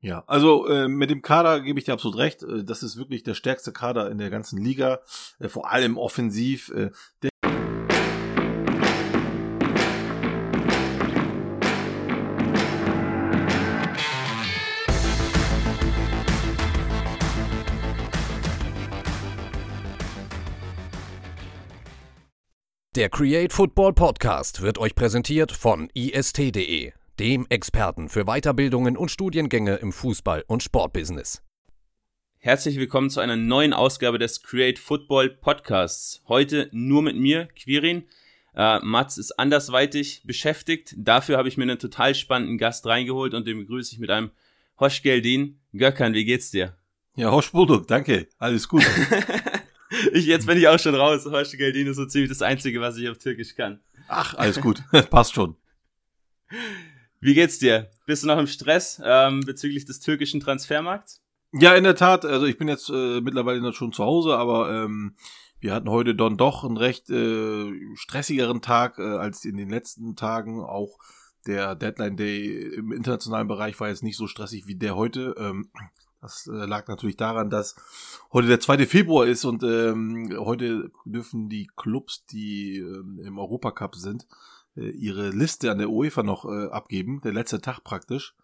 Ja, also äh, mit dem Kader gebe ich dir absolut recht. Äh, das ist wirklich der stärkste Kader in der ganzen Liga, äh, vor allem offensiv. Äh, der Der Create Football Podcast wird euch präsentiert von ist.de, dem Experten für Weiterbildungen und Studiengänge im Fußball- und Sportbusiness. Herzlich willkommen zu einer neuen Ausgabe des Create Football Podcasts. Heute nur mit mir, Quirin. Äh, Mats ist andersweitig beschäftigt. Dafür habe ich mir einen total spannenden Gast reingeholt und den begrüße ich mit einem Hoş geldin. Gökhan, wie geht's dir? Ja, Hoş bulduk, danke. Alles gut. ich, jetzt bin ich auch schon raus. Hoş geldin ist so ziemlich das Einzige, was ich auf Türkisch kann. Ach, alles gut. Passt schon. Wie geht's dir? Bist du noch im Stress ähm, bezüglich des türkischen Transfermarkts? Ja, in der Tat. Also ich bin jetzt äh, mittlerweile noch schon zu Hause, aber ähm, wir hatten heute dann doch einen recht äh, stressigeren Tag äh, als in den letzten Tagen. Auch der Deadline Day im internationalen Bereich war jetzt nicht so stressig wie der heute. Ähm, das äh, lag natürlich daran, dass heute der 2. Februar ist und ähm, heute dürfen die Clubs, die ähm, im Europacup sind, ihre Liste an der UEFA noch äh, abgeben. Der letzte Tag praktisch.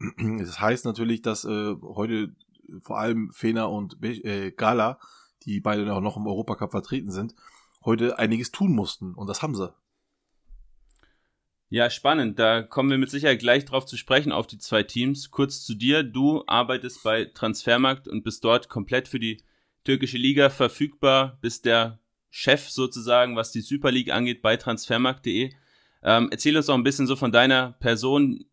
Das heißt natürlich, dass äh, heute vor allem Fener und äh, Gala, die beide auch noch im Europacup vertreten sind, heute einiges tun mussten. Und das haben sie. Ja, spannend. Da kommen wir mit Sicherheit gleich drauf zu sprechen, auf die zwei Teams. Kurz zu dir. Du arbeitest bei Transfermarkt und bist dort komplett für die türkische Liga verfügbar, bist der Chef sozusagen, was die Super League angeht, bei transfermarkt.de. Ähm, erzähl uns noch ein bisschen so von deiner Person.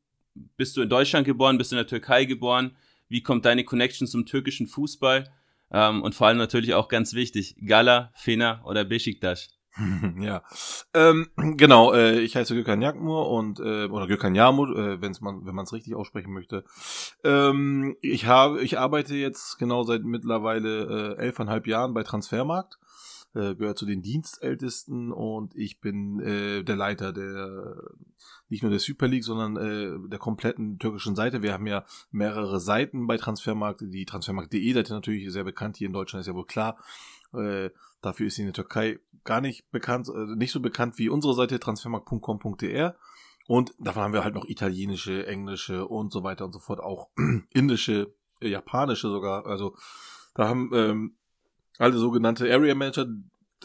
Bist du in Deutschland geboren? Bist du in der Türkei geboren? Wie kommt deine Connection zum türkischen Fußball? Ähm, und vor allem natürlich auch ganz wichtig, Gala, Fena oder Beşiktaş? ja, ähm, genau. Äh, ich heiße Gökhan Yakmur und äh, oder Gökhan Yamur, äh, wenn's man, wenn man es richtig aussprechen möchte. Ähm, ich habe, ich arbeite jetzt genau seit mittlerweile äh, elfeinhalb Jahren bei Transfermarkt. Äh, gehört zu den Dienstältesten und ich bin äh, der Leiter der nicht nur der Super League, sondern äh, der kompletten türkischen Seite. Wir haben ja mehrere Seiten bei Transfermarkt. Die Transfermarkt.de Seite natürlich sehr bekannt hier in Deutschland ist ja wohl klar. Äh, dafür ist sie in der Türkei gar nicht bekannt, äh, nicht so bekannt wie unsere Seite transfermarkt.com.de. Und davon haben wir halt noch italienische, englische und so weiter und so fort, auch indische, äh, japanische sogar. Also da haben ähm, alle sogenannte Area Manager,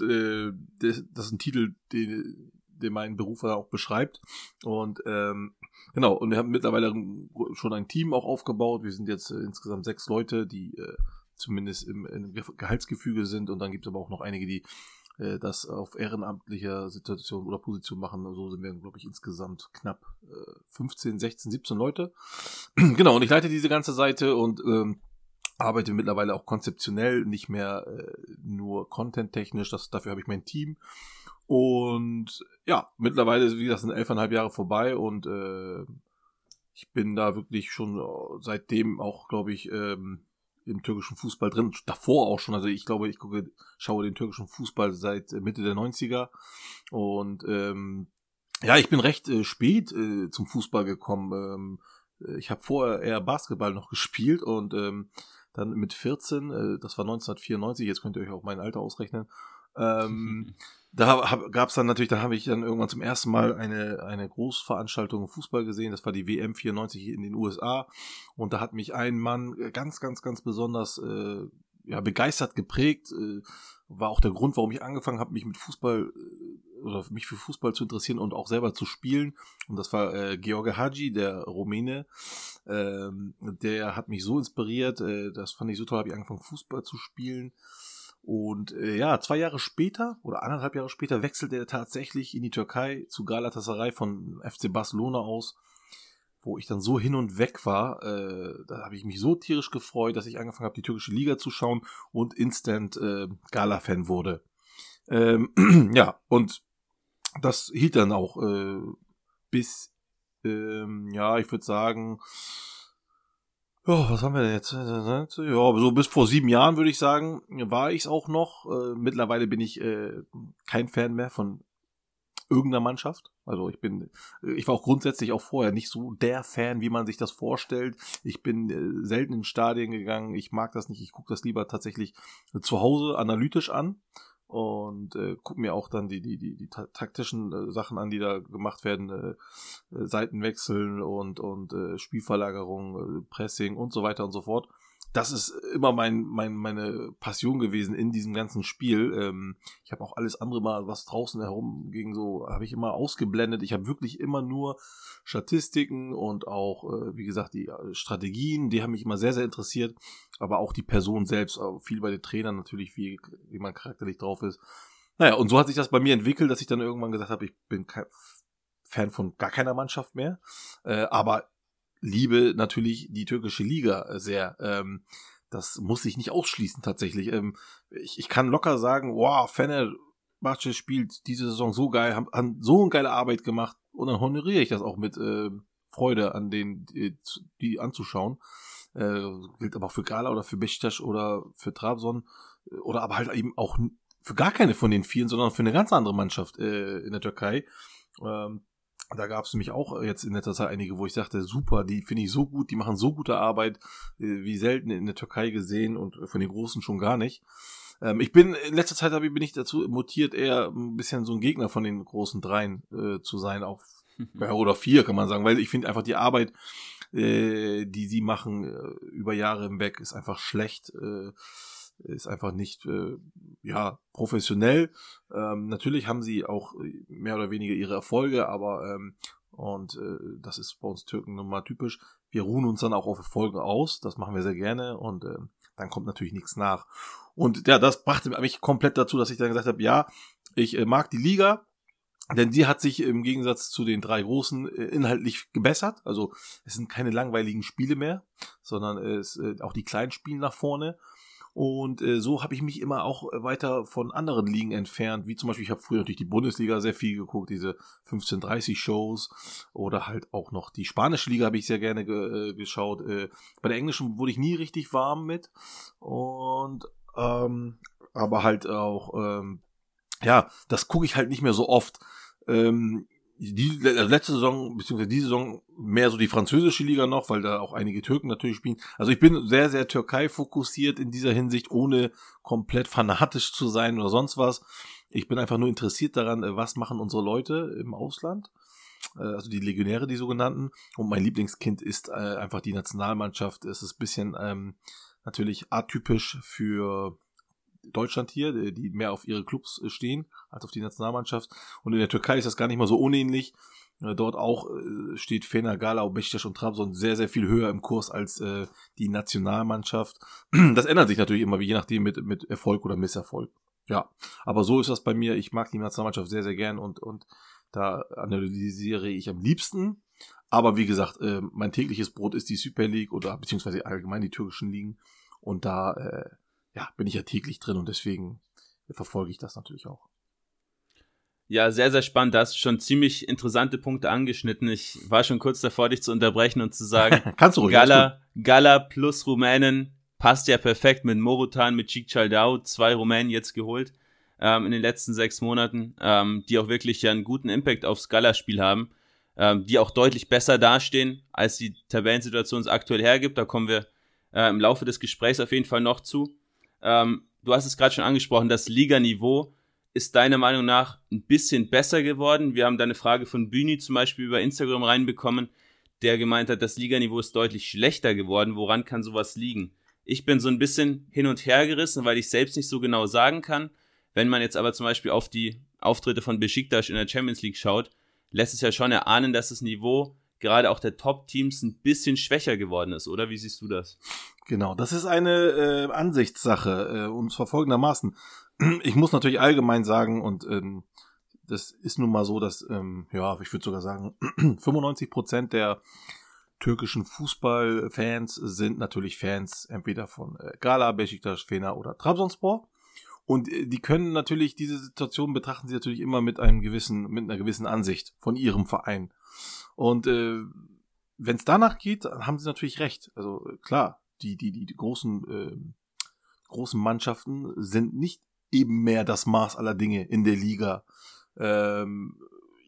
äh, das, ist ein Titel, den, den mein Beruf auch beschreibt. Und ähm, genau, und wir haben mittlerweile schon ein Team auch aufgebaut. Wir sind jetzt äh, insgesamt sechs Leute, die äh, zumindest im, im Gehaltsgefüge sind. Und dann gibt es aber auch noch einige, die äh, das auf ehrenamtlicher Situation oder Position machen. So sind wir, glaube ich, insgesamt knapp äh, 15, 16, 17 Leute. genau, und ich leite diese ganze Seite und ähm, arbeite mittlerweile auch konzeptionell, nicht mehr äh, nur content-technisch. Dafür habe ich mein Team. Und ja, mittlerweile, wie gesagt, sind elfeinhalb Jahre vorbei und äh, ich bin da wirklich schon äh, seitdem auch, glaube ich, ähm, im türkischen Fußball drin. Davor auch schon. Also ich glaube, ich gucke, schaue den türkischen Fußball seit Mitte der 90er. Und ähm, ja, ich bin recht äh, spät äh, zum Fußball gekommen. Ähm, ich habe vorher eher Basketball noch gespielt und ähm, dann mit 14, äh, das war 1994, jetzt könnt ihr euch auch mein Alter ausrechnen, ähm, da gab es dann natürlich, da habe ich dann irgendwann zum ersten Mal eine, eine Großveranstaltung Fußball gesehen. Das war die WM 94 in den USA. Und da hat mich ein Mann ganz, ganz, ganz besonders äh, ja, begeistert geprägt. Äh, war auch der Grund, warum ich angefangen habe, mich mit Fußball äh, oder mich für Fußball zu interessieren und auch selber zu spielen. Und das war äh, George Haji, der Rumäne. Ähm, der hat mich so inspiriert. Äh, das fand ich so toll, habe ich angefangen, Fußball zu spielen. Und äh, ja, zwei Jahre später oder anderthalb Jahre später wechselte er tatsächlich in die Türkei zu Galatasaray von FC Barcelona aus, wo ich dann so hin und weg war. Äh, da habe ich mich so tierisch gefreut, dass ich angefangen habe, die türkische Liga zu schauen und instant äh, Gala-Fan wurde. Ähm, ja, und das hielt dann auch äh, bis, ähm, ja, ich würde sagen, ja, was haben wir denn jetzt? Ja, so bis vor sieben Jahren würde ich sagen, war ich es auch noch. Äh, mittlerweile bin ich äh, kein Fan mehr von irgendeiner Mannschaft. Also ich bin, ich war auch grundsätzlich auch vorher nicht so der Fan, wie man sich das vorstellt. Ich bin äh, selten in Stadien gegangen. Ich mag das nicht. Ich gucke das lieber tatsächlich zu Hause analytisch an und äh, gucke mir auch dann die die die, die taktischen äh, Sachen an, die da gemacht werden, äh, äh, Seitenwechseln und und äh, Spielverlagerung, äh, Pressing und so weiter und so fort das ist immer mein, mein, meine Passion gewesen in diesem ganzen Spiel. Ähm, ich habe auch alles andere mal, was draußen herum ging, so habe ich immer ausgeblendet. Ich habe wirklich immer nur Statistiken und auch, äh, wie gesagt, die äh, Strategien, die haben mich immer sehr, sehr interessiert. Aber auch die Person selbst, viel bei den Trainern natürlich, wie, wie man charakterlich drauf ist. Naja, und so hat sich das bei mir entwickelt, dass ich dann irgendwann gesagt habe, ich bin kein Fan von gar keiner Mannschaft mehr. Äh, aber liebe natürlich die türkische Liga äh, sehr. Ähm, das muss ich nicht ausschließen tatsächlich. Ähm, ich, ich kann locker sagen, wow, Fenerbahce spielt diese Saison so geil, haben, haben so eine geile Arbeit gemacht und dann honoriere ich das auch mit äh, Freude an den, die, die anzuschauen. Äh, gilt aber auch für Gala oder für Beşiktaş oder für Trabzon äh, oder aber halt eben auch für gar keine von den vielen, sondern für eine ganz andere Mannschaft äh, in der Türkei. Ähm, da gab es nämlich auch jetzt in letzter Zeit einige, wo ich sagte, super, die finde ich so gut, die machen so gute Arbeit, äh, wie selten in der Türkei gesehen und von den Großen schon gar nicht. Ähm, ich bin, in letzter Zeit bin ich dazu mutiert, eher ein bisschen so ein Gegner von den großen Dreien äh, zu sein, auch ja, oder vier kann man sagen, weil ich finde einfach die Arbeit, äh, die sie machen äh, über Jahre hinweg, ist einfach schlecht. Äh, ist einfach nicht äh, ja professionell. Ähm, natürlich haben sie auch mehr oder weniger ihre Erfolge, aber ähm, und äh, das ist bei uns Türken nun mal typisch. Wir ruhen uns dann auch auf Erfolge aus, das machen wir sehr gerne und äh, dann kommt natürlich nichts nach. Und ja, das brachte mich komplett dazu, dass ich dann gesagt habe, ja, ich äh, mag die Liga, denn die hat sich im Gegensatz zu den drei großen äh, inhaltlich gebessert. Also es sind keine langweiligen Spiele mehr, sondern es äh, auch die kleinen spielen nach vorne. Und äh, so habe ich mich immer auch weiter von anderen Ligen entfernt, wie zum Beispiel, ich habe früher natürlich die Bundesliga sehr viel geguckt, diese 1530 Shows oder halt auch noch die spanische Liga habe ich sehr gerne ge äh, geschaut. Äh, bei der englischen wurde ich nie richtig warm mit. Und ähm, aber halt auch, ähm, ja, das gucke ich halt nicht mehr so oft. Ähm, die also letzte Saison, beziehungsweise diese Saison mehr so die französische Liga noch, weil da auch einige Türken natürlich spielen. Also ich bin sehr, sehr Türkei fokussiert in dieser Hinsicht, ohne komplett fanatisch zu sein oder sonst was. Ich bin einfach nur interessiert daran, äh, was machen unsere Leute im Ausland. Äh, also die Legionäre, die sogenannten. Und mein Lieblingskind ist äh, einfach die Nationalmannschaft. Es ist ein bisschen ähm, natürlich atypisch für Deutschland hier, die mehr auf ihre Clubs äh, stehen als auf die Nationalmannschaft. Und in der Türkei ist das gar nicht mal so unähnlich. Äh, dort auch äh, steht Fener, Galau, Beşiktaş und Trabzon sehr, sehr viel höher im Kurs als äh, die Nationalmannschaft. Das ändert sich natürlich immer, je nachdem mit, mit Erfolg oder Misserfolg. Ja, aber so ist das bei mir. Ich mag die Nationalmannschaft sehr, sehr gern und, und da analysiere ich am liebsten. Aber wie gesagt, äh, mein tägliches Brot ist die Super League oder beziehungsweise allgemein die türkischen Ligen. Und da äh, ja, bin ich ja täglich drin und deswegen verfolge ich das natürlich auch. Ja, sehr, sehr spannend. Da hast du schon ziemlich interessante Punkte angeschnitten. Ich war schon kurz davor, dich zu unterbrechen und zu sagen, Kannst du ruhig, Gala, Gala plus Rumänen passt ja perfekt mit Morutan, mit Chaldau, zwei Rumänen jetzt geholt ähm, in den letzten sechs Monaten, ähm, die auch wirklich ja einen guten Impact aufs Gala-Spiel haben, ähm, die auch deutlich besser dastehen, als die Tabellensituation es aktuell hergibt. Da kommen wir äh, im Laufe des Gesprächs auf jeden Fall noch zu. Ähm, du hast es gerade schon angesprochen, das Liganiveau ist deiner Meinung nach ein bisschen besser geworden. Wir haben da eine Frage von Bühni zum Beispiel über Instagram reinbekommen, der gemeint hat, das Liganiveau ist deutlich schlechter geworden. Woran kann sowas liegen? Ich bin so ein bisschen hin und her gerissen, weil ich selbst nicht so genau sagen kann. Wenn man jetzt aber zum Beispiel auf die Auftritte von Besiktas in der Champions League schaut, lässt es ja schon erahnen, dass das Niveau gerade auch der Top-Teams ein bisschen schwächer geworden ist, oder? Wie siehst du das? Genau, das ist eine äh, Ansichtssache, äh, und zwar folgendermaßen. Ich muss natürlich allgemein sagen, und ähm, das ist nun mal so, dass, ähm, ja, ich würde sogar sagen, 95 Prozent der türkischen Fußballfans sind natürlich Fans entweder von äh, Gala, Besiktas, Fener oder Trabzonspor. Und äh, die können natürlich diese Situation betrachten sie natürlich immer mit einem gewissen, mit einer gewissen Ansicht von ihrem Verein. Und äh, wenn es danach geht, haben sie natürlich recht. Also klar, die, die, die, großen, äh, großen Mannschaften sind nicht eben mehr das Maß aller Dinge in der Liga. Ähm,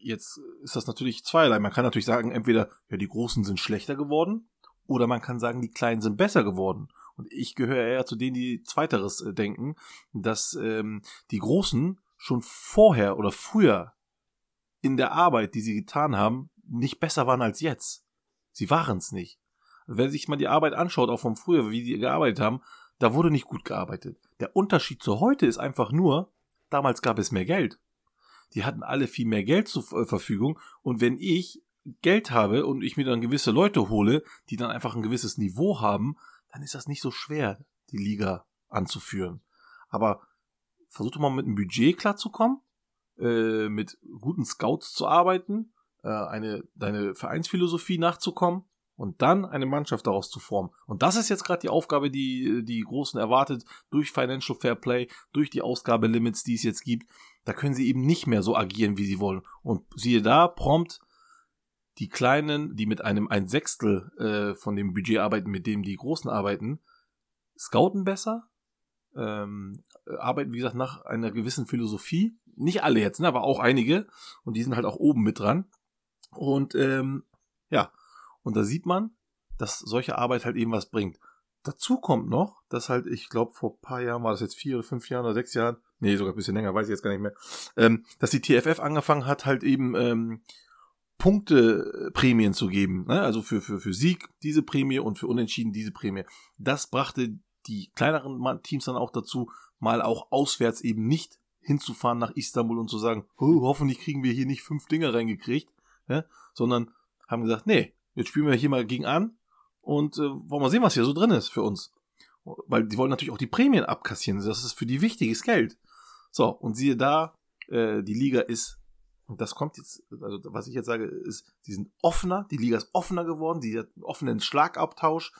jetzt ist das natürlich zweierlei. Man kann natürlich sagen, entweder ja, die Großen sind schlechter geworden oder man kann sagen, die Kleinen sind besser geworden. Und ich gehöre eher zu denen, die zweiteres äh, denken, dass ähm, die Großen schon vorher oder früher in der Arbeit, die sie getan haben, nicht besser waren als jetzt. Sie waren es nicht. Wenn sich mal die Arbeit anschaut, auch von früher, wie die gearbeitet haben, da wurde nicht gut gearbeitet. Der Unterschied zu heute ist einfach nur, damals gab es mehr Geld. Die hatten alle viel mehr Geld zur äh, Verfügung und wenn ich Geld habe und ich mir dann gewisse Leute hole, die dann einfach ein gewisses Niveau haben, dann ist das nicht so schwer, die Liga anzuführen. Aber versuch doch mal mit einem Budget klarzukommen, äh, mit guten Scouts zu arbeiten, äh, eine, deine Vereinsphilosophie nachzukommen und dann eine Mannschaft daraus zu formen. Und das ist jetzt gerade die Aufgabe, die die Großen erwartet, durch Financial Fair Play, durch die Ausgabelimits, die es jetzt gibt. Da können sie eben nicht mehr so agieren, wie sie wollen. Und siehe da, prompt die Kleinen, die mit einem ein Sechstel äh, von dem Budget arbeiten, mit dem die Großen arbeiten, scouten besser, ähm, arbeiten, wie gesagt, nach einer gewissen Philosophie. Nicht alle jetzt, ne, aber auch einige. Und die sind halt auch oben mit dran. Und ähm, ja, und da sieht man, dass solche Arbeit halt eben was bringt. Dazu kommt noch, dass halt, ich glaube, vor paar Jahren, war das jetzt vier oder fünf Jahren oder sechs Jahren, nee, sogar ein bisschen länger, weiß ich jetzt gar nicht mehr, ähm, dass die TFF angefangen hat, halt eben ähm, Punkteprämien zu geben. Ne? Also für, für, für Sieg diese Prämie und für Unentschieden diese Prämie. Das brachte die kleineren Teams dann auch dazu, mal auch auswärts eben nicht hinzufahren nach Istanbul und zu sagen, oh, hoffentlich kriegen wir hier nicht fünf Dinger reingekriegt, ne? sondern haben gesagt, nee, jetzt spielen wir hier mal gegen an und äh, wollen wir sehen, was hier so drin ist für uns. Weil die wollen natürlich auch die Prämien abkassieren, das ist für die wichtiges Geld. So, und siehe da, äh, die Liga ist und das kommt jetzt, also was ich jetzt sage, ist, die sind offener, die Liga ist offener geworden, die hat einen offenen Schlagabtausch,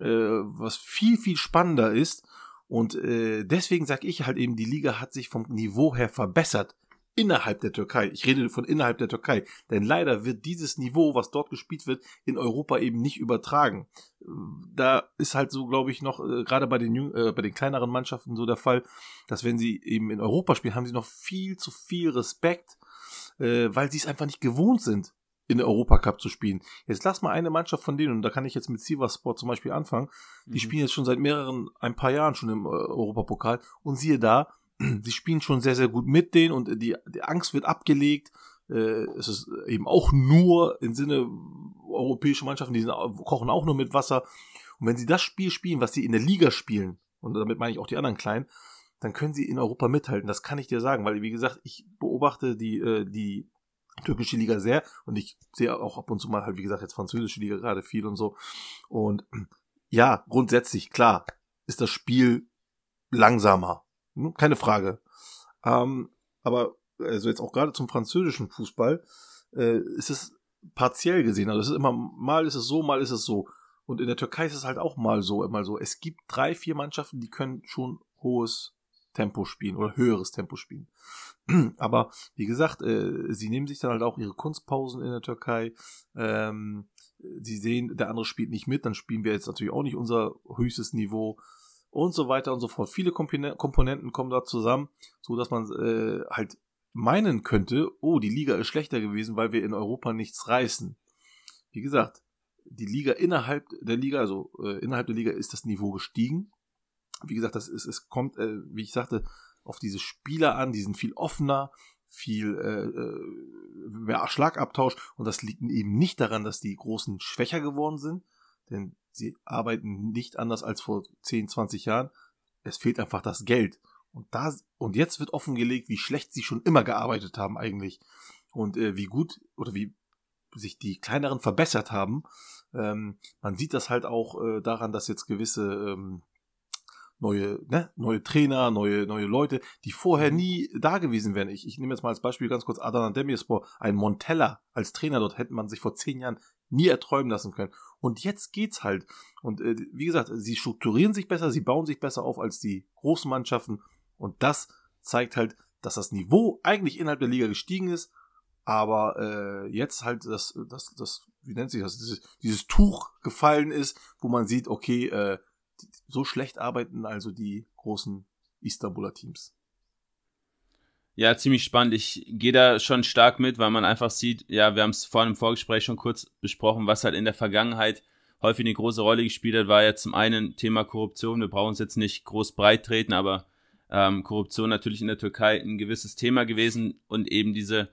äh, was viel, viel spannender ist. Und äh, deswegen sage ich halt eben, die Liga hat sich vom Niveau her verbessert innerhalb der Türkei. Ich rede von innerhalb der Türkei. Denn leider wird dieses Niveau, was dort gespielt wird, in Europa eben nicht übertragen. Da ist halt so, glaube ich, noch, äh, gerade bei den, äh, bei den kleineren Mannschaften so der Fall, dass wenn sie eben in Europa spielen, haben sie noch viel zu viel Respekt äh, weil sie es einfach nicht gewohnt sind, in der Europacup zu spielen. Jetzt lass mal eine Mannschaft von denen, und da kann ich jetzt mit Sivaspor zum Beispiel anfangen, die mhm. spielen jetzt schon seit mehreren, ein paar Jahren schon im äh, Europapokal und siehe da, sie spielen schon sehr, sehr gut mit denen und die, die Angst wird abgelegt. Äh, es ist eben auch nur im Sinne europäische Mannschaften, die sind, kochen auch nur mit Wasser. Und wenn sie das Spiel spielen, was sie in der Liga spielen, und damit meine ich auch die anderen Kleinen, dann können sie in Europa mithalten. Das kann ich dir sagen, weil wie gesagt, ich beobachte die äh, die türkische Liga sehr und ich sehe auch ab und zu mal halt wie gesagt jetzt französische Liga gerade viel und so und ja, grundsätzlich klar ist das Spiel langsamer, keine Frage. Ähm, aber also jetzt auch gerade zum französischen Fußball äh, ist es partiell gesehen. Also es ist immer mal ist es so, mal ist es so. Und in der Türkei ist es halt auch mal so, immer so. Es gibt drei, vier Mannschaften, die können schon hohes Tempo spielen oder höheres Tempo spielen. Aber wie gesagt, äh, sie nehmen sich dann halt auch ihre Kunstpausen in der Türkei. Ähm, sie sehen, der andere spielt nicht mit, dann spielen wir jetzt natürlich auch nicht unser höchstes Niveau und so weiter und so fort. Viele Komponenten kommen da zusammen, so dass man äh, halt meinen könnte, oh, die Liga ist schlechter gewesen, weil wir in Europa nichts reißen. Wie gesagt, die Liga innerhalb der Liga, also äh, innerhalb der Liga ist das Niveau gestiegen wie gesagt, das ist, es kommt, äh, wie ich sagte, auf diese Spieler an, die sind viel offener, viel äh, äh, mehr Schlagabtausch und das liegt eben nicht daran, dass die Großen schwächer geworden sind, denn sie arbeiten nicht anders als vor 10, 20 Jahren. Es fehlt einfach das Geld. Und da und jetzt wird offengelegt, wie schlecht sie schon immer gearbeitet haben eigentlich und äh, wie gut oder wie sich die kleineren verbessert haben. Ähm, man sieht das halt auch äh, daran, dass jetzt gewisse ähm, neue, ne, neue Trainer, neue, neue Leute, die vorher mhm. nie da gewesen wären. Ich, ich nehme jetzt mal als Beispiel ganz kurz Adana Demirspor, ein Montella als Trainer dort hätte man sich vor zehn Jahren nie erträumen lassen können. Und jetzt geht's halt. Und äh, wie gesagt, sie strukturieren sich besser, sie bauen sich besser auf als die großen Mannschaften. Und das zeigt halt, dass das Niveau eigentlich innerhalb der Liga gestiegen ist, aber äh, jetzt halt das, das, das, wie nennt sich das, dieses, dieses Tuch gefallen ist, wo man sieht, okay, äh, so schlecht arbeiten also die großen Istanbuler Teams. Ja, ziemlich spannend. Ich gehe da schon stark mit, weil man einfach sieht, ja, wir haben es vorhin im Vorgespräch schon kurz besprochen, was halt in der Vergangenheit häufig eine große Rolle gespielt hat, war ja zum einen Thema Korruption. Wir brauchen es jetzt nicht groß breit treten, aber ähm, Korruption natürlich in der Türkei ein gewisses Thema gewesen und eben diese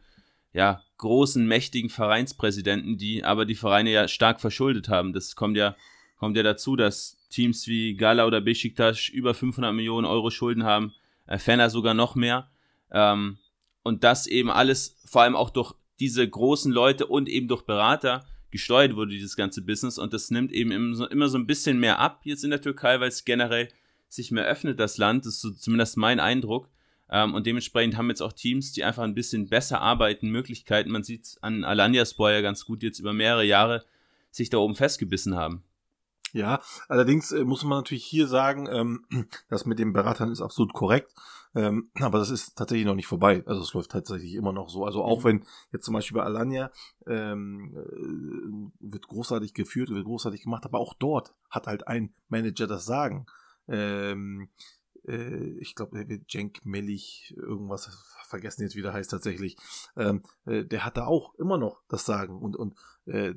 ja, großen, mächtigen Vereinspräsidenten, die aber die Vereine ja stark verschuldet haben. Das kommt ja, kommt ja dazu, dass Teams wie Gala oder Besiktas über 500 Millionen Euro Schulden haben, äh, Fener sogar noch mehr. Ähm, und das eben alles, vor allem auch durch diese großen Leute und eben durch Berater gesteuert wurde, dieses ganze Business. Und das nimmt eben immer so ein bisschen mehr ab jetzt in der Türkei, weil es generell sich mehr öffnet, das Land. Das ist so zumindest mein Eindruck. Ähm, und dementsprechend haben jetzt auch Teams, die einfach ein bisschen besser arbeiten, Möglichkeiten. Man sieht es an Alanyaspor ja ganz gut jetzt über mehrere Jahre sich da oben festgebissen haben. Ja, allerdings äh, muss man natürlich hier sagen, ähm, das mit den Beratern ist absolut korrekt, ähm, aber das ist tatsächlich noch nicht vorbei. Also es läuft tatsächlich immer noch so. Also auch mhm. wenn jetzt zum Beispiel bei Alanya ähm, äh, wird großartig geführt, wird großartig gemacht, aber auch dort hat halt ein Manager das Sagen. Ähm, äh, ich glaube, der wird Cenk Mellich irgendwas vergessen jetzt, wie der heißt tatsächlich. Ähm, äh, der hat da auch immer noch das Sagen und und äh,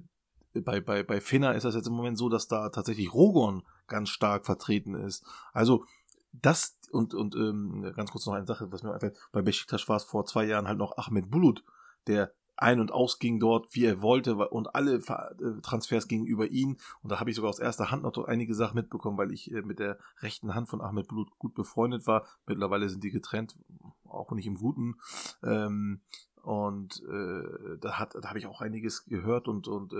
bei, bei, bei Finna ist das jetzt im Moment so, dass da tatsächlich Rogon ganz stark vertreten ist. Also das und, und ähm, ganz kurz noch eine Sache, was mir einfällt, bei Besiktas war es vor zwei Jahren halt noch Ahmed Bulut, der ein- und ausging dort, wie er wollte und alle äh, Transfers gingen über ihn und da habe ich sogar aus erster Hand noch einige Sachen mitbekommen, weil ich äh, mit der rechten Hand von Ahmed Bulut gut befreundet war. Mittlerweile sind die getrennt, auch nicht im Guten. Ähm, und äh, da hat, da habe ich auch einiges gehört und und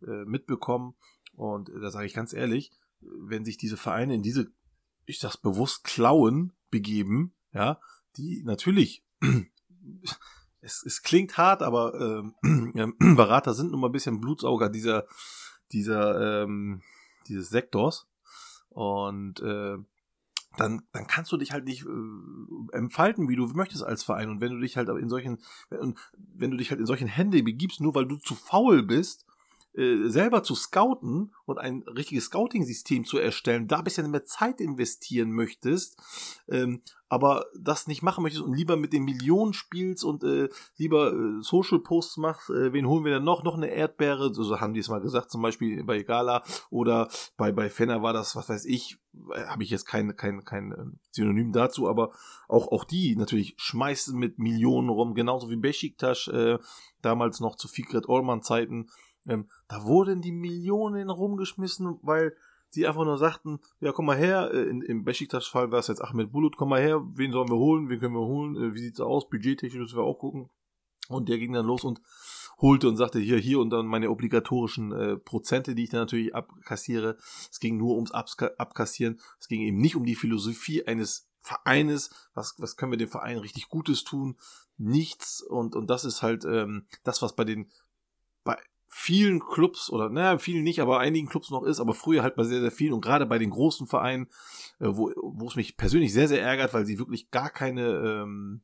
mitbekommen. Und da sage ich ganz ehrlich, wenn sich diese Vereine in diese, ich sag's bewusst, Klauen begeben, ja, die natürlich, es, es klingt hart, aber äh, Berater sind nun mal ein bisschen Blutsauger dieser, dieser, ähm, dieses Sektors. Und äh, dann, dann kannst du dich halt nicht äh, entfalten, wie du möchtest als Verein. Und wenn du dich halt in solchen, wenn, wenn du dich halt in solchen Hände begibst, nur weil du zu faul bist, äh, selber zu scouten und ein richtiges Scouting-System zu erstellen, da ein bisschen mehr Zeit investieren möchtest, ähm, aber das nicht machen möchtest und lieber mit den Millionen spielst und äh, lieber äh, Social Posts machst, äh, wen holen wir denn noch? Noch eine Erdbeere, so haben die es mal gesagt, zum Beispiel bei Gala oder bei, bei Fenner war das, was weiß ich, äh, habe ich jetzt kein, kein, kein ähm, Synonym dazu, aber auch, auch die natürlich schmeißen mit Millionen rum, genauso wie Besiktas äh, damals noch zu Fikret Orman Zeiten ähm, da wurden die Millionen rumgeschmissen, weil sie einfach nur sagten, ja, komm mal her, äh, in, im Besiktas-Fall war es jetzt Ahmed Bulut, komm mal her, wen sollen wir holen, wen können wir holen, äh, wie sieht's aus, budgettechnisch müssen wir auch gucken. Und der ging dann los und holte und sagte, hier, hier und dann meine obligatorischen äh, Prozente, die ich dann natürlich abkassiere. Es ging nur ums Abska Abkassieren, es ging eben nicht um die Philosophie eines Vereines, was, was können wir dem Verein richtig Gutes tun, nichts und, und das ist halt ähm, das, was bei den vielen Clubs oder naja, vielen nicht, aber einigen Clubs noch ist, aber früher halt bei sehr, sehr vielen und gerade bei den großen Vereinen, äh, wo, wo es mich persönlich sehr, sehr ärgert, weil sie wirklich gar keine, ähm,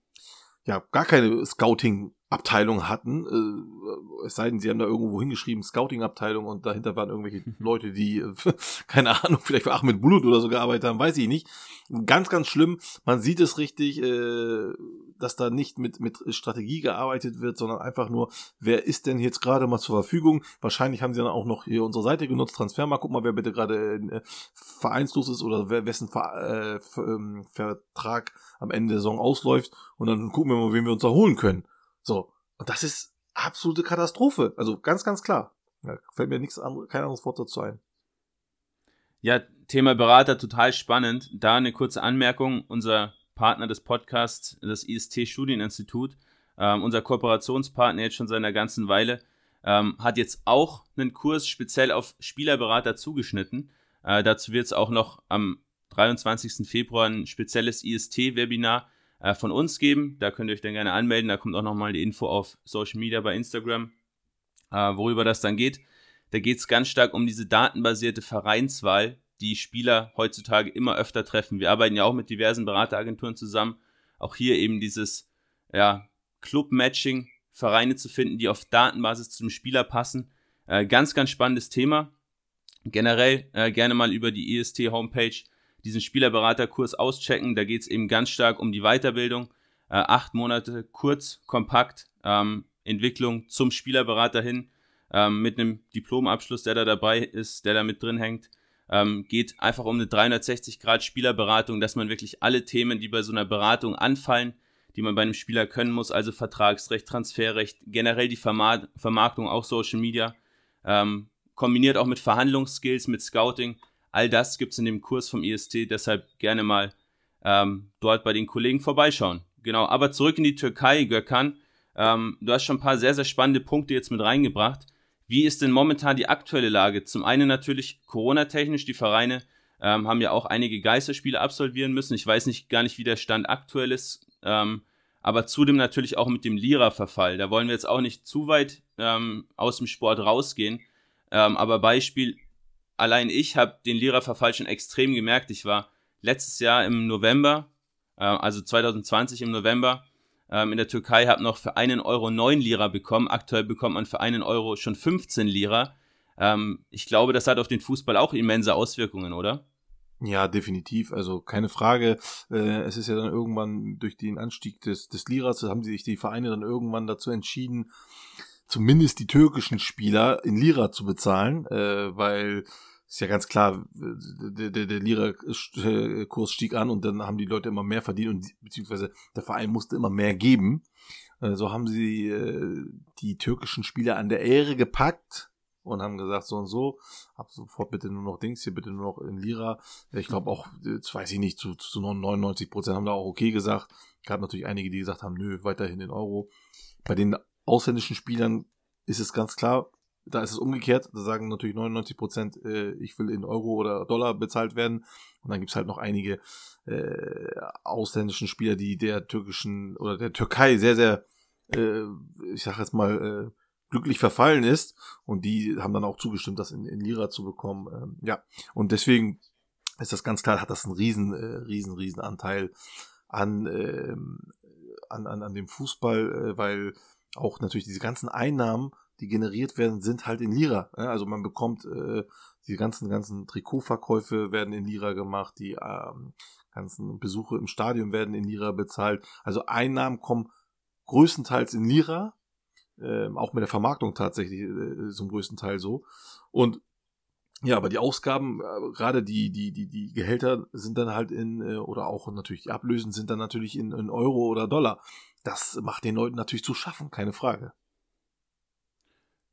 ja, gar keine Scouting Abteilung hatten, äh, es sei denn, sie haben da irgendwo hingeschrieben, Scouting-Abteilung und dahinter waren irgendwelche Leute, die, äh, keine Ahnung, vielleicht für Ahmed Bulut oder so gearbeitet haben, weiß ich nicht. Ganz, ganz schlimm. Man sieht es richtig, äh, dass da nicht mit, mit Strategie gearbeitet wird, sondern einfach nur, wer ist denn jetzt gerade mal zur Verfügung? Wahrscheinlich haben sie dann auch noch hier unsere Seite genutzt, Transfermarkt, guck mal, wer bitte gerade äh, vereinslos ist oder wer, wessen Ver, äh, ähm, Vertrag am Ende der Saison ausläuft und dann gucken wir mal, wen wir uns da holen können. So. Und das ist absolute Katastrophe. Also ganz, ganz klar. Da fällt mir nichts anderes, kein anderes Wort dazu ein. Ja, Thema Berater total spannend. Da eine kurze Anmerkung. Unser Partner des Podcasts, das IST Studieninstitut, ähm, unser Kooperationspartner jetzt schon seit einer ganzen Weile, ähm, hat jetzt auch einen Kurs speziell auf Spielerberater zugeschnitten. Äh, dazu wird es auch noch am 23. Februar ein spezielles IST-Webinar äh, von uns geben. Da könnt ihr euch dann gerne anmelden. Da kommt auch nochmal die Info auf Social Media bei Instagram, äh, worüber das dann geht. Da geht es ganz stark um diese datenbasierte Vereinswahl, die Spieler heutzutage immer öfter treffen. Wir arbeiten ja auch mit diversen Berateragenturen zusammen. Auch hier eben dieses ja, Club-Matching, Vereine zu finden, die auf Datenbasis zum Spieler passen. Äh, ganz, ganz spannendes Thema. Generell äh, gerne mal über die EST-Homepage diesen Spielerberaterkurs auschecken. Da geht es eben ganz stark um die Weiterbildung. Äh, acht Monate kurz, kompakt, ähm, Entwicklung zum Spielerberater hin, ähm, mit einem Diplomabschluss, der da dabei ist, der da mit drin hängt. Ähm, geht einfach um eine 360 Grad Spielerberatung, dass man wirklich alle Themen, die bei so einer Beratung anfallen, die man bei einem Spieler können muss, also Vertragsrecht, Transferrecht, generell die Vermark Vermarktung, auch Social Media, ähm, kombiniert auch mit Verhandlungsskills, mit Scouting, all das gibt es in dem Kurs vom IST, deshalb gerne mal ähm, dort bei den Kollegen vorbeischauen. Genau, aber zurück in die Türkei, Gökhan. Ähm, du hast schon ein paar sehr, sehr spannende Punkte jetzt mit reingebracht. Wie ist denn momentan die aktuelle Lage? Zum einen natürlich Corona-technisch, die Vereine ähm, haben ja auch einige Geisterspiele absolvieren müssen. Ich weiß nicht gar nicht, wie der Stand aktuell ist, ähm, aber zudem natürlich auch mit dem Lira-Verfall. Da wollen wir jetzt auch nicht zu weit ähm, aus dem Sport rausgehen. Ähm, aber Beispiel, allein ich habe den Lira-Verfall schon extrem gemerkt. Ich war letztes Jahr im November, äh, also 2020 im November, in der Türkei, habe noch für einen Euro 9 Lira bekommen. Aktuell bekommt man für einen Euro schon 15 Lira. Ähm, ich glaube, das hat auf den Fußball auch immense Auswirkungen, oder? Ja, definitiv. Also keine Frage. Äh, es ist ja dann irgendwann durch den Anstieg des, des Liras, haben sich die Vereine dann irgendwann dazu entschieden, zumindest die türkischen Spieler in Lira zu bezahlen, äh, weil ist ja ganz klar, der, der, der Lira-Kurs stieg an und dann haben die Leute immer mehr verdient und beziehungsweise der Verein musste immer mehr geben. Äh, so haben sie äh, die türkischen Spieler an der Ehre gepackt und haben gesagt, so und so, ab sofort bitte nur noch Dings, hier bitte nur noch in Lira. Ich glaube auch, das weiß ich nicht, zu, zu 99 Prozent haben da auch okay gesagt. Gab natürlich einige, die gesagt haben, nö, weiterhin in Euro. Bei den ausländischen Spielern ist es ganz klar, da ist es umgekehrt. Da sagen natürlich 99 Prozent, äh, ich will in Euro oder Dollar bezahlt werden. Und dann gibt's halt noch einige äh, ausländischen Spieler, die der türkischen oder der Türkei sehr, sehr, äh, ich sag jetzt mal, äh, glücklich verfallen ist. Und die haben dann auch zugestimmt, das in, in Lira zu bekommen. Ähm, ja, und deswegen ist das ganz klar, hat das einen riesen, äh, riesen, riesen Anteil an, äh, an, an, an dem Fußball, äh, weil auch natürlich diese ganzen Einnahmen die generiert werden, sind halt in Lira. Also man bekommt äh, die ganzen ganzen Trikotverkäufe werden in Lira gemacht, die ähm, ganzen Besuche im Stadion werden in Lira bezahlt. Also Einnahmen kommen größtenteils in Lira, äh, auch mit der Vermarktung tatsächlich äh, zum größten Teil so. Und ja, aber die Ausgaben, äh, gerade die, die, die, die Gehälter sind dann halt in, äh, oder auch natürlich die Ablösen sind dann natürlich in, in Euro oder Dollar. Das macht den Leuten natürlich zu schaffen, keine Frage.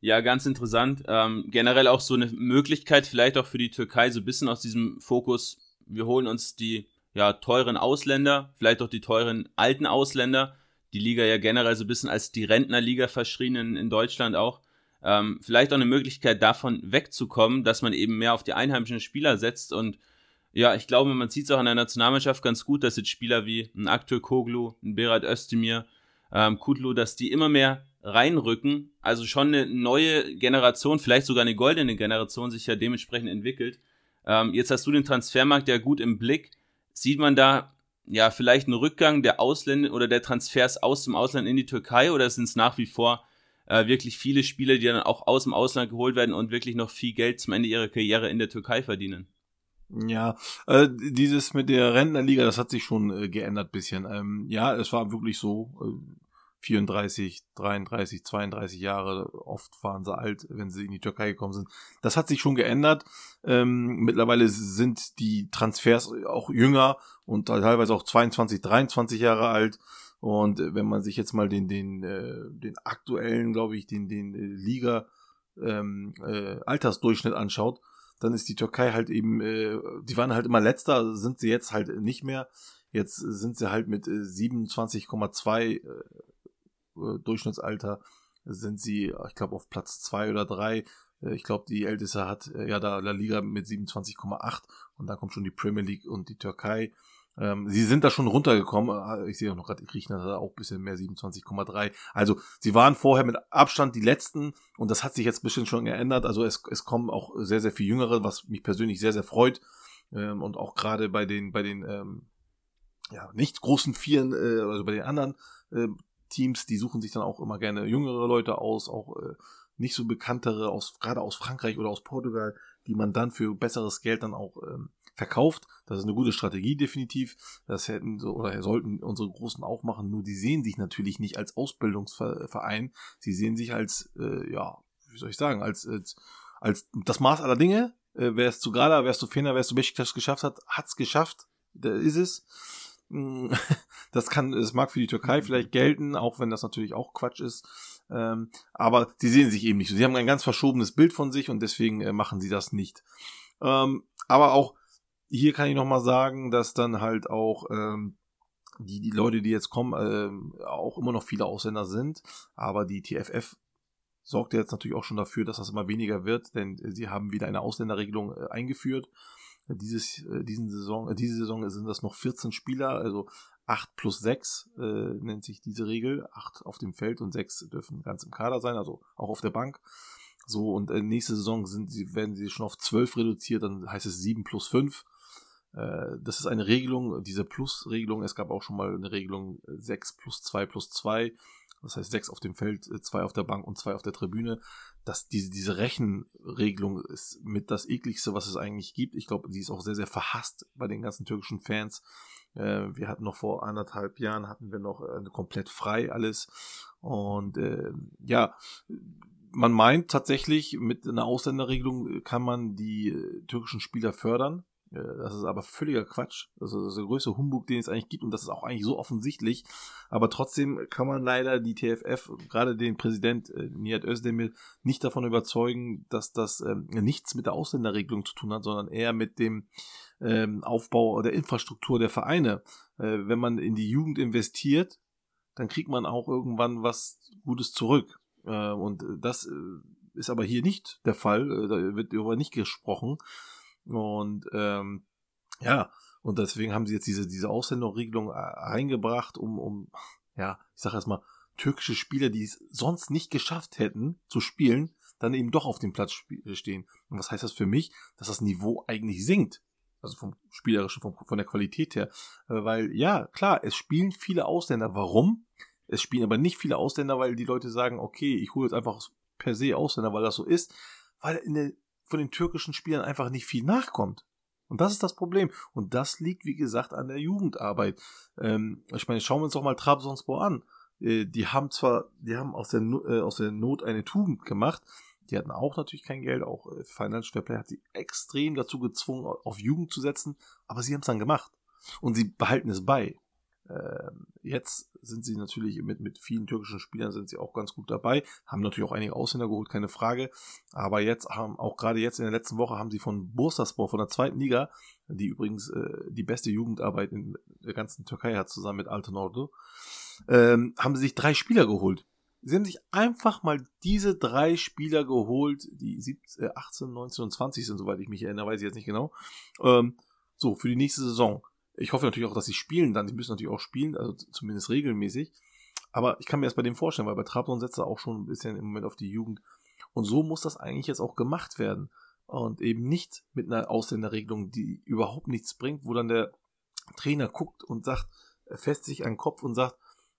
Ja, ganz interessant. Ähm, generell auch so eine Möglichkeit, vielleicht auch für die Türkei, so ein bisschen aus diesem Fokus, wir holen uns die ja, teuren Ausländer, vielleicht auch die teuren alten Ausländer, die Liga ja generell so ein bisschen als die Rentnerliga verschrien in, in Deutschland auch. Ähm, vielleicht auch eine Möglichkeit davon wegzukommen, dass man eben mehr auf die einheimischen Spieler setzt und ja, ich glaube, man sieht es auch in der Nationalmannschaft ganz gut, dass jetzt Spieler wie ein Akteur Koglu, ein Berat Özdemir, ähm, Kudlu, dass die immer mehr reinrücken. Also schon eine neue Generation, vielleicht sogar eine goldene Generation sich ja dementsprechend entwickelt. Ähm, jetzt hast du den Transfermarkt ja gut im Blick. Sieht man da ja vielleicht einen Rückgang der Ausländer oder der Transfers aus dem Ausland in die Türkei oder sind es nach wie vor äh, wirklich viele Spieler, die dann auch aus dem Ausland geholt werden und wirklich noch viel Geld zum Ende ihrer Karriere in der Türkei verdienen? Ja, äh, dieses mit der Rentnerliga, das hat sich schon äh, geändert bisschen. Ähm, ja, es war wirklich so. Äh, 34, 33, 32 Jahre, oft waren sie alt, wenn sie in die Türkei gekommen sind. Das hat sich schon geändert. Ähm, mittlerweile sind die Transfers auch jünger und teilweise auch 22, 23 Jahre alt. Und wenn man sich jetzt mal den, den, äh, den aktuellen, glaube ich, den, den äh, Liga ähm, äh, Altersdurchschnitt anschaut, dann ist die Türkei halt eben, äh, die waren halt immer letzter, sind sie jetzt halt nicht mehr. Jetzt sind sie halt mit 27,2 äh, Durchschnittsalter sind sie, ich glaube, auf Platz zwei oder drei. Äh, ich glaube, die älteste hat äh, ja da La Liga mit 27,8 und dann kommt schon die Premier League und die Türkei. Ähm, sie sind da schon runtergekommen. Ich sehe auch noch gerade, Griechenland hat auch ein bisschen mehr, 27,3. Also sie waren vorher mit Abstand die letzten und das hat sich jetzt ein bisschen schon geändert. Also es, es kommen auch sehr, sehr viel Jüngere, was mich persönlich sehr, sehr freut. Ähm, und auch gerade bei den, bei den ähm, ja, nicht großen Vieren, äh, also bei den anderen äh, Teams, die suchen sich dann auch immer gerne jüngere Leute aus, auch äh, nicht so bekanntere, aus, gerade aus Frankreich oder aus Portugal, die man dann für besseres Geld dann auch ähm, verkauft. Das ist eine gute Strategie definitiv. Das hätten so oder sollten unsere Großen auch machen. Nur die sehen sich natürlich nicht als Ausbildungsverein. Sie sehen sich als, äh, ja, wie soll ich sagen, als, als, als das Maß aller Dinge. Äh, wer es zu Grada, wer es zu Fener, wer es zu Besiktas geschafft hat, hat's geschafft. Da ist es. Mm, das kann, es mag für die Türkei vielleicht gelten, auch wenn das natürlich auch Quatsch ist. Ähm, aber sie sehen sich eben nicht so. Sie haben ein ganz verschobenes Bild von sich und deswegen äh, machen sie das nicht. Ähm, aber auch hier kann ich nochmal sagen, dass dann halt auch ähm, die, die Leute, die jetzt kommen, ähm, auch immer noch viele Ausländer sind. Aber die TFF sorgt jetzt natürlich auch schon dafür, dass das immer weniger wird, denn sie haben wieder eine Ausländerregelung äh, eingeführt. Dieses, äh, diesen Saison, äh, diese Saison sind das noch 14 Spieler, also 8 plus 6 äh, nennt sich diese Regel. 8 auf dem Feld und 6 dürfen ganz im Kader sein, also auch auf der Bank. So, und äh, nächste Saison sind sie, werden sie schon auf 12 reduziert, dann heißt es 7 plus 5. Äh, das ist eine Regelung, diese Plus-Regelung. Es gab auch schon mal eine Regelung 6 plus 2 plus 2. Das heißt 6 auf dem Feld, 2 auf der Bank und 2 auf der Tribüne. Das, diese, diese Rechenregelung ist mit das ekligste, was es eigentlich gibt. Ich glaube, sie ist auch sehr, sehr verhasst bei den ganzen türkischen Fans. Äh, wir hatten noch vor anderthalb Jahren hatten wir noch äh, komplett frei alles. Und äh, ja, man meint tatsächlich, mit einer Ausländerregelung kann man die äh, türkischen Spieler fördern. Äh, das ist aber völliger Quatsch. Also das ist der größte Humbug, den es eigentlich gibt und das ist auch eigentlich so offensichtlich. Aber trotzdem kann man leider die TFF, gerade den Präsident äh, Nihat Özdemir, nicht davon überzeugen, dass das ähm, nichts mit der Ausländerregelung zu tun hat, sondern eher mit dem ähm, Aufbau der Infrastruktur der Vereine. Äh, wenn man in die Jugend investiert, dann kriegt man auch irgendwann was Gutes zurück. Äh, und das äh, ist aber hier nicht der Fall. Äh, da wird darüber nicht gesprochen. Und ähm, ja, und deswegen haben sie jetzt diese, diese Ausländerregelung äh, eingebracht, um, um, ja, ich sag erstmal, türkische Spieler, die es sonst nicht geschafft hätten zu spielen, dann eben doch auf dem Platz stehen. Und was heißt das für mich? Dass das Niveau eigentlich sinkt. Also vom spielerischen, vom, von der Qualität her. Weil, ja, klar, es spielen viele Ausländer. Warum? Es spielen aber nicht viele Ausländer, weil die Leute sagen, okay, ich hole jetzt einfach per se Ausländer, weil das so ist, weil in der, von den türkischen Spielern einfach nicht viel nachkommt. Und das ist das Problem. Und das liegt, wie gesagt, an der Jugendarbeit. Ähm, ich meine, schauen wir uns doch mal Trabzonspor an. Äh, die haben zwar, die haben aus der, äh, aus der Not eine Tugend gemacht. Die hatten auch natürlich kein Geld. Auch äh, Financial Fair Play hat sie extrem dazu gezwungen, auf Jugend zu setzen. Aber sie haben es dann gemacht. Und sie behalten es bei. Ähm, jetzt sind sie natürlich mit, mit vielen türkischen Spielern sind sie auch ganz gut dabei, haben natürlich auch einige Ausländer geholt, keine Frage. Aber jetzt haben, auch gerade jetzt in der letzten Woche haben sie von Bursaspor, von der zweiten Liga, die übrigens äh, die beste Jugendarbeit in der ganzen Türkei hat, zusammen mit Norde, ähm, haben sie sich drei Spieler geholt. Sie haben sich einfach mal diese drei Spieler geholt, die 17, 18, 19 und 20 sind, soweit ich mich erinnere, weiß ich jetzt nicht genau. Ähm, so, für die nächste Saison. Ich hoffe natürlich auch, dass sie spielen dann. Die müssen natürlich auch spielen, also zumindest regelmäßig. Aber ich kann mir das bei dem vorstellen, weil bei Trabzon setzt er auch schon ein bisschen im Moment auf die Jugend. Und so muss das eigentlich jetzt auch gemacht werden. Und eben nicht mit einer Ausländerregelung, die überhaupt nichts bringt, wo dann der Trainer guckt und sagt, fässt sich an den Kopf und sagt,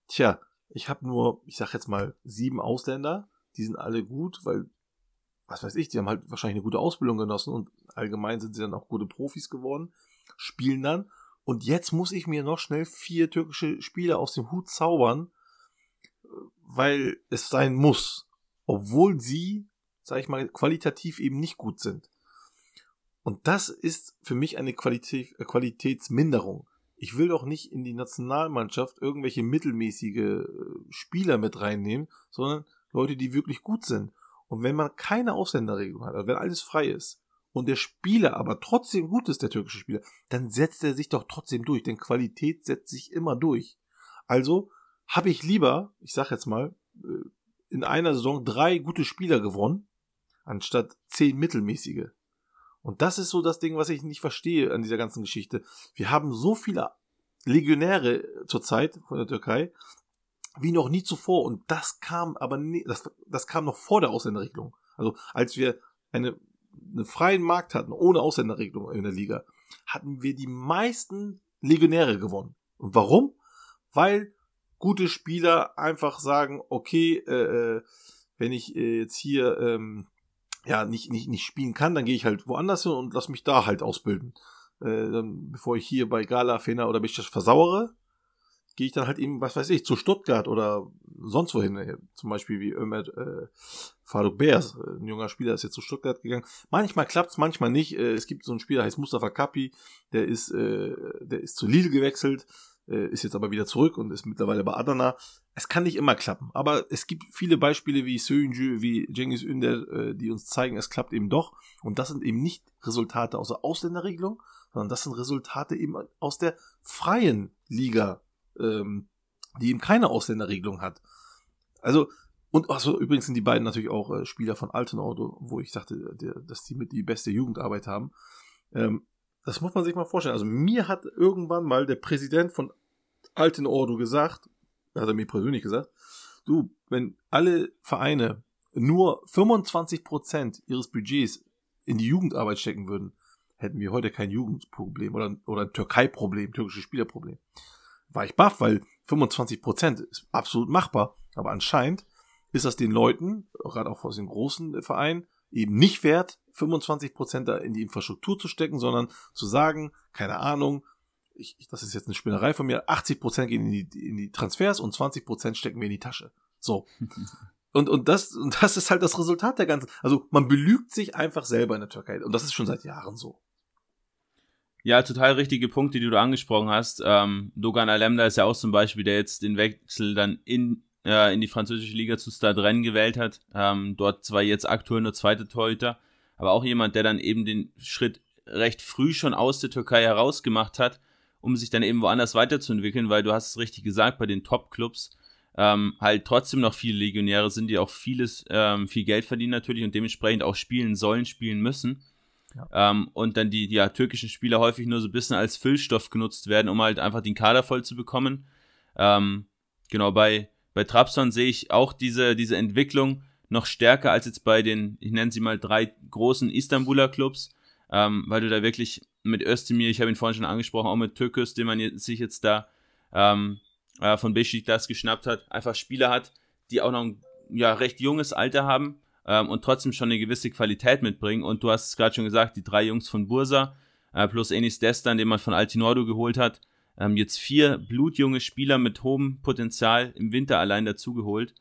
tja, ich habe nur, ich sag jetzt mal, sieben Ausländer, die sind alle gut, weil, was weiß ich, die haben halt wahrscheinlich eine gute Ausbildung genossen und allgemein sind sie dann auch gute Profis geworden, spielen dann und jetzt muss ich mir noch schnell vier türkische Spieler aus dem Hut zaubern, weil es sein muss. Obwohl sie, sag ich mal, qualitativ eben nicht gut sind. Und das ist für mich eine Qualität, äh, Qualitätsminderung. Ich will doch nicht in die Nationalmannschaft irgendwelche mittelmäßige äh, Spieler mit reinnehmen, sondern Leute, die wirklich gut sind. Und wenn man keine Ausländerregelung hat, also wenn alles frei ist, und der Spieler aber trotzdem gut ist, der türkische Spieler, dann setzt er sich doch trotzdem durch, denn Qualität setzt sich immer durch. Also habe ich lieber, ich sag jetzt mal, äh, in einer Saison drei gute Spieler gewonnen, anstatt zehn mittelmäßige. Und das ist so das Ding, was ich nicht verstehe an dieser ganzen Geschichte. Wir haben so viele Legionäre zurzeit von der Türkei, wie noch nie zuvor. Und das kam aber nie, das, das kam noch vor der Ausländerregelung. Also als wir eine einen freien Markt hatten, ohne Ausländerregelung in der Liga, hatten wir die meisten Legionäre gewonnen. Und warum? Weil gute Spieler einfach sagen, okay, äh, äh, wenn ich äh, jetzt hier ähm, ja nicht, nicht, nicht spielen kann, dann gehe ich halt woanders hin und lass mich da halt ausbilden. äh, dann, bevor ich hier bei Gala, Fener oder Besiktas versauere, gehe ich dann halt eben, was weiß ich, zu Stuttgart oder sonst wohin. Äh, zum Beispiel wie Ömer äh, Faruk Beers, äh, ein junger Spieler, ist jetzt zu Stuttgart gegangen. Manchmal klappt's, manchmal nicht. Äh, es gibt so einen Spieler, heißt Mustafa Kapi, der ist, äh, der ist zu Lille gewechselt, äh, ist jetzt aber wieder zurück und ist mittlerweile bei Adana. Es kann nicht immer klappen, aber es gibt viele Beispiele wie Söyüncü, wie Cengiz Ünder, äh, die uns zeigen, es klappt eben doch. Und das sind eben nicht Resultate aus der Ausländerregelung, sondern das sind Resultate eben aus der freien Liga ähm, die eben keine Ausländerregelung hat. Also, und also übrigens sind die beiden natürlich auch äh, Spieler von Altenau, wo ich dachte, der, dass die mit die beste Jugendarbeit haben. Ähm, das muss man sich mal vorstellen. Also mir hat irgendwann mal der Präsident von Altenordo gesagt, hat er mir persönlich gesagt, du, wenn alle Vereine nur 25% ihres Budgets in die Jugendarbeit stecken würden, hätten wir heute kein Jugendproblem oder, oder ein Türkei-Problem, türkisches Spielerproblem war ich baff, weil 25 Prozent ist absolut machbar. Aber anscheinend ist das den Leuten, gerade auch aus den großen Vereinen, eben nicht wert, 25 Prozent da in die Infrastruktur zu stecken, sondern zu sagen, keine Ahnung, ich, das ist jetzt eine Spinnerei von mir, 80 Prozent gehen in die, in die Transfers und 20 Prozent stecken wir in die Tasche. So. Und, und, das, und das ist halt das Resultat der ganzen. Also man belügt sich einfach selber in der Türkei. Und das ist schon seit Jahren so. Ja, total richtige Punkte, die du angesprochen hast. Ähm, Dogan Alemda ist ja auch zum Beispiel, der jetzt den Wechsel dann in, äh, in die französische Liga zu Stade Rennes gewählt hat. Ähm, dort zwar jetzt aktuell nur zweite Torhüter, aber auch jemand, der dann eben den Schritt recht früh schon aus der Türkei herausgemacht hat, um sich dann eben woanders weiterzuentwickeln, weil du hast es richtig gesagt, bei den Top-Clubs ähm, halt trotzdem noch viele Legionäre sind, die auch vieles, ähm, viel Geld verdienen natürlich und dementsprechend auch spielen sollen, spielen müssen. Ja. Ähm, und dann die, die ja, türkischen Spieler häufig nur so ein bisschen als Füllstoff genutzt werden, um halt einfach den Kader voll zu bekommen. Ähm, genau, bei, bei Trabzon sehe ich auch diese, diese Entwicklung noch stärker als jetzt bei den, ich nenne sie mal drei großen Istanbuler Clubs, ähm, weil du da wirklich mit Özdemir, ich habe ihn vorhin schon angesprochen, auch mit Türkis, den man sich jetzt da ähm, äh, von Besiktas geschnappt hat, einfach Spieler hat, die auch noch ein ja, recht junges Alter haben, ähm, und trotzdem schon eine gewisse Qualität mitbringen. Und du hast es gerade schon gesagt, die drei Jungs von Bursa äh, plus Enis Destan, den man von Altinordo geholt hat, ähm, jetzt vier blutjunge Spieler mit hohem Potenzial im Winter allein dazugeholt.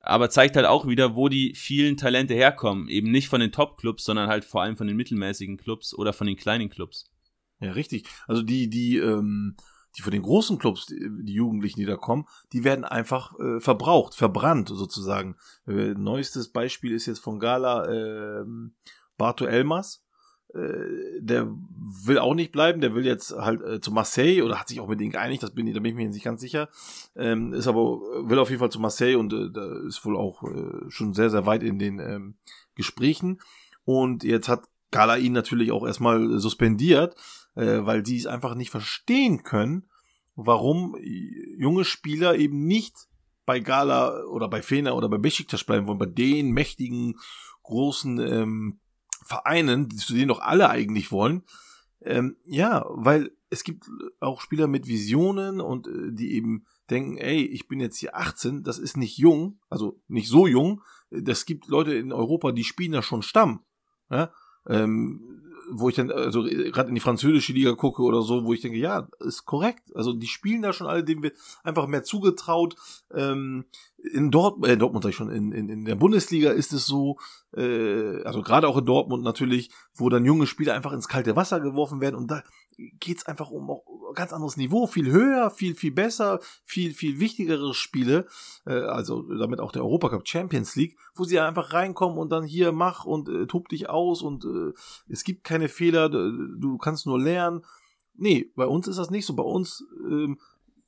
Aber zeigt halt auch wieder, wo die vielen Talente herkommen. Eben nicht von den Top-Clubs, sondern halt vor allem von den mittelmäßigen Clubs oder von den kleinen Clubs. Ja, richtig. Also die, die, ähm, die von den großen Clubs, die, Jugendlichen, die da kommen, die werden einfach äh, verbraucht, verbrannt sozusagen. Äh, neuestes Beispiel ist jetzt von Gala äh, Barto Elmas. Äh, der will auch nicht bleiben, der will jetzt halt äh, zu Marseille oder hat sich auch mit denen geeinigt, das bin ich, da bin ich mir nicht ganz sicher. Ähm, ist aber, will auf jeden Fall zu Marseille und äh, da ist wohl auch äh, schon sehr, sehr weit in den ähm, Gesprächen. Und jetzt hat Gala ihn natürlich auch erstmal suspendiert, äh, weil die es einfach nicht verstehen können, warum junge Spieler eben nicht bei Gala oder bei Fener oder bei Besiktas bleiben wollen, bei den mächtigen, großen ähm, Vereinen, zu denen doch alle eigentlich wollen. Ähm, ja, weil es gibt auch Spieler mit Visionen und äh, die eben denken, ey, ich bin jetzt hier 18, das ist nicht jung, also nicht so jung. Das gibt Leute in Europa, die spielen da schon Stamm. Ja? Ähm, wo ich dann, also gerade in die französische Liga gucke oder so, wo ich denke, ja, ist korrekt. Also die spielen da schon alle, denen wird einfach mehr zugetraut. Ähm, in Dortmund, äh, Dortmund sag ich schon, in, in, in der Bundesliga ist es so, äh, also gerade auch in Dortmund natürlich, wo dann junge Spieler einfach ins kalte Wasser geworfen werden und da geht's einfach um auch ganz anderes Niveau, viel höher, viel, viel besser, viel, viel wichtigere Spiele, äh, also damit auch der Europacup Champions League, wo sie einfach reinkommen und dann hier mach und äh, tob dich aus und äh, es gibt keine Fehler, du kannst nur lernen. Nee, bei uns ist das nicht so. Bei uns ähm,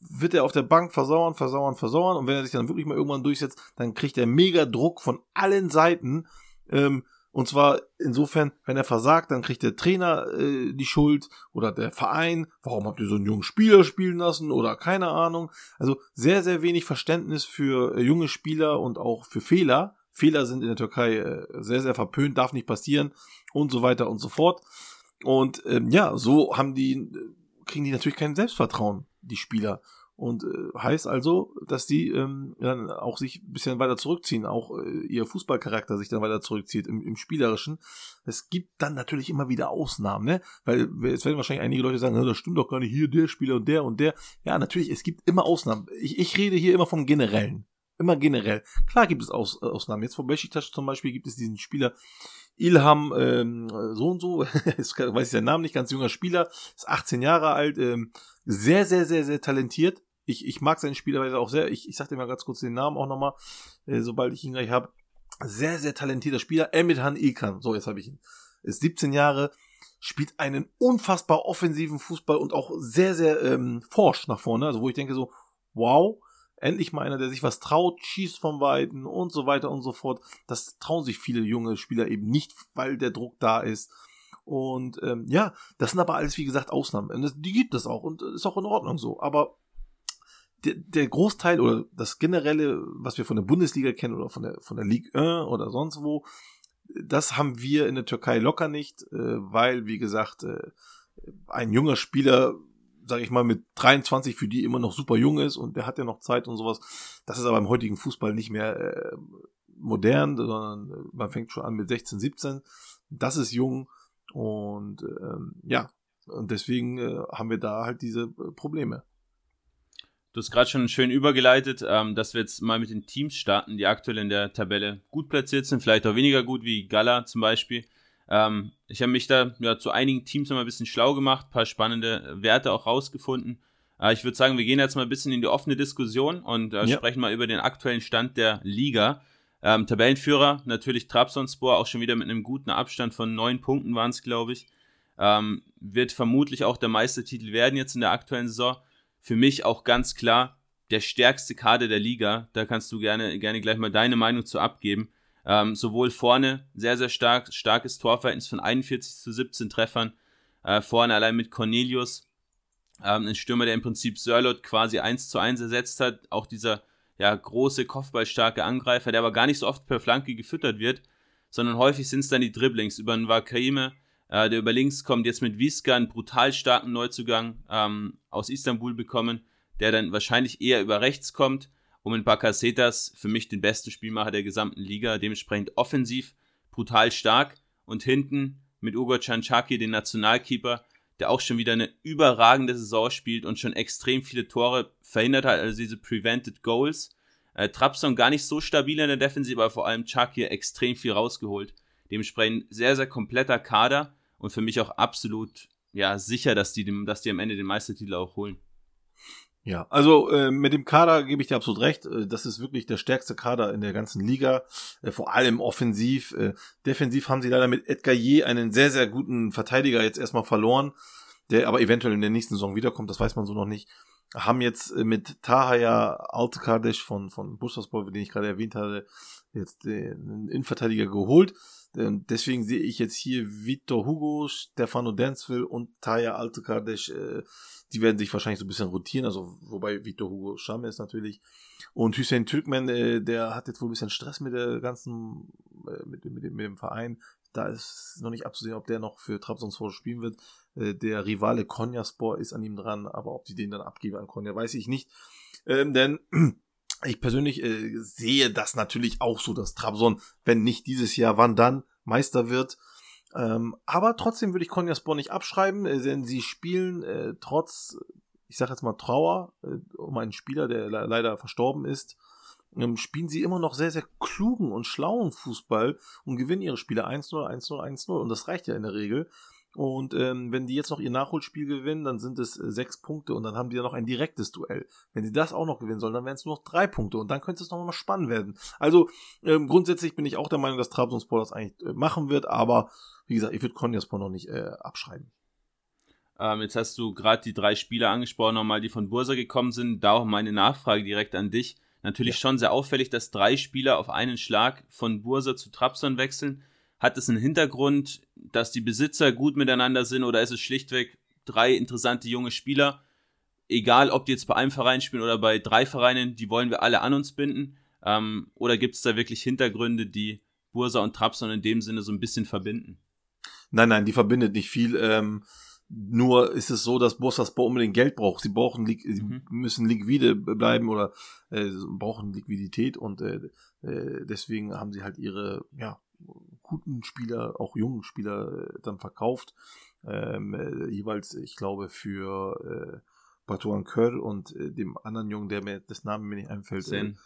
wird er auf der Bank versauern, versauern, versauern und wenn er sich dann wirklich mal irgendwann durchsetzt, dann kriegt er mega Druck von allen Seiten. Ähm, und zwar insofern, wenn er versagt, dann kriegt der Trainer äh, die Schuld oder der Verein. Warum habt ihr so einen jungen Spieler spielen lassen oder keine Ahnung. Also sehr, sehr wenig Verständnis für äh, junge Spieler und auch für Fehler. Fehler sind in der Türkei äh, sehr, sehr verpönt, darf nicht passieren und so weiter und so fort. Und ähm, ja, so haben die, kriegen die natürlich kein Selbstvertrauen, die Spieler. Und äh, heißt also, dass die ähm, dann auch sich ein bisschen weiter zurückziehen, auch äh, ihr Fußballcharakter sich dann weiter zurückzieht im, im Spielerischen. Es gibt dann natürlich immer wieder Ausnahmen, ne? Weil es werden wahrscheinlich einige Leute sagen, das stimmt doch gar nicht, hier der Spieler und der und der. Ja, natürlich, es gibt immer Ausnahmen. Ich, ich rede hier immer vom Generellen. Immer generell. Klar gibt es Aus, Ausnahmen. Jetzt von Besiktas zum Beispiel gibt es diesen Spieler Ilham ähm, so und so, weiß ich den Namen nicht, ganz junger Spieler, ist 18 Jahre alt, ähm, sehr, sehr, sehr, sehr talentiert, ich, ich mag seine Spielerweise auch sehr. Ich, ich sag dir mal ganz kurz den Namen auch nochmal, äh, sobald ich ihn gleich habe. Sehr, sehr talentierter Spieler. Emirhan Ilkan. So, jetzt habe ich ihn. Ist 17 Jahre, spielt einen unfassbar offensiven Fußball und auch sehr, sehr ähm, forsch nach vorne. Also wo ich denke so, wow, endlich mal einer, der sich was traut, schießt vom Weiten und so weiter und so fort. Das trauen sich viele junge Spieler eben nicht, weil der Druck da ist. Und ähm, ja, das sind aber alles, wie gesagt, Ausnahmen. Und das, die gibt es auch und ist auch in Ordnung so. Aber der, der Großteil oder das generelle, was wir von der Bundesliga kennen oder von der, von der Ligue 1 oder sonst wo, das haben wir in der Türkei locker nicht, äh, weil, wie gesagt, äh, ein junger Spieler, sage ich mal, mit 23 für die immer noch super jung ist und der hat ja noch Zeit und sowas. Das ist aber im heutigen Fußball nicht mehr äh, modern, sondern man fängt schon an mit 16, 17. Das ist jung und ähm, ja, und deswegen äh, haben wir da halt diese Probleme. Du hast gerade schon schön übergeleitet, ähm, dass wir jetzt mal mit den Teams starten, die aktuell in der Tabelle gut platziert sind, vielleicht auch weniger gut wie Gala zum Beispiel. Ähm, ich habe mich da ja, zu einigen Teams noch mal ein bisschen schlau gemacht, paar spannende Werte auch rausgefunden. Äh, ich würde sagen, wir gehen jetzt mal ein bisschen in die offene Diskussion und äh, ja. sprechen mal über den aktuellen Stand der Liga. Ähm, Tabellenführer natürlich Trabzonspor, auch schon wieder mit einem guten Abstand von neun Punkten waren es, glaube ich. Ähm, wird vermutlich auch der Meistertitel werden jetzt in der aktuellen Saison für mich auch ganz klar der stärkste Kader der Liga. Da kannst du gerne, gerne gleich mal deine Meinung zu abgeben. Ähm, sowohl vorne sehr, sehr stark, starkes Torverhältnis von 41 zu 17 Treffern. Äh, vorne allein mit Cornelius, ähm, ein Stürmer, der im Prinzip Sörlot quasi 1 zu 1 ersetzt hat. Auch dieser ja, große, kopfballstarke Angreifer, der aber gar nicht so oft per Flanke gefüttert wird, sondern häufig sind es dann die Dribblings über einen Vakame, äh, der über links kommt jetzt mit Wiska einen brutal starken Neuzugang ähm, aus Istanbul bekommen, der dann wahrscheinlich eher über rechts kommt. In Bakasetas für mich den besten Spielmacher der gesamten Liga, dementsprechend offensiv brutal stark und hinten mit Ugo Chanchaki, den Nationalkeeper, der auch schon wieder eine überragende Saison spielt und schon extrem viele Tore verhindert hat, also diese Prevented Goals. Äh, Trabzon gar nicht so stabil in der Defensive, aber vor allem Chaki extrem viel rausgeholt. Dementsprechend sehr, sehr kompletter Kader und für mich auch absolut ja, sicher, dass die, dass die am Ende den Meistertitel auch holen. Ja, also äh, mit dem Kader gebe ich dir absolut recht. Äh, das ist wirklich der stärkste Kader in der ganzen Liga, äh, vor allem offensiv. Äh, defensiv haben sie leider mit Edgar Je einen sehr, sehr guten Verteidiger jetzt erstmal verloren, der aber eventuell in der nächsten Saison wiederkommt, das weiß man so noch nicht. Haben jetzt äh, mit Tahaya Altekardesh von, von Bursaspor, den ich gerade erwähnt hatte, jetzt den Innenverteidiger geholt. Ähm, deswegen sehe ich jetzt hier Vitor Hugo, Stefano Denzville und Taya Altekardesh. Äh, die werden sich wahrscheinlich so ein bisschen rotieren, also wobei Vitor Hugo Scham ist natürlich. Und Hussein Türkmen, äh, der hat jetzt wohl ein bisschen Stress mit der ganzen, äh, mit, mit, mit, dem Verein. Da ist noch nicht abzusehen, ob der noch für Trabzonspor spielen wird. Der Rivale Konyaspor ist an ihm dran, aber ob die den dann abgeben an Konya, weiß ich nicht. Ähm, denn ich persönlich äh, sehe das natürlich auch so, dass Trabzon, wenn nicht dieses Jahr, wann dann Meister wird. Ähm, aber trotzdem würde ich Konyaspor nicht abschreiben, äh, denn sie spielen äh, trotz, ich sage jetzt mal Trauer äh, um einen Spieler, der le leider verstorben ist, ähm, spielen sie immer noch sehr, sehr klugen und schlauen Fußball und gewinnen ihre Spiele 1-0, 1-0, 1-0 und das reicht ja in der Regel. Und ähm, wenn die jetzt noch ihr Nachholspiel gewinnen, dann sind es äh, sechs Punkte und dann haben die ja noch ein direktes Duell. Wenn sie das auch noch gewinnen sollen, dann wären es nur noch drei Punkte und dann könnte es noch mal spannend werden. Also ähm, grundsätzlich bin ich auch der Meinung, dass Trabzonspor das eigentlich äh, machen wird, aber wie gesagt, ich würde Konyaspor noch nicht äh, abschreiben. Ähm, jetzt hast du gerade die drei Spieler angesprochen, nochmal, die von Bursa gekommen sind. Da auch meine Nachfrage direkt an dich. Natürlich ja. schon sehr auffällig, dass drei Spieler auf einen Schlag von Bursa zu Trabzon wechseln. Hat es einen Hintergrund, dass die Besitzer gut miteinander sind oder ist es schlichtweg drei interessante junge Spieler? Egal, ob die jetzt bei einem Verein spielen oder bei drei Vereinen, die wollen wir alle an uns binden. Ähm, oder gibt es da wirklich Hintergründe, die Bursa und Trabzon in dem Sinne so ein bisschen verbinden? Nein, nein, die verbindet nicht viel. Ähm, nur ist es so, dass Bursaspor unbedingt Geld braucht. Sie brauchen, sie mhm. müssen liquide bleiben oder äh, brauchen Liquidität und äh, äh, deswegen haben sie halt ihre ja, guten Spieler, auch jungen Spieler äh, dann verkauft. Ähm, äh, jeweils, ich glaube, für äh, Batuan Kör und äh, dem anderen Jungen, der mir das Name mir nicht einfällt. Sen.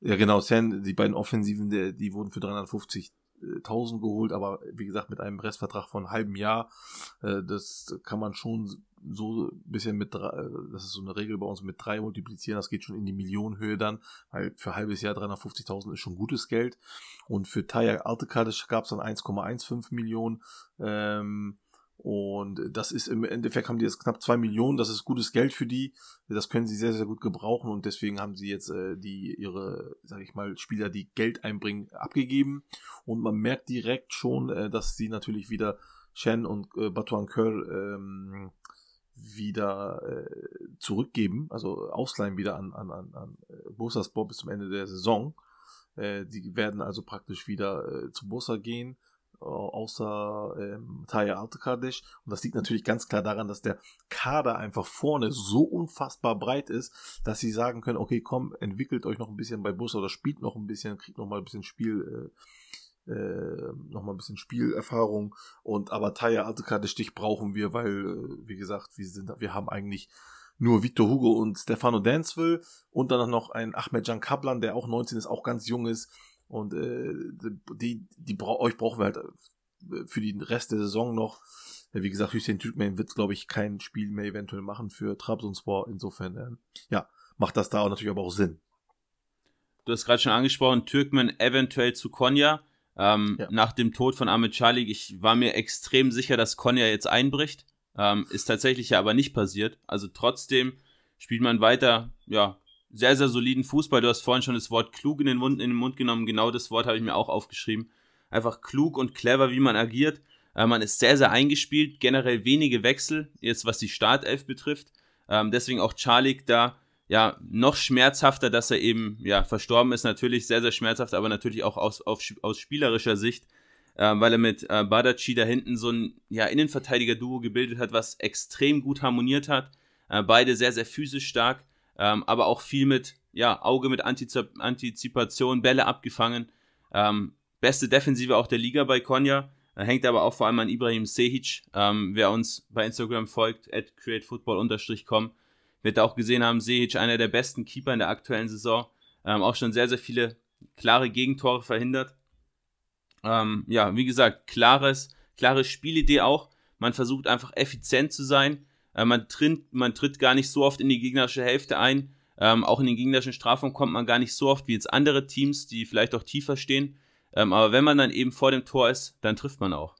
Äh, ja, genau, Sen, die beiden Offensiven, die, die wurden für 350 1000 geholt, aber wie gesagt mit einem Restvertrag von einem halben Jahr. Äh, das kann man schon so ein bisschen mit, äh, das ist so eine Regel bei uns, mit drei multiplizieren. Das geht schon in die Millionenhöhe dann, weil für ein halbes Jahr 350.000 ist schon gutes Geld. Und für Taya Altekadic gab es dann 1,15 Millionen. Ähm, und das ist im Endeffekt haben die jetzt knapp zwei Millionen, das ist gutes Geld für die. Das können sie sehr, sehr gut gebrauchen und deswegen haben sie jetzt äh, die ihre, sag ich mal, Spieler, die Geld einbringen, abgegeben. Und man merkt direkt schon, äh, dass sie natürlich wieder Shen und äh, Batuan Kör ähm, wieder äh, zurückgeben, also ausleihen wieder an, an, an, an äh, Bursaspor bis zum Ende der Saison. Äh, die werden also praktisch wieder äh, zu Bursa gehen außer ähm, Taya Altekadic. Und das liegt natürlich ganz klar daran, dass der Kader einfach vorne so unfassbar breit ist, dass sie sagen können, okay, komm, entwickelt euch noch ein bisschen bei Bus oder spielt noch ein bisschen, kriegt noch mal ein bisschen Spiel, äh, äh, noch mal ein bisschen Spielerfahrung. Und aber Taya Altekadic dich brauchen wir, weil, äh, wie gesagt, wir sind, wir haben eigentlich nur Victor Hugo und Stefano Danceville und dann noch ein Ahmed Jan Kaplan, der auch 19 ist, auch ganz jung ist. Und äh, die, die bra euch brauchen wir halt äh, für den Rest der Saison noch. Wie gesagt, Hüseyin Türkmen wird, glaube ich, kein Spiel mehr eventuell machen für Trabzonspor. Insofern, äh, ja, macht das da auch natürlich aber auch Sinn. Du hast gerade schon angesprochen, Türkmen eventuell zu Konya. Ähm, ja. Nach dem Tod von Ahmed Chalik, ich war mir extrem sicher, dass Konya jetzt einbricht. Ähm, ist tatsächlich ja aber nicht passiert. Also trotzdem spielt man weiter, ja, sehr, sehr soliden Fußball. Du hast vorhin schon das Wort klug in den Mund, in den Mund genommen. Genau das Wort habe ich mir auch aufgeschrieben. Einfach klug und clever, wie man agiert. Äh, man ist sehr, sehr eingespielt. Generell wenige Wechsel, jetzt was die Startelf betrifft. Ähm, deswegen auch Charlik da ja noch schmerzhafter, dass er eben ja verstorben ist. Natürlich sehr, sehr schmerzhaft, aber natürlich auch aus, auf, aus spielerischer Sicht. Äh, weil er mit äh, Badachi da hinten so ein ja, Innenverteidiger-Duo gebildet hat, was extrem gut harmoniert hat. Äh, beide sehr, sehr physisch stark ähm, aber auch viel mit ja, Auge mit Antizip Antizipation, Bälle abgefangen. Ähm, beste Defensive auch der Liga bei Konya. Hängt aber auch vor allem an Ibrahim Sehic. Ähm, wer uns bei Instagram folgt, at createfootball-com, wird auch gesehen haben, Sehic einer der besten Keeper in der aktuellen Saison. Ähm, auch schon sehr, sehr viele klare Gegentore verhindert. Ähm, ja, wie gesagt, klares, klare Spielidee auch. Man versucht einfach effizient zu sein. Äh, man, tritt, man tritt gar nicht so oft in die gegnerische Hälfte ein. Ähm, auch in den gegnerischen Strafraum kommt man gar nicht so oft wie jetzt andere Teams, die vielleicht auch tiefer stehen. Ähm, aber wenn man dann eben vor dem Tor ist, dann trifft man auch.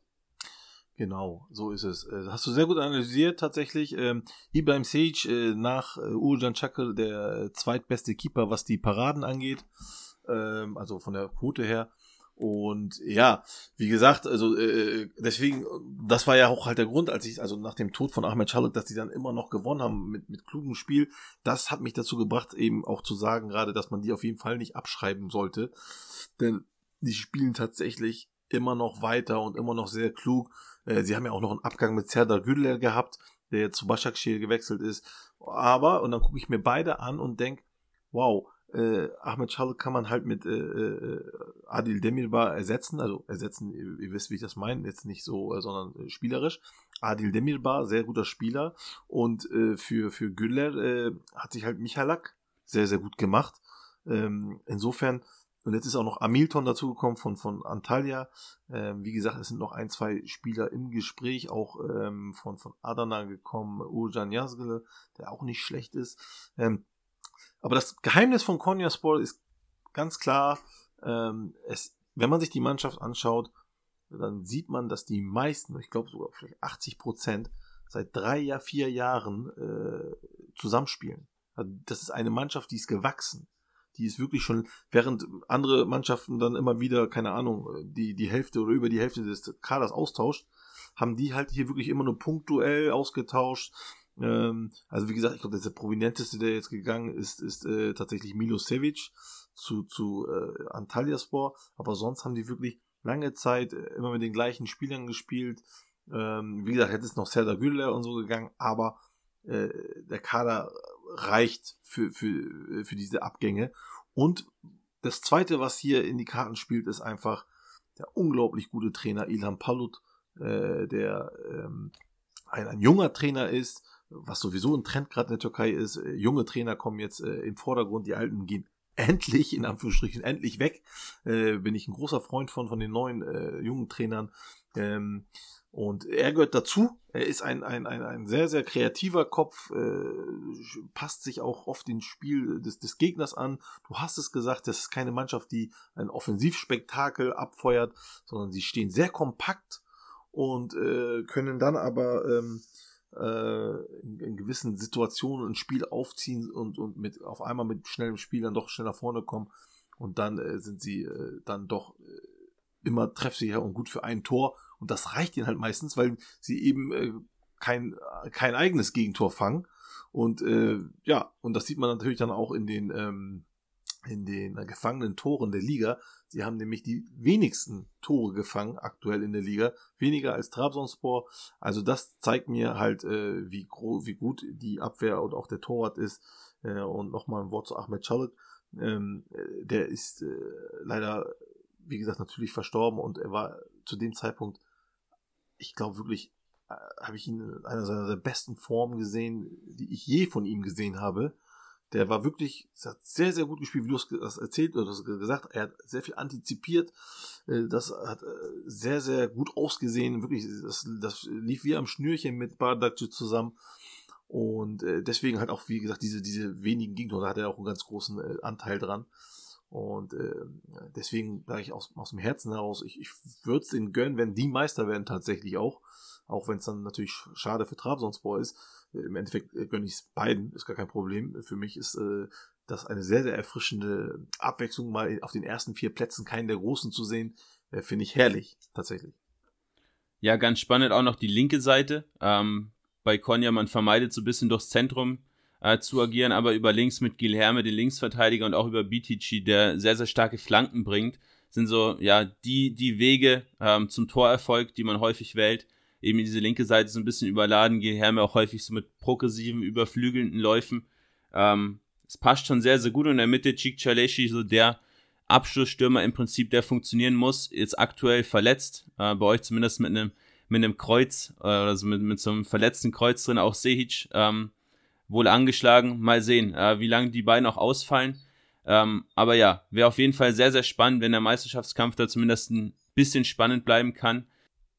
Genau, so ist es. Äh, hast du sehr gut analysiert tatsächlich. Ähm, Ibrahim Sage äh, nach äh, Çakır der zweitbeste Keeper, was die Paraden angeht. Ähm, also von der Quote her. Und ja, wie gesagt, also äh, deswegen, das war ja auch halt der Grund, als ich, also nach dem Tod von Ahmed Chaluk, dass die dann immer noch gewonnen haben mit, mit klugem Spiel, das hat mich dazu gebracht, eben auch zu sagen, gerade, dass man die auf jeden Fall nicht abschreiben sollte. Denn die spielen tatsächlich immer noch weiter und immer noch sehr klug. Äh, sie haben ja auch noch einen Abgang mit Serdar Güler gehabt, der zu Başakşehir gewechselt ist. Aber, und dann gucke ich mir beide an und denk, wow, äh, Ahmed Çalık kann man halt mit äh, äh, Adil Demirbar ersetzen, also ersetzen, ihr, ihr, wisst, wie ich das meine, jetzt nicht so, äh, sondern äh, spielerisch. Adil Demirbar, sehr guter Spieler und äh, für, für Güller äh, hat sich halt Michalak sehr, sehr gut gemacht. Ähm, insofern, und jetzt ist auch noch Amilton dazugekommen von, von Antalya. Ähm, wie gesagt, es sind noch ein, zwei Spieler im Gespräch, auch ähm, von, von Adana gekommen, Urjan Yazgil, der auch nicht schlecht ist. Ähm, aber das Geheimnis von Konyaspor ist ganz klar, ähm, es, wenn man sich die Mannschaft anschaut, dann sieht man, dass die meisten, ich glaube sogar vielleicht 80 Prozent, seit drei, ja, vier Jahren äh, zusammenspielen. Also das ist eine Mannschaft, die ist gewachsen. Die ist wirklich schon, während andere Mannschaften dann immer wieder, keine Ahnung, die, die Hälfte oder über die Hälfte des Kaders austauscht, haben die halt hier wirklich immer nur punktuell ausgetauscht, ähm, also wie gesagt, ich glaube, der prominenteste, der jetzt gegangen ist, ist äh, tatsächlich Milosevic zu, zu äh, Antalyaspor. Aber sonst haben die wirklich lange Zeit äh, immer mit den gleichen Spielern gespielt. Ähm, wie gesagt, hätte es noch Serdar Güler und so gegangen, aber äh, der Kader reicht für, für, für diese Abgänge. Und das zweite, was hier in die Karten spielt, ist einfach der unglaublich gute Trainer Ilham Palut, äh, der ähm, ein, ein junger Trainer ist, was sowieso ein Trend gerade in der Türkei ist. Äh, junge Trainer kommen jetzt äh, im Vordergrund, die alten gehen endlich, in Anführungsstrichen, endlich weg. Äh, bin ich ein großer Freund von, von den neuen äh, jungen Trainern. Ähm, und er gehört dazu. Er ist ein, ein, ein, ein sehr, sehr kreativer Kopf, äh, passt sich auch oft den Spiel des, des Gegners an. Du hast es gesagt, das ist keine Mannschaft, die ein Offensivspektakel abfeuert, sondern sie stehen sehr kompakt und äh, können dann aber ähm, äh, in, in, gewissen Situationen ein Spiel aufziehen und, und mit auf einmal mit schnellem Spiel dann doch schneller vorne kommen. Und dann äh, sind sie äh, dann doch äh, immer treffsicher und gut für ein Tor. Und das reicht ihnen halt meistens, weil sie eben äh, kein, kein eigenes Gegentor fangen. Und äh, ja, und das sieht man natürlich dann auch in den, ähm, in den gefangenen Toren der Liga. Sie haben nämlich die wenigsten Tore gefangen aktuell in der Liga, weniger als Trabzonspor. Also das zeigt mir halt, äh, wie, wie gut die Abwehr und auch der Torwart ist. Äh, und nochmal ein Wort zu Ahmed Çalık. Ähm, äh, der ist äh, leider wie gesagt, natürlich verstorben und er war zu dem Zeitpunkt, ich glaube wirklich, äh, habe ich ihn in einer seiner besten Formen gesehen, die ich je von ihm gesehen habe. Der war wirklich, hat sehr, sehr gut gespielt, wie du es erzählt oder gesagt, er hat sehr viel antizipiert. Äh, das hat äh, sehr, sehr gut ausgesehen. Wirklich, das, das lief wie am Schnürchen mit Bardakci zusammen. Und deswegen halt auch, wie gesagt, diese, diese wenigen Gegner, da hat er auch einen ganz großen Anteil dran. Und äh, deswegen sage ich aus, aus dem Herzen heraus, ich, ich würde es ihnen gönnen, wenn die Meister werden tatsächlich auch. Auch wenn es dann natürlich schade für Trabzonspor ist. Äh, Im Endeffekt äh, gönne ich es beiden, ist gar kein Problem. Für mich ist äh, das eine sehr, sehr erfrischende Abwechslung, mal auf den ersten vier Plätzen keinen der Großen zu sehen. Äh, Finde ich herrlich, tatsächlich. Ja, ganz spannend auch noch die linke Seite. Ähm, bei Konya, man vermeidet so ein bisschen durchs Zentrum äh, zu agieren, aber über links mit Gilherme, den Linksverteidiger, und auch über Bitici, der sehr, sehr starke Flanken bringt, sind so, ja, die, die Wege ähm, zum Torerfolg, die man häufig wählt. Eben diese linke Seite so ein bisschen überladen, Gilherme auch häufig so mit progressiven, überflügelnden Läufen. Ähm, es passt schon sehr, sehr gut und in der Mitte Chik Chaleshi, so der Abschlussstürmer im Prinzip, der funktionieren muss, jetzt aktuell verletzt, äh, bei euch zumindest mit einem mit einem Kreuz äh, oder so mit, mit so einem verletzten Kreuz drin, auch Sehic, ähm, wohl angeschlagen. Mal sehen, äh, wie lange die beiden auch ausfallen. Ähm, aber ja, wäre auf jeden Fall sehr, sehr spannend, wenn der Meisterschaftskampf da zumindest ein bisschen spannend bleiben kann.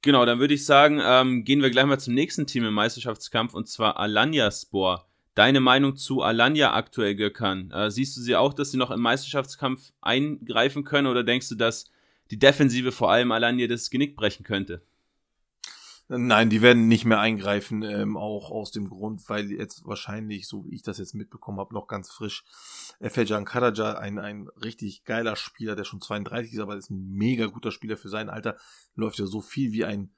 Genau, dann würde ich sagen, ähm, gehen wir gleich mal zum nächsten Team im Meisterschaftskampf und zwar Alanya Spor. Deine Meinung zu Alanya aktuell, Gökhan? Äh, siehst du sie auch, dass sie noch im Meisterschaftskampf eingreifen können oder denkst du, dass die Defensive vor allem Alanya das Genick brechen könnte? Nein, die werden nicht mehr eingreifen, ähm, auch aus dem Grund, weil jetzt wahrscheinlich, so wie ich das jetzt mitbekommen habe, noch ganz frisch Efejan Karaja, ein, ein richtig geiler Spieler, der schon 32 ist, aber ist ein mega guter Spieler für sein Alter, läuft ja so viel wie ein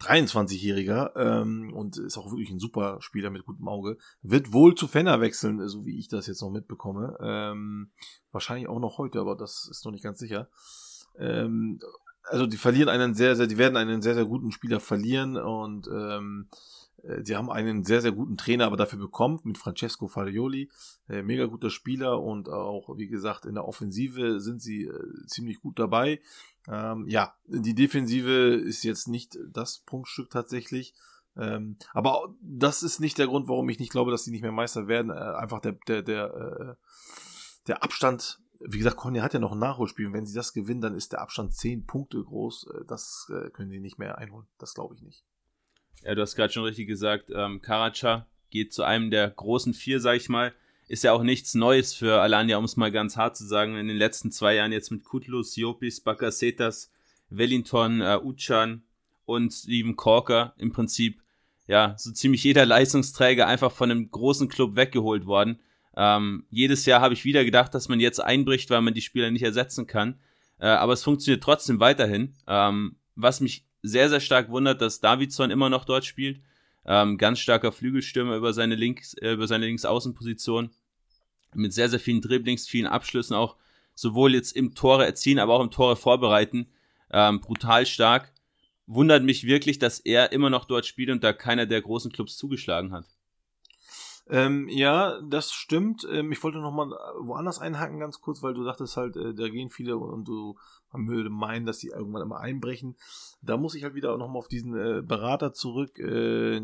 23-Jähriger ähm, und ist auch wirklich ein super Spieler mit gutem Auge. Wird wohl zu Fenner wechseln, so wie ich das jetzt noch mitbekomme. Ähm, wahrscheinlich auch noch heute, aber das ist noch nicht ganz sicher. Ähm, also die verlieren einen sehr, sehr, die werden einen sehr, sehr guten Spieler verlieren und ähm, äh, Sie haben einen sehr, sehr guten Trainer aber dafür bekommen mit Francesco Farioli. Äh, mega guter Spieler und auch, wie gesagt, in der Offensive sind sie äh, ziemlich gut dabei. Ähm, ja, die Defensive ist jetzt nicht das Punktstück tatsächlich. Ähm, aber das ist nicht der Grund, warum ich nicht glaube, dass sie nicht mehr Meister werden. Äh, einfach der, der, der, äh, der Abstand wie gesagt, Konya hat ja noch ein Nachholspiel. Wenn sie das gewinnen, dann ist der Abstand zehn Punkte groß. Äh, das äh, können die nicht mehr einholen. Das glaube ich nicht. Ja, du hast gerade schon richtig gesagt, ähm, Karaca geht zu einem der großen vier, sag ich mal. Ist ja auch nichts Neues für Alanya, um es mal ganz hart zu sagen. In den letzten zwei Jahren jetzt mit Kutlus, Siopis, Bakasetas, Wellington, äh, Uchan und Steven Corker im Prinzip ja so ziemlich jeder Leistungsträger einfach von einem großen Club weggeholt worden. Ähm, jedes Jahr habe ich wieder gedacht, dass man jetzt einbricht, weil man die Spieler nicht ersetzen kann. Äh, aber es funktioniert trotzdem weiterhin. Ähm, was mich sehr, sehr stark wundert, dass Davidson immer noch dort spielt. Ähm, ganz starker Flügelstürmer über seine Links, äh, über seine Linksaußenposition. Mit sehr, sehr vielen Dribblings, vielen Abschlüssen auch sowohl jetzt im Tore erzielen, aber auch im Tore vorbereiten. Ähm, brutal stark. wundert mich wirklich, dass er immer noch dort spielt und da keiner der großen Clubs zugeschlagen hat. Ähm, ja, das stimmt. Ähm, ich wollte noch mal woanders einhaken ganz kurz, weil du sagtest halt, äh, da gehen viele und du man würde meinen, dass die irgendwann immer einbrechen. Da muss ich halt wieder noch mal auf diesen äh, Berater zurück. Äh,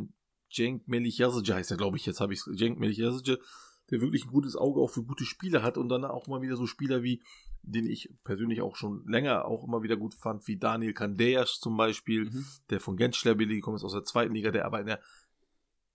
Cenk Melihyazic heißt er, glaube ich. Jetzt habe ich Cenk Melihyazic, der wirklich ein gutes Auge auch für gute Spieler hat und dann auch mal wieder so Spieler wie den ich persönlich auch schon länger auch immer wieder gut fand, wie Daniel Kandeas zum Beispiel, mhm. der von Gent Schlerbeli kommt, ist aus der zweiten Liga, der aber in der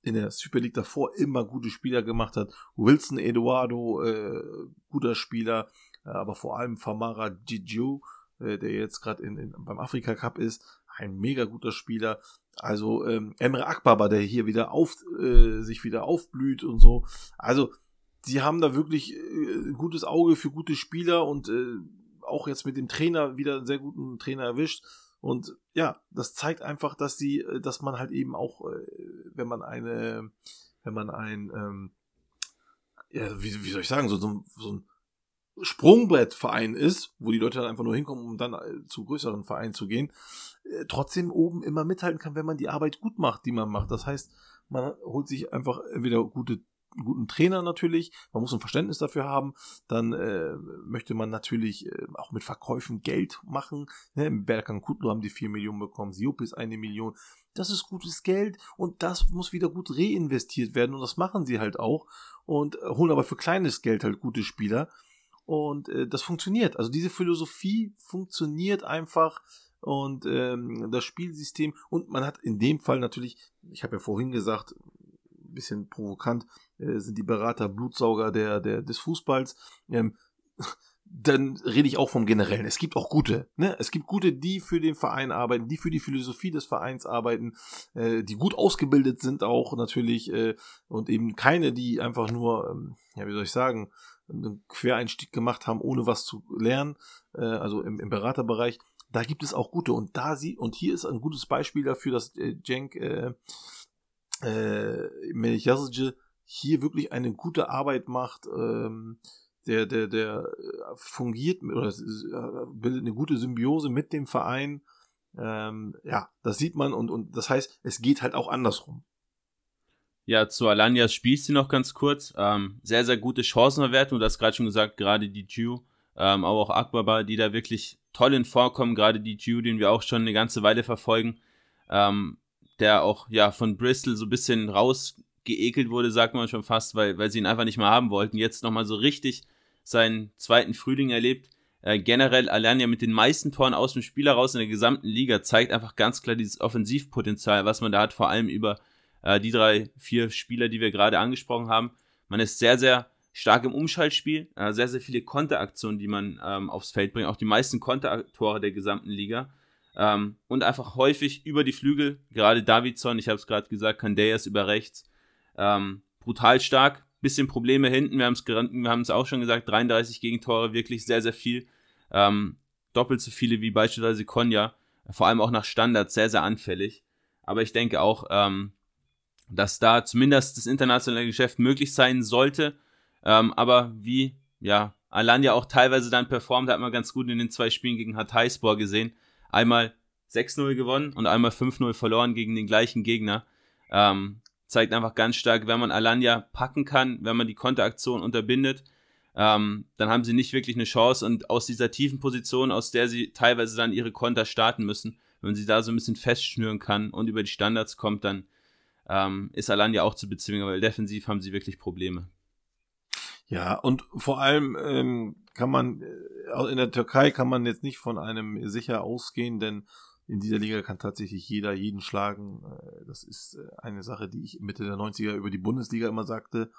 in der Super League davor immer gute Spieler gemacht hat. Wilson Eduardo, äh, guter Spieler, äh, aber vor allem Famara Giju, äh, der jetzt gerade in, in, beim Afrika Cup ist, ein mega guter Spieler. Also ähm, Emre Akbaba, der hier wieder auf, äh, sich wieder aufblüht und so. Also sie haben da wirklich äh, gutes Auge für gute Spieler und äh, auch jetzt mit dem Trainer wieder einen sehr guten Trainer erwischt. Und ja, das zeigt einfach, dass sie, äh, dass man halt eben auch, äh, wenn man eine, wenn man ein, ähm, ja, wie, wie soll ich sagen, so, so, so ein Sprungbrettverein ist, wo die Leute dann einfach nur hinkommen, um dann äh, zu größeren Vereinen zu gehen, trotzdem oben immer mithalten kann, wenn man die Arbeit gut macht, die man macht. Das heißt, man holt sich einfach entweder gute guten Trainer natürlich, man muss ein Verständnis dafür haben, dann äh, möchte man natürlich äh, auch mit Verkäufen Geld machen. Ne? Im Berkan Kutlu haben die 4 Millionen bekommen, Siopis eine Million. Das ist gutes Geld und das muss wieder gut reinvestiert werden und das machen sie halt auch und äh, holen aber für kleines Geld halt gute Spieler und äh, das funktioniert. Also diese Philosophie funktioniert einfach und ähm, das Spielsystem und man hat in dem Fall natürlich, ich habe ja vorhin gesagt, ein bisschen provokant, äh, sind die Berater Blutsauger der, der, des Fußballs. Ähm, dann rede ich auch vom Generellen. Es gibt auch gute. Ne? Es gibt gute, die für den Verein arbeiten, die für die Philosophie des Vereins arbeiten, äh, die gut ausgebildet sind auch natürlich äh, und eben keine, die einfach nur, ähm, ja, wie soll ich sagen, einen Quereinstieg gemacht haben, ohne was zu lernen, äh, also im, im Beraterbereich. Da gibt es auch gute und da sie und hier ist ein gutes Beispiel dafür, dass äh, Cenk äh, äh, hier wirklich eine gute Arbeit macht, ähm, der, der, der äh, fungiert oder äh, bildet eine gute Symbiose mit dem Verein. Ähm, ja, das sieht man und, und das heißt, es geht halt auch andersrum. Ja, zu Alanyas spielst du noch ganz kurz. Ähm, sehr, sehr gute Chancenverwertung. Du hast gerade schon gesagt, gerade die Jew, ähm, aber auch Akbaba, die da wirklich toll in vorkommen. Gerade die Jew, den wir auch schon eine ganze Weile verfolgen, ähm, der auch ja von Bristol so ein bisschen raus geekelt wurde, sagt man schon fast, weil, weil sie ihn einfach nicht mehr haben wollten. Jetzt nochmal so richtig seinen zweiten Frühling erlebt. Äh, generell allein ja mit den meisten Toren aus dem Spiel heraus in der gesamten Liga zeigt einfach ganz klar dieses Offensivpotenzial, was man da hat, vor allem über äh, die drei, vier Spieler, die wir gerade angesprochen haben. Man ist sehr, sehr stark im Umschaltspiel, äh, sehr, sehr viele Konteraktionen, die man ähm, aufs Feld bringt, auch die meisten Kontertore der gesamten Liga. Ähm, und einfach häufig über die Flügel, gerade Davidson, ich habe es gerade gesagt, Candeas über rechts, ähm, brutal stark, bisschen Probleme hinten, wir haben es auch schon gesagt, 33 Gegentore, wirklich sehr, sehr viel. Ähm, doppelt so viele wie beispielsweise Konya, vor allem auch nach Standards, sehr, sehr anfällig. Aber ich denke auch, ähm, dass da zumindest das internationale Geschäft möglich sein sollte. Ähm, aber wie, ja, Alanya auch teilweise dann performt, hat man ganz gut in den zwei Spielen gegen Hatayspor gesehen. Einmal 6-0 gewonnen und einmal 5-0 verloren gegen den gleichen Gegner. Ähm, zeigt einfach ganz stark, wenn man Alanya packen kann, wenn man die Konteraktion unterbindet, ähm, dann haben sie nicht wirklich eine Chance und aus dieser tiefen Position, aus der sie teilweise dann ihre Konter starten müssen, wenn sie da so ein bisschen festschnüren kann und über die Standards kommt, dann ähm, ist Alanya auch zu bezwingen, weil defensiv haben sie wirklich Probleme. Ja, und vor allem ähm, kann man äh, in der Türkei kann man jetzt nicht von einem sicher ausgehen, denn in dieser Liga kann tatsächlich jeder jeden schlagen. Äh, das ist äh, eine Sache, die ich Mitte der 90er über die Bundesliga immer sagte.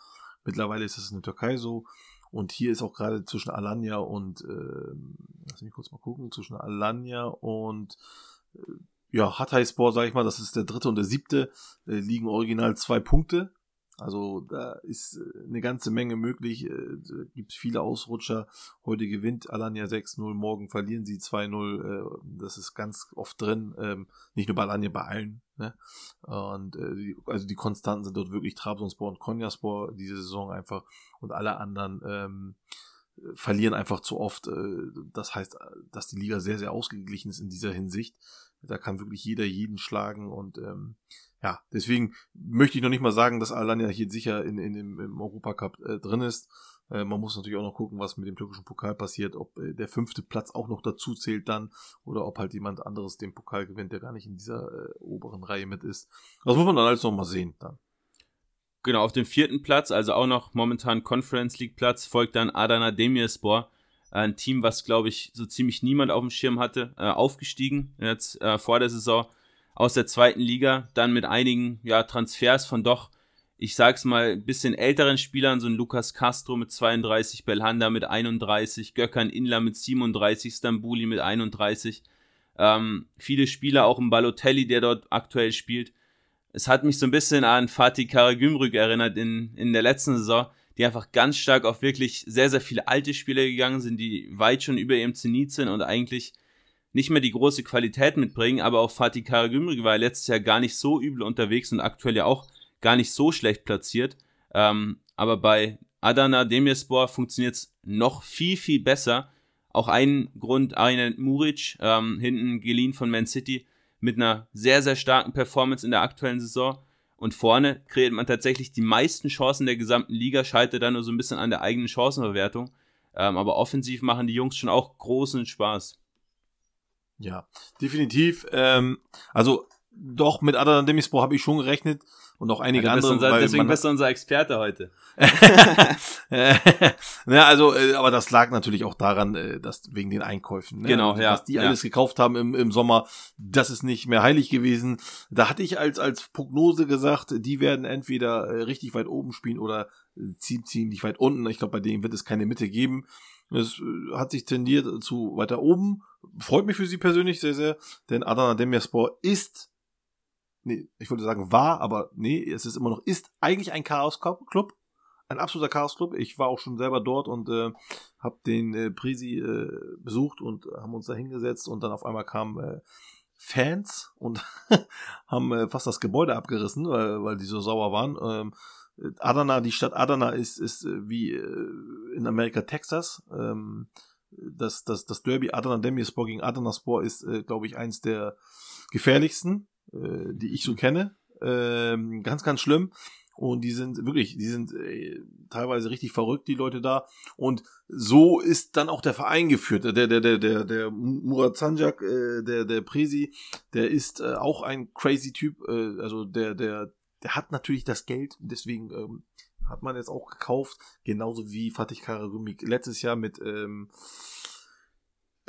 Mittlerweile ist es in der Türkei so. Und hier ist auch gerade zwischen Alanya und, äh, lass mich kurz mal gucken, zwischen Alanya und, äh, ja, Hatayspor, sag ich mal, das ist der dritte und der siebte, äh, liegen original zwei Punkte. Also da ist äh, eine ganze Menge möglich. Äh, gibt viele Ausrutscher. Heute gewinnt Alanya 6-0, morgen verlieren sie 2-0. Äh, das ist ganz oft drin. Ähm, nicht nur bei Alanya, bei allen. Ne? Und also die Konstanten sind dort wirklich Trabzonspor und Konyaspor diese Saison einfach und alle anderen ähm, verlieren einfach zu oft. Das heißt, dass die Liga sehr, sehr ausgeglichen ist in dieser Hinsicht. Da kann wirklich jeder jeden schlagen und ähm, ja, deswegen möchte ich noch nicht mal sagen, dass Alanya hier sicher in, in, im, im Europacup äh, drin ist. Äh, man muss natürlich auch noch gucken, was mit dem türkischen Pokal passiert, ob äh, der fünfte Platz auch noch dazu zählt dann oder ob halt jemand anderes den Pokal gewinnt, der gar nicht in dieser äh, oberen Reihe mit ist. Das muss man dann alles noch mal sehen dann. Genau, auf dem vierten Platz, also auch noch momentan Conference League Platz, folgt dann Adana Demirspor. Ein Team, was, glaube ich, so ziemlich niemand auf dem Schirm hatte, äh, aufgestiegen jetzt äh, vor der Saison aus der zweiten Liga, dann mit einigen ja, Transfers von doch, ich sag's mal, bisschen älteren Spielern, so ein Lukas Castro mit 32, Belhanda mit 31, Gökhan Inla mit 37, Stambuli mit 31. Ähm, viele Spieler, auch im Balotelli, der dort aktuell spielt es hat mich so ein bisschen an Fatih Karagümrük erinnert in, in der letzten Saison, die einfach ganz stark auf wirklich sehr, sehr viele alte Spieler gegangen sind, die weit schon über ihrem Zenit sind und eigentlich nicht mehr die große Qualität mitbringen, aber auch Fatih Karagümrük war letztes Jahr gar nicht so übel unterwegs und aktuell ja auch gar nicht so schlecht platziert. Ähm, aber bei Adana Demirspor funktioniert es noch viel, viel besser. Auch ein Grund, Arjen Muric, ähm, hinten geliehen von Man City, mit einer sehr, sehr starken Performance in der aktuellen Saison. Und vorne kreiert man tatsächlich die meisten Chancen der gesamten Liga, schaltet dann nur so ein bisschen an der eigenen Chancenverwertung. Ähm, aber offensiv machen die Jungs schon auch großen Spaß. Ja, definitiv. Ähm, also doch, mit Adana Demispor habe ich schon gerechnet und auch einige ja, andere. Unser, deswegen bist du unser Experte heute. ja, also, äh, aber das lag natürlich auch daran, äh, dass wegen den Einkäufen. Ne? Genau, ja. Was die ja. alles gekauft haben im, im Sommer, das ist nicht mehr heilig gewesen. Da hatte ich als, als Prognose gesagt, die werden entweder äh, richtig weit oben spielen oder ziehen, ziemlich weit unten. Ich glaube, bei denen wird es keine Mitte geben. Es hat sich tendiert zu weiter oben. Freut mich für sie persönlich sehr, sehr, denn Adana Demirspor ist nee, ich wollte sagen war, aber nee, es ist immer noch, ist eigentlich ein Chaos-Club. Ein absoluter Chaos-Club. Ich war auch schon selber dort und äh, habe den äh, Prisi äh, besucht und haben uns da hingesetzt und dann auf einmal kamen äh, Fans und haben äh, fast das Gebäude abgerissen, weil, weil die so sauer waren. Ähm, Adana, die Stadt Adana ist, ist äh, wie äh, in Amerika Texas. Ähm, das, das, das Derby Adana Demirspor gegen Adana Spor ist, äh, glaube ich, eins der gefährlichsten äh, die ich so kenne. Ähm, ganz, ganz schlimm. Und die sind wirklich, die sind teilweise richtig verrückt, die Leute da. Und so ist dann auch der Verein geführt. Der, der, der, der, der Murat Sanjak, der, der Presi, der ist auch ein crazy Typ. Also der, der, der hat natürlich das Geld. Deswegen ähm, hat man jetzt auch gekauft. Genauso wie Fatih Karagümrük letztes Jahr mit ähm,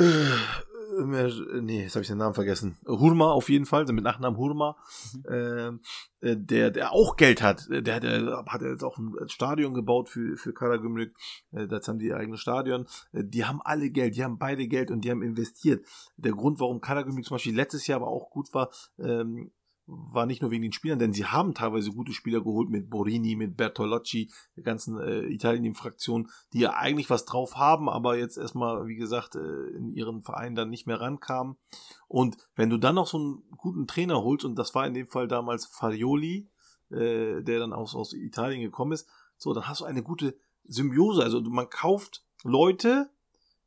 äh, nee, jetzt habe ich den Namen vergessen. Hurma auf jeden Fall, mit Nachnamen Hurma, mhm. Ähm, äh, der, der auch Geld hat. Der, der hat jetzt auch ein Stadion gebaut für, für Karagümrük. Äh, das haben die ihr eigenes Stadion. Äh, die haben alle Geld, die haben beide Geld und die haben investiert. Der Grund, warum Karagümrük zum Beispiel letztes Jahr aber auch gut war, ähm, war nicht nur wegen den Spielern, denn sie haben teilweise gute Spieler geholt mit Borini, mit Bertolocci, der ganzen äh, Italien-Fraktion, die ja eigentlich was drauf haben, aber jetzt erstmal, wie gesagt, äh, in ihren Verein dann nicht mehr rankamen. Und wenn du dann noch so einen guten Trainer holst, und das war in dem Fall damals Farioli, äh, der dann aus, aus Italien gekommen ist, so, dann hast du eine gute Symbiose. Also man kauft Leute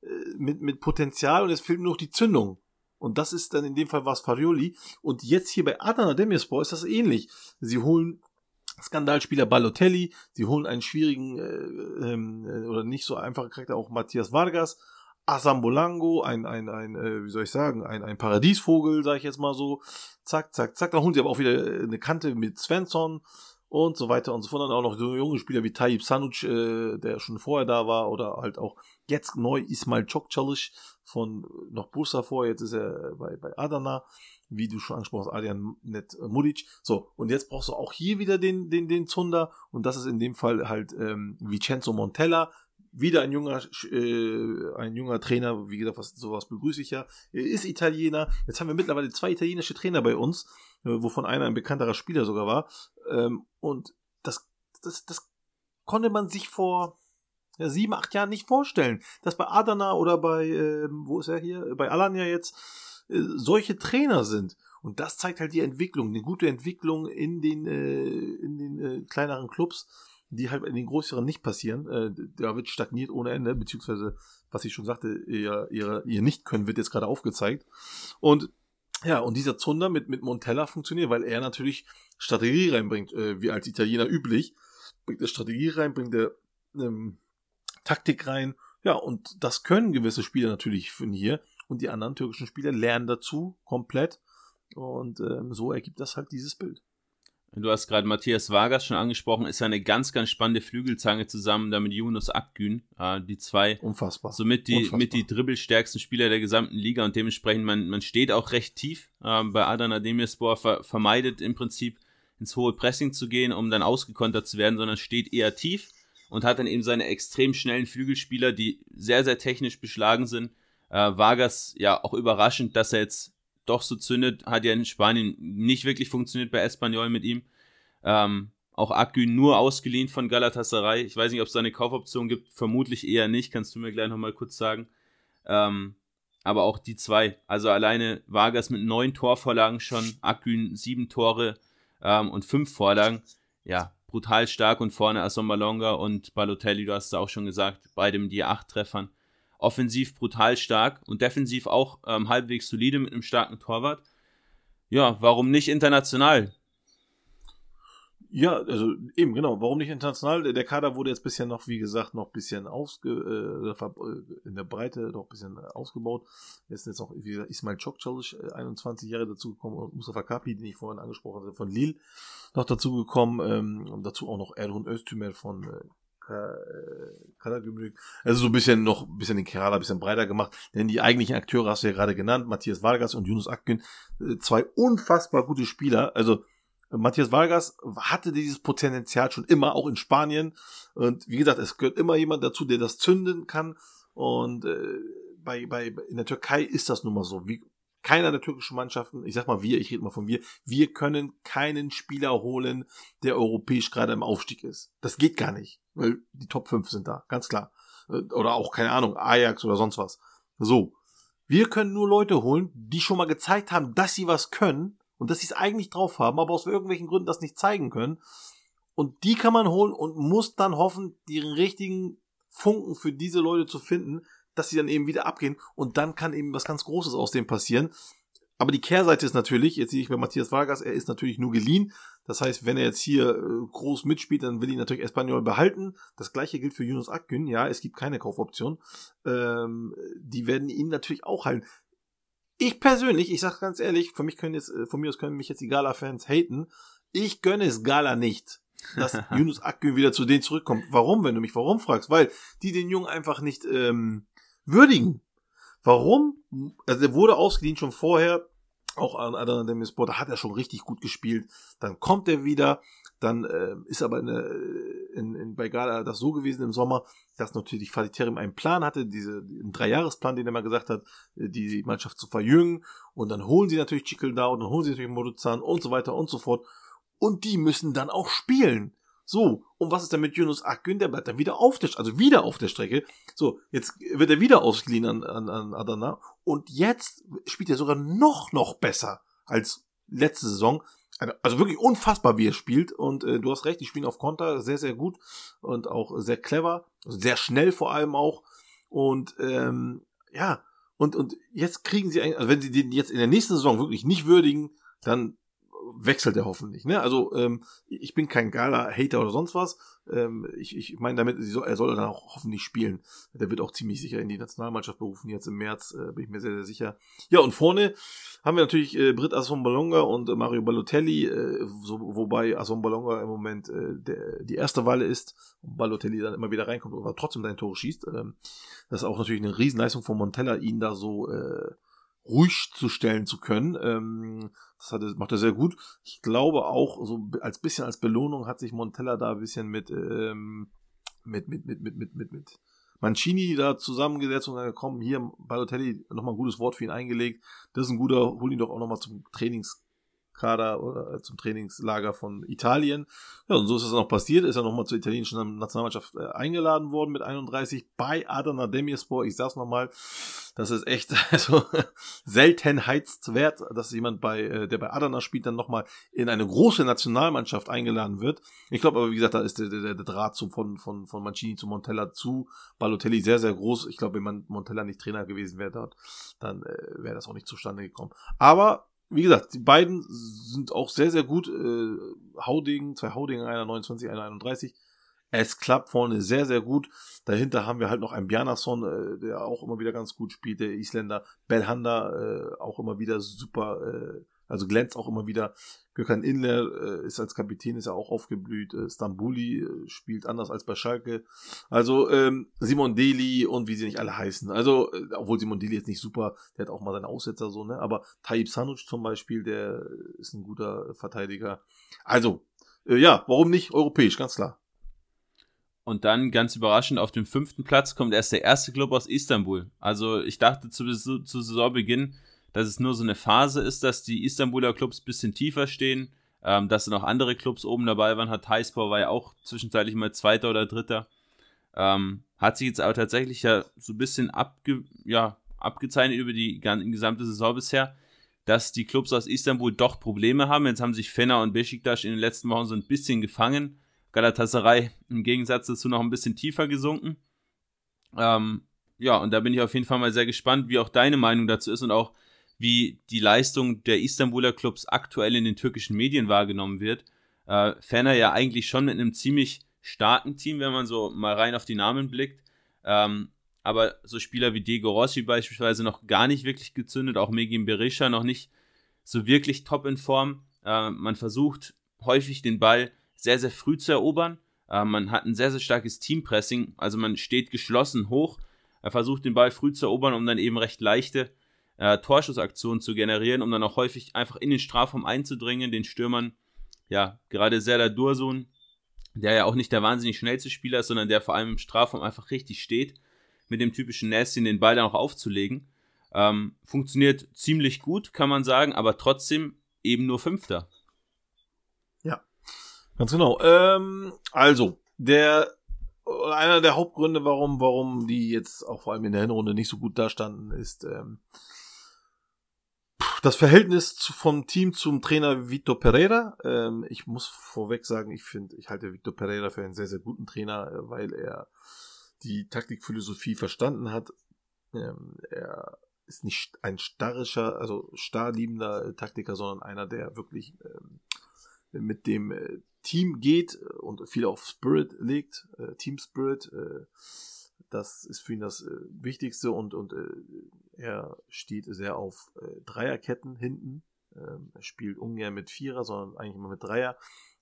äh, mit, mit Potenzial und es fehlt nur noch die Zündung. Und das ist dann in dem Fall was Farioli. Und jetzt hier bei Adana Demirspor ist das ähnlich. Sie holen Skandalspieler Balotelli, sie holen einen schwierigen äh, ähm, äh, oder nicht so einfachen Charakter, auch Matthias Vargas, Asambolango, ein, ein, ein, äh, wie soll ich sagen, ein, ein Paradiesvogel, sag ich jetzt mal so. Zack, zack, zack. Dann holen sie aber auch wieder äh, eine Kante mit Svensson und so weiter und so fort. Dann auch noch so junge Spieler wie Tayyip Sanuc, äh, der schon vorher da war, oder halt auch jetzt neu Ismail Çokçalış von noch Bursa vor, jetzt ist er bei, bei Adana, wie du schon angesprochen hast, Adrian Net Mudic. So, und jetzt brauchst du auch hier wieder den, den, den Zunder, und das ist in dem Fall halt ähm, Vincenzo Montella, wieder ein junger, äh, ein junger Trainer, wie gesagt, was, sowas begrüße ich ja, ist Italiener. Jetzt haben wir mittlerweile zwei italienische Trainer bei uns, äh, wovon einer ein bekannterer Spieler sogar war. Ähm, und das, das, das konnte man sich vor sieben, acht Jahren nicht vorstellen, dass bei Adana oder bei, äh, wo ist er hier, bei Alanya jetzt, äh, solche Trainer sind. Und das zeigt halt die Entwicklung, eine gute Entwicklung in den, äh, in den äh, kleineren Clubs. die halt in den größeren nicht passieren. Äh, da wird stagniert ohne Ende, beziehungsweise, was ich schon sagte, ihr, ihr, ihr Nicht-Können wird jetzt gerade aufgezeigt. Und ja, und dieser Zunder mit, mit Montella funktioniert, weil er natürlich Strategie reinbringt, äh, wie als Italiener üblich. Bringt er Strategie rein, bringt er ähm, Taktik rein. Ja, und das können gewisse Spieler natürlich von hier. Und die anderen türkischen Spieler lernen dazu komplett. Und ähm, so ergibt das halt dieses Bild. Du hast gerade Matthias Vargas schon angesprochen, ist eine ganz, ganz spannende Flügelzange zusammen da mit Yunus Akgün. Äh, die zwei Unfassbar. somit die, Unfassbar. mit die dribbelstärksten Spieler der gesamten Liga und dementsprechend, man, man steht auch recht tief. Äh, bei Adana Demirspor ver vermeidet im Prinzip ins hohe Pressing zu gehen, um dann ausgekontert zu werden, sondern steht eher tief und hat dann eben seine extrem schnellen Flügelspieler, die sehr, sehr technisch beschlagen sind. Äh, Vargas ja auch überraschend, dass er jetzt doch so zündet, hat ja in Spanien nicht wirklich funktioniert bei Espanyol mit ihm. Ähm, auch Akgün nur ausgeliehen von Galatasaray. Ich weiß nicht, ob es da eine Kaufoption gibt. Vermutlich eher nicht. Kannst du mir gleich nochmal kurz sagen. Ähm, aber auch die zwei. Also alleine Vargas mit neun Torvorlagen schon, Akgün sieben Tore ähm, und fünf Vorlagen. Ja, brutal stark und vorne Assombalonga und Balotelli, du hast es auch schon gesagt, beide mit die acht Treffern. Offensiv brutal stark und defensiv auch ähm, halbwegs solide mit einem starken Torwart. Ja, warum nicht international? Ja, also eben, genau. Warum nicht international? Der- Der Kader wurde jetzt bisher noch, wie gesagt, noch ein bisschen ausge, äh, äh, in der Breite noch ein bisschen ausgebaut. Jetzt ist jetzt noch, wie gesagt, Ismail Çokçalic, äh, 21 Jahre dazugekommen und Mustafa Kapi, den ich vorhin angesprochen hatte, von Lille noch dazugekommen. Ähm, und dazu auch noch Erdogan Öztümer von äh, äh, Karagümrük. Also so ein bisschen noch, ein bisschen den Kader ein bisschen breiter gemacht. Denn die eigentlichen Akteure hast du ja gerade genannt, Matthias Vargas und Yunus Akgün, zwei unfassbar gute Spieler. Also Matthias Vargas hatte dieses Potenzial schon immer, auch in Spanien. Und wie gesagt, es gehört immer jemand dazu, der das zünden kann. Und äh, bei, bei, in der Türkei ist das nun mal so. Wie, keiner der türkischen Mannschaften, ich sag mal wir, ich rede mal von wir, wir können keinen Spieler holen, der europäisch gerade im Aufstieg ist. Das geht gar nicht, weil die Top 5 sind da, ganz klar. Äh, Oder auch, keine Ahnung, Ajax oder sonst was. So. Wir können nur Leute holen, die schon mal gezeigt haben, dass sie was können und dass sie es eigentlich drauf haben, aber aus irgendwelchen Gründen das nicht zeigen können. Und die kann man holen und muss dann hoffen, die richtigen Funken für diese Leute zu finden, dass sie dann eben wieder abgehen und dann kann eben was ganz Großes aus dem passieren. Aber die Kehrseite ist natürlich, jetzt sehe ich bei Matthias Vargas, er ist natürlich nur geliehen. Das heißt, wenn er jetzt hier äh, groß mitspielt, dann will ihn natürlich Espanyol behalten. Das gleiche gilt für Yunus Akgün. Ja, es gibt keine Kaufoption. Ähm, die werden ihn natürlich auch halten. Ich persönlich, ich sag ganz ehrlich, für mich können jetzt, äh, von mir aus können mich jetzt die Gala-Fans haten. Ich gönne es Gala nicht, dass Yunus Akgün wieder zu denen zurückkommt. Warum, wenn du mich warum fragst? Weil die den Jungen einfach nicht ähm, würdigen. Warum? Also er wurde ausgeliehen schon vorher, auch an Adana Demirspor, da hat er schon richtig gut gespielt. Dann kommt er wieder, dann äh, ist aber in, der- in, in, bei Gala das so gewesen im Sommer, dass natürlich Fatih einen Plan hatte, diese, einen Dreijahresplan, den er mal gesagt hat, äh, die Mannschaft zu verjüngen. Und dann holen sie natürlich Chikildao, und dann holen sie natürlich Moruzan und so weiter und so fort. Und die müssen dann auch spielen. So, und was ist denn mit Yunus Akgün? Der bleibt dann wieder auf der, also wieder auf der Strecke. So, jetzt wird er wieder ausgeliehen an, an, an Adana. Und jetzt spielt er sogar noch, noch besser als letzte Saison. Also wirklich unfassbar, wie er spielt. Und äh, du hast recht, die spielen auf Konter sehr, sehr gut und auch sehr clever. Sehr schnell vor allem auch. Und ähm, ja, und, und jetzt kriegen sie, ein- also wenn sie den jetzt in der nächsten Saison wirklich nicht würdigen, dann wechselt er hoffentlich. Ne? Also ähm, ich bin kein Gala-Hater oder sonst was. Ähm, ich, ich meine damit, er soll dann auch hoffentlich spielen. Der wird auch ziemlich sicher in die Nationalmannschaft berufen, jetzt im März, äh, bin ich mir sehr, sehr sicher. Ja, und vorne haben wir natürlich äh, Britt Assombalonga und äh, Mario Balotelli, äh, so, wobei Assombalonga im Moment äh, der, die erste Wahl ist und Balotelli dann immer wieder reinkommt, aber trotzdem seine Tore schießt. Ähm, das ist auch natürlich eine Riesenleistung von Montella, ihn da so äh, ruhig zu stellen zu können. Ähm, das hat macht er sehr gut. Ich glaube auch, so als bisschen als Belohnung hat sich Montella da ein bisschen mit, ähm, mit, mit, mit, mit, mit, mit, mit Mancini da zusammengesetzt und gesagt, komm, hier, Balotelli, nochmal ein gutes Wort für ihn eingelegt. Das ist ein guter, hol ihn doch auch nochmal zum Kader oder zum Trainingslager von Italien. Ja, und so ist es auch passiert. Ist er nochmal zur italienischen Nationalmannschaft äh, eingeladen worden mit 31 bei Adana Demirspor. Ich sag's nochmal, das ist echt also, seltenheitswert, dass jemand bei, äh, der bei Adana spielt, dann nochmal in eine große Nationalmannschaft eingeladen wird. Ich glaube aber, wie gesagt, da ist der, der, der Draht zum, von, von, von Mancini zu Montella zu Balotelli sehr, sehr groß. Ich glaube, wenn man Montella nicht Trainer gewesen wäre dort, dann äh, wäre das auch nicht zustande gekommen. Aber wie gesagt, die beiden sind auch sehr, sehr gut. Äh, Haudegen, zwei Haudegen, einer 29, einer 31. Es klappt vorne sehr, sehr gut. Dahinter haben wir halt noch einen Bjarnason, äh, der auch immer wieder ganz gut spielt, der Isländer. Belhanda äh, auch immer wieder super, äh, also glänzt auch immer wieder. Gökhan Inler äh, ist als Kapitän, ist ja auch aufgeblüht. Äh, Stambuli äh, spielt anders als bei Schalke. Also ähm, Simon Deli und wie sie nicht alle heißen. Also, äh, obwohl Simon Deli jetzt nicht super, der hat auch mal seine Aussetzer so, ne? Aber Taib Sanuc zum Beispiel, der ist ein guter Verteidiger. Also, äh, ja, warum nicht europäisch, ganz klar. Und dann ganz überraschend auf dem fünften Platz kommt erst der erste Club aus Istanbul. Also ich dachte zu, zu Saisonbeginn, dass es nur so eine Phase ist, dass die Istanbuler Clubs ein bisschen tiefer stehen, ähm, dass noch andere Clubs oben dabei waren. Hat Hatayspor war ja auch zwischenzeitlich mal Zweiter oder Dritter. Ähm, hat sich jetzt aber tatsächlich ja so ein bisschen abge, ja, abgezeichnet über die gesamte Saison bisher, dass die Clubs aus Istanbul doch Probleme haben. Jetzt haben sich Fener und Besiktas in den letzten Wochen so ein bisschen gefangen. Galatasaray im Gegensatz dazu noch ein bisschen tiefer gesunken. Ähm, ja, und da bin ich auf jeden Fall mal sehr gespannt, wie auch deine Meinung dazu ist und auch wie die Leistung der Istanbuler Clubs aktuell in den türkischen Medien wahrgenommen wird. Äh, Ferner ja eigentlich schon mit einem ziemlich starken Team, wenn man so mal rein auf die Namen blickt. Ähm, aber so Spieler wie Diego Rossi beispielsweise noch gar nicht wirklich gezündet, auch Megin Berisha noch nicht so wirklich top in Form. Äh, man versucht häufig den Ball sehr, sehr früh zu erobern. Äh, man hat ein sehr, sehr starkes Teampressing, also man steht geschlossen hoch, er versucht den Ball früh zu erobern, um dann eben recht leichte äh, Torschussaktionen zu generieren, um dann auch häufig einfach in den Strafraum einzudringen, den Stürmern, ja, gerade Serdar Dursun, der ja auch nicht der wahnsinnig schnellste Spieler ist, sondern der vor allem im Strafraum einfach richtig steht, mit dem typischen Nasty den Ball dann auch aufzulegen. Ähm, funktioniert ziemlich gut, kann man sagen, aber trotzdem eben nur Fünfter. Ja, ganz genau. Ähm, also, der einer der Hauptgründe, warum, warum die jetzt auch vor allem in der Hinrunde nicht so gut dastanden, ist ähm, das Verhältnis vom Team zum Trainer Vitor Pereira. Ähm, ich muss vorweg sagen, ich finde, ich halte Vitor Pereira für einen sehr, sehr guten Trainer, äh, weil er die Taktikphilosophie verstanden hat. Ähm, er ist nicht ein starrischer, also starrliebender äh, Taktiker, sondern einer, der wirklich ähm, mit dem äh, Team geht und viel auf Spirit legt, äh, Team Spirit. Äh, das ist für ihn das äh, Wichtigste und, und äh, er steht sehr auf äh, Dreierketten hinten. Ähm, er spielt ungern mit Vierer, sondern eigentlich immer mit Dreier,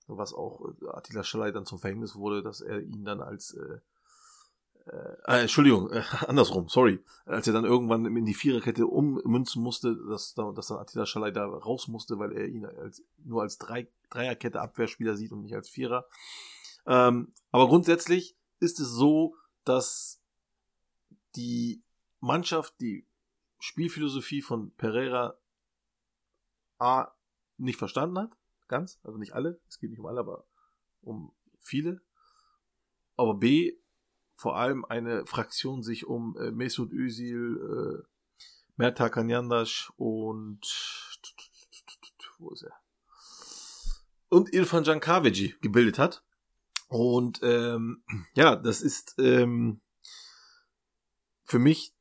was auch äh, Attila Schalay dann zum Verhängnis wurde, dass er ihn dann als äh, äh, äh, Entschuldigung, äh, andersrum, sorry. Als er dann irgendwann in die Viererkette ummünzen musste, dass, dass dann Attila Schalay da raus musste, weil er ihn als, nur als Drei, Dreierkette Abwehrspieler sieht und nicht als Vierer. Ähm, aber grundsätzlich ist es so, dass die Mannschaft die Spielphilosophie von Pereira A nicht verstanden hat, ganz, also nicht alle, es geht nicht um alle, aber um viele, aber B vor allem eine Fraktion sich um äh, Mesut Özil, äh, Merta Kanyandash und wo ist er? Und Irfan Jankavici gebildet hat. Und ähm, ja, das ist ähm, für mich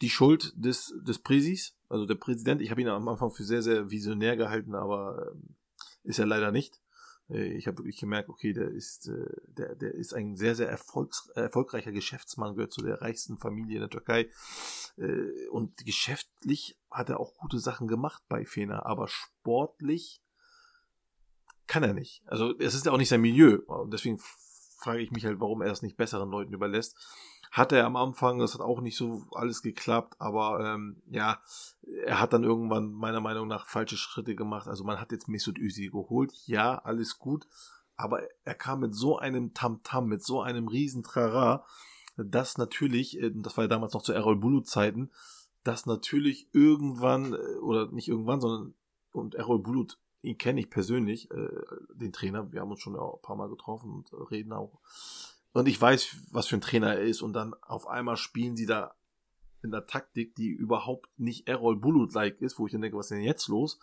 die Schuld des, des Präsis, also der Präsident. Ich habe ihn am Anfang für sehr, sehr visionär gehalten, aber ähm, ist er leider nicht. Äh, ich habe wirklich gemerkt, okay, der ist, äh, der, der ist ein sehr, sehr erfolgs, erfolgreicher Geschäftsmann, gehört zu der reichsten Familie in der Türkei. Äh, und geschäftlich hat er auch gute Sachen gemacht bei Fener, aber sportlich kann er nicht. Also es ist ja auch nicht sein Milieu. Und deswegen frage ich mich halt, warum er es nicht besseren Leuten überlässt. Hat er am Anfang, das hat auch nicht so alles geklappt, aber ähm, ja, er hat dann irgendwann meiner Meinung nach falsche Schritte gemacht. Also man hat jetzt Mesut Özil geholt, ja, alles gut, aber er kam mit so einem Tamtam, -Tam, mit so einem riesen Trara, dass natürlich, äh, das war ja damals noch zu Errol Bulut Zeiten, dass natürlich irgendwann, äh, oder nicht irgendwann, sondern und Errol Bulut ihn kenne ich persönlich, äh, den Trainer. Wir haben uns schon ein paar Mal getroffen und reden auch. Und ich weiß, was für ein Trainer er ist. Und dann auf einmal spielen sie da in der Taktik, die überhaupt nicht Errol Bulut-like ist, wo ich dann denke, was ist denn jetzt los?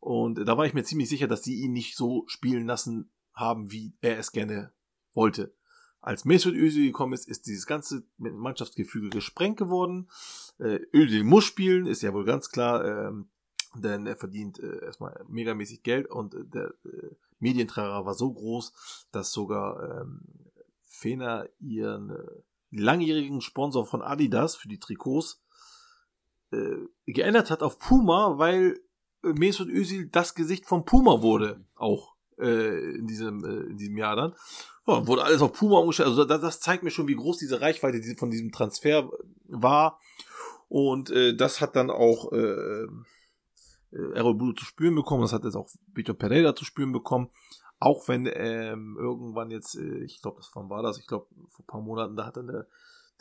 Und da war ich mir ziemlich sicher, dass sie ihn nicht so spielen lassen haben, wie er es gerne wollte. Als Mesut Özil gekommen ist, ist dieses ganze Mannschaftsgefüge gesprengt geworden. Äh, Özil muss spielen, ist ja wohl ganz klar, ähm, denn er verdient äh, erstmal megamäßig Geld und äh, der äh, Medientrailer war so groß, dass sogar ähm, Fener ihren äh, langjährigen Sponsor von Adidas für die Trikots äh, geändert hat auf Puma, weil äh, Mesut Özil das Gesicht von Puma wurde, auch äh, in diesem äh, in diesem Jahr dann. Ja, wurde alles auf Puma umgestellt. Also das, das zeigt mir schon, wie groß diese Reichweite von diesem Transfer war. Und äh, das hat dann auch äh, Errol Bulu zu spüren bekommen, das hat jetzt auch Vitor Pereira zu spüren bekommen. Auch wenn ähm, irgendwann jetzt, äh, ich glaube, das wann war das, ich glaube, vor ein paar Monaten, da hat dann der,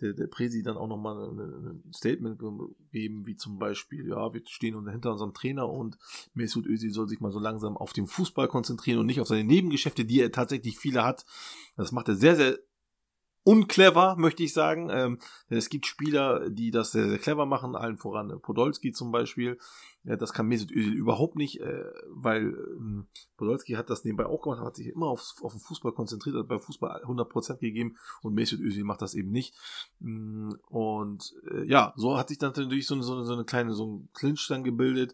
der, der Presi dann auch nochmal ein Statement gegeben, wie zum Beispiel, ja, wir stehen hinter unserem Trainer und Mesut Özil soll sich mal so langsam auf den Fußball konzentrieren und nicht auf seine Nebengeschäfte, die er tatsächlich viele hat. Das macht er sehr, sehr unclever, möchte ich sagen. Ähm, denn es gibt Spieler, die das sehr, sehr clever machen, allen voran äh, Podolski zum Beispiel. Ja, das kann Mesut Özil überhaupt nicht, äh, weil ähm, Podolski hat das nebenbei auch gemacht, hat sich immer auf, auf den Fußball konzentriert, hat bei Fußball 100% gegeben und Mesut Özil macht das eben nicht. Mm, und äh, ja, so hat sich dann natürlich so, so, so eine kleine, so ein Clinch dann gebildet.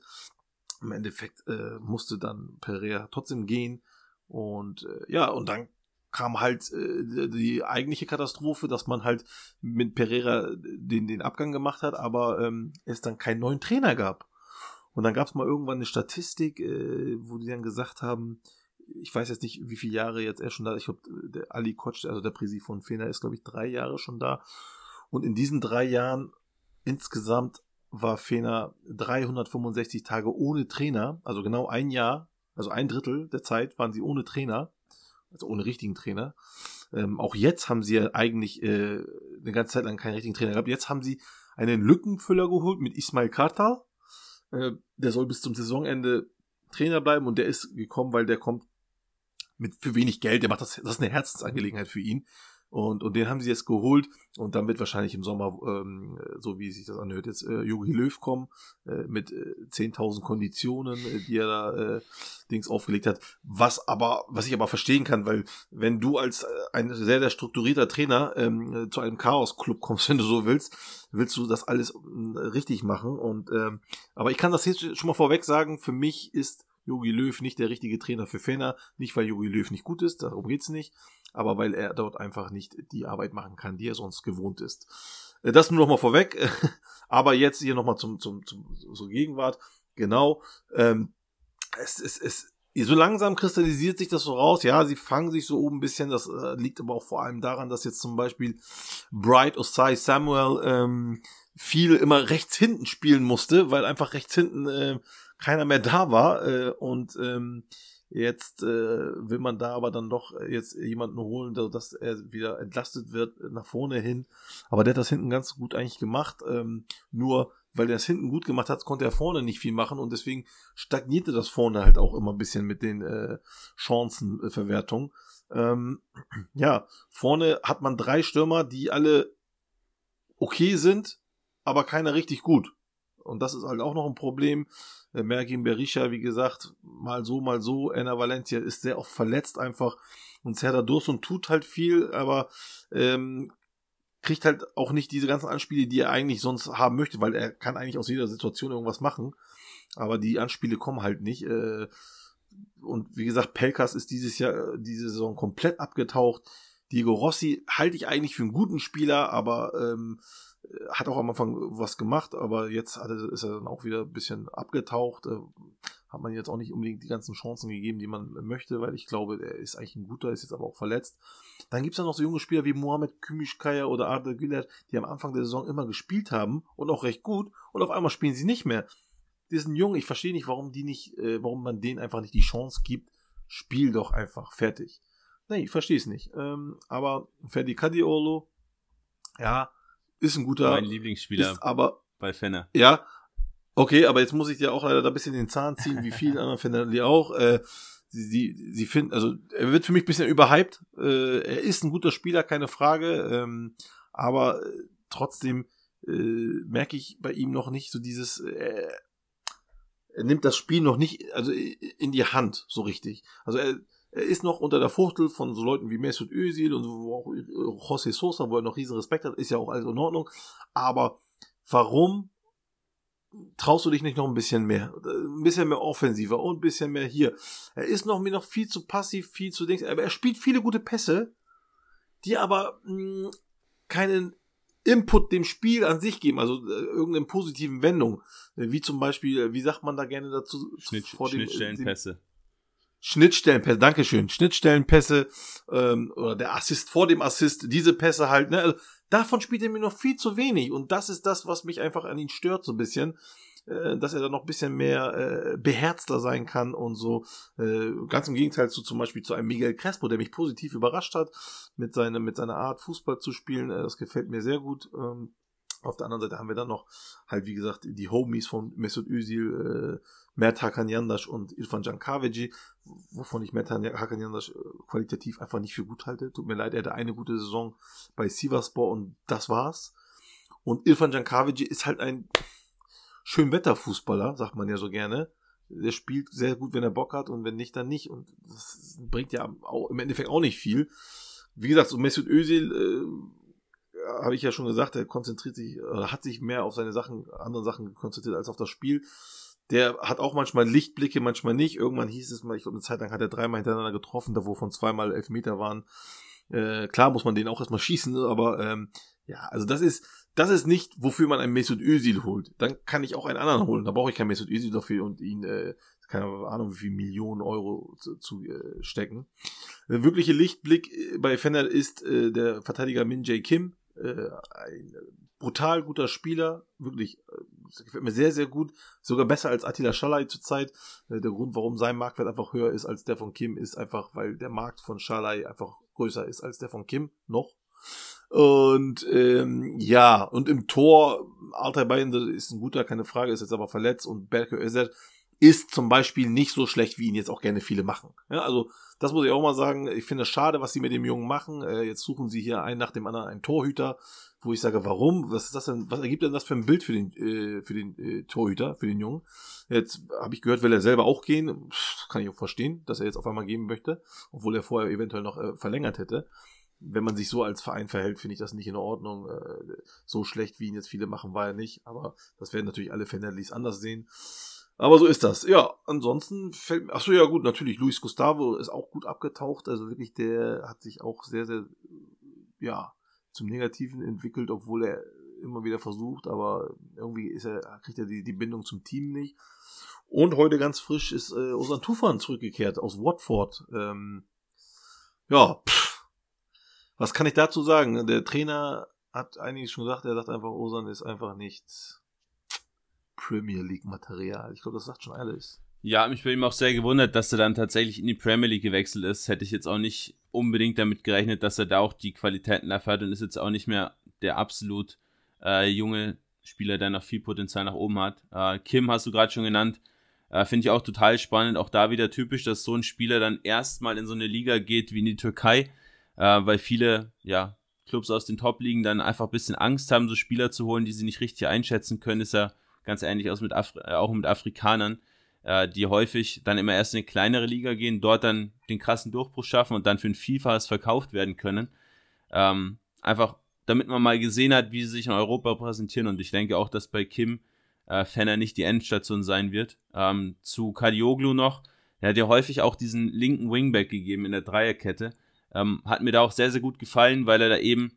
Im Endeffekt äh, musste dann Pereira trotzdem gehen. Und äh, ja, und dann kam halt äh, die eigentliche Katastrophe, dass man halt mit Pereira den, den Abgang gemacht hat, aber ähm, es dann keinen neuen Trainer gab. Und dann gab es mal irgendwann eine Statistik, äh, wo die dann gesagt haben, ich weiß jetzt nicht, wie viele Jahre jetzt er schon da, ich glaube, der Ali Koch, also der Präsi von Fener, ist, glaube ich, drei Jahre schon da. Und in diesen drei Jahren insgesamt war Fener 365 Tage ohne Trainer, also genau ein Jahr, also ein Drittel der Zeit waren sie ohne Trainer also ohne richtigen Trainer. Ähm, auch jetzt haben sie ja eigentlich äh, eine ganze Zeit lang keinen richtigen Trainer gehabt. Jetzt haben sie einen Lückenfüller geholt mit Ismail Kartal. Äh, der soll bis zum Saisonende Trainer bleiben und der ist gekommen, weil der kommt mit für wenig Geld. Der macht das, das ist eine Herzensangelegenheit für ihn. Und, und den haben sie jetzt geholt und dann wird wahrscheinlich im Sommer, ähm, so wie sich das anhört, jetzt äh, Jogi Löw kommen äh, mit äh, 10.000 Konditionen, äh, die er da äh, Dings aufgelegt hat. Was aber, was ich aber verstehen kann, weil wenn du als äh, ein sehr, sehr strukturierter Trainer ähm, äh, zu einem Chaos-Club kommst, wenn du so willst, willst du das alles äh, richtig machen. Und ähm, aber ich kann das jetzt schon mal vorweg sagen, für mich ist Jogi Löw nicht der richtige Trainer für Fener. Nicht, weil Jogi Löw nicht gut ist, darum geht's nicht, aber weil er dort einfach nicht die Arbeit machen kann, die er sonst gewohnt ist. Äh, das nur noch mal vorweg. aber jetzt hier noch mal zum, zum, zum, zur Gegenwart. Genau. Ähm, es, es, es, so langsam kristallisiert sich das so raus. Ja, sie fangen sich so oben ein bisschen. Das äh, liegt aber auch vor allem daran, dass jetzt zum Beispiel Bright Osai Samuel ähm, viel immer rechts hinten spielen musste, weil einfach rechts hinten äh, keiner mehr da war. Äh, und ähm, jetzt äh, will man da aber dann doch jetzt jemanden holen, dass er wieder entlastet wird nach vorne hin. Aber der hat das hinten ganz gut eigentlich gemacht. Ähm, nur weil der es hinten gut gemacht hat, konnte er vorne nicht viel machen und deswegen stagnierte das vorne halt auch immer ein bisschen mit den äh, Chancenverwertungen. Ähm, ja, vorne hat man drei Stürmer, die alle okay sind, aber keiner richtig gut. Und das ist halt auch noch ein Problem. Äh, Merkin Berisha, wie gesagt, mal so, mal so. Enna Valencia ist sehr oft verletzt einfach. Und Serdar Dursun tut halt viel, aber ähm, kriegt halt auch nicht diese ganzen Anspiele, die er eigentlich sonst haben möchte, weil er kann eigentlich aus jeder Situation irgendwas machen. Aber die Anspiele kommen halt nicht. Äh, und wie gesagt, Pelkas ist dieses Jahr, diese Saison komplett abgetaucht. Diego Rossi halte ich eigentlich für einen guten Spieler, aber ähm, hat auch am Anfang was gemacht, aber jetzt er, ist er dann auch wieder ein bisschen abgetaucht. Äh, hat man jetzt auch nicht unbedingt die ganzen Chancen gegeben, die man möchte, weil ich glaube, er ist eigentlich ein guter, ist jetzt aber auch verletzt. Dann gibt es dann noch so junge Spieler wie Mohamed Kümüşkaya oder Arda Güler, die am Anfang der Saison immer gespielt haben und auch recht gut und auf einmal spielen sie nicht mehr. Die sind jung, ich verstehe nicht, warum die nicht, äh, warum man denen einfach nicht die Chance gibt. Spiel doch einfach, fertig. Nee, ich verstehe es nicht. Ähm, aber Ferdi Kadiolo, ja, ist ein guter. Mein Lieblingsspieler. Ist aber bei Fenner. Ja, Okay, aber jetzt muss ich dir auch leider da ein bisschen den Zahn ziehen, wie vielen anderen Fernandes auch. Äh, sie, sie, sie finden, also er wird für mich ein bisschen überhyped. Äh, er ist ein guter Spieler, keine Frage. Ähm, aber äh, trotzdem äh, merke ich bei ihm noch nicht so dieses, äh, er nimmt das Spiel noch nicht, also in die Hand so richtig. Also er, er ist noch unter der Fuchtel von so Leuten wie Mesut Özil und wo auch äh, José Sosa, wo er noch riesen Respekt hat, ist ja auch alles in Ordnung. Aber warum traust du dich nicht noch ein bisschen mehr? Ein bisschen mehr offensiver und ein bisschen mehr hier. Er ist noch mir noch viel zu passiv, viel zu Dings, aber er spielt viele gute Pässe, die aber mh, hm, keinen Input dem Spiel an sich geben, also äh, irgendeine positiven Wendung. Wie zum Beispiel, äh, wie sagt man da gerne dazu? Schnitt, vor dem, Schnittstellenpässe. Dem, Schnittstellenpässe, Dankeschön, Schnittstellenpässe ähm, oder der Assist vor dem Assist, diese Pässe halt, ne? Also, davon spielt er mir noch viel zu wenig und das ist das, was mich einfach an ihn stört so ein bisschen, äh, dass er da noch ein bisschen mehr äh, beherzter sein kann und so. Äh, ganz im Gegenteil zu zum Beispiel zu einem Miguel Crespo, der mich positiv überrascht hat mit seiner mit seiner Art Fußball zu spielen. Äh, das gefällt mir sehr gut. Ähm, auf der anderen Seite haben wir dann noch halt, wie gesagt, die Homies von Mesut Özil, äh, Mert Hakan Yandash und Irfan Cankaveci, wovon ich Mert Hakan Yandash äh, qualitativ einfach nicht für gut halte. Tut mir leid, er hatte eine gute Saison bei Sivaspor und das war's. Und Irfan Cankaveci ist halt ein Schönwetterfußballer, sagt man ja so gerne. Der spielt sehr gut, wenn er Bock hat und wenn nicht, dann nicht. Und das bringt ja auch, im Endeffekt auch nicht viel. Wie gesagt, so Mesut Özil äh, habe ich ja schon gesagt, er konzentriert sich, hat sich mehr auf seine Sachen, andere Sachen konzentriert als auf das Spiel. Der hat auch manchmal Lichtblicke, manchmal nicht. Irgendwann hieß es mal, ich glaube, eine Zeit lang hat er dreimal hintereinander getroffen, da wovon zweimal elf Meter waren. Äh, klar muss man den auch erstmal schießen, aber ähm, ja, also das ist, das ist nicht, wofür man einen Mesut Özil holt. Dann kann ich auch einen anderen holen. Da brauche ich keinen Mesut Özil dafür und ihn, äh, keine Ahnung, wie viel Millionen Euro zu, zu äh, stecken. Der wirkliche Lichtblick äh, bei Fender ist äh, der Verteidiger Min Jae Kim, äh, ein brutal guter Spieler, wirklich, äh, gefällt mir sehr, sehr gut, sogar besser als Attila Schalai zurzeit. Äh, der Grund, warum sein Marktwert einfach höher ist als der von Kim, ist einfach, weil der Markt von Schalai einfach größer ist als der von Kim, noch. Und ähm, ja, und im Tor, Altay Bayern ist ein guter, keine Frage, ist jetzt aber verletzt und Berke Özer ist zum Beispiel nicht so schlecht, wie ihn jetzt auch gerne viele machen. Ja, also das muss ich auch mal sagen. Ich finde es schade, was sie mit dem Jungen machen. Äh, jetzt suchen sie hier einen nach dem anderen einen Torhüter, wo ich sage, warum? Was ist das denn? Was ergibt denn das für ein Bild für den äh, für den äh, Torhüter, für den Jungen? Jetzt habe ich gehört, will er selber auch gehen. Kann ich auch verstehen, dass er jetzt auf einmal gehen möchte, obwohl er vorher eventuell noch äh, verlängert hätte wenn man sich so als Verein verhält, finde ich das nicht in Ordnung. Äh, so schlecht, wie ihn jetzt viele machen, war er nicht. Aber das werden natürlich alle Fanatlis anders sehen. Aber so ist das. Ja, ansonsten fällt mir, achso, ja gut, natürlich, Luis Gustavo ist auch gut abgetaucht. Also wirklich, der hat sich auch sehr, sehr, ja, zum Negativen entwickelt, obwohl er immer wieder versucht, aber irgendwie ist er, kriegt er die, die Bindung zum Team nicht. Und heute ganz frisch ist äh, Osan Tufan zurückgekehrt aus Watford. Ähm, ja, pff, was kann ich dazu sagen? Der Trainer hat eigentlich schon gesagt, er sagt einfach, Osan ist einfach nichts Premier League Material. Ich glaube, das sagt schon alles. Ja, mich bei ihm auch sehr gewundert, dass er dann tatsächlich in die Premier League gewechselt ist. Hätte ich jetzt auch nicht unbedingt damit gerechnet, dass er da auch die Qualitäten erfährt und ist jetzt auch nicht mehr der absolut äh, junge Spieler, der noch viel Potenzial nach oben hat. Äh, Kim hast du gerade schon genannt. Äh, Finde ich auch total spannend. Auch da wieder typisch, dass so ein Spieler dann erstmal in so eine Liga geht wie in die Türkei, äh, weil viele, ja, Clubs aus den Top-Ligen dann einfach ein bisschen Angst haben, so Spieler zu holen, die sie nicht richtig einschätzen können. Ist ja ganz ähnlich aus mit Afri äh, auch mit Afrikanern, die häufig dann immer erst in eine kleinere Liga gehen, dort dann den krassen Durchbruch schaffen und dann für ein Vielfaches verkauft werden können. Ähm, einfach, damit man mal gesehen hat, wie sie sich in Europa präsentieren. Und ich denke auch, dass bei Kim äh, Fenner nicht die Endstation sein wird. Ähm, zu Kadioglu noch, er hat ja häufig auch diesen linken Wingback gegeben in der Dreierkette. Ähm, hat mir da auch sehr, sehr gut gefallen, weil er da eben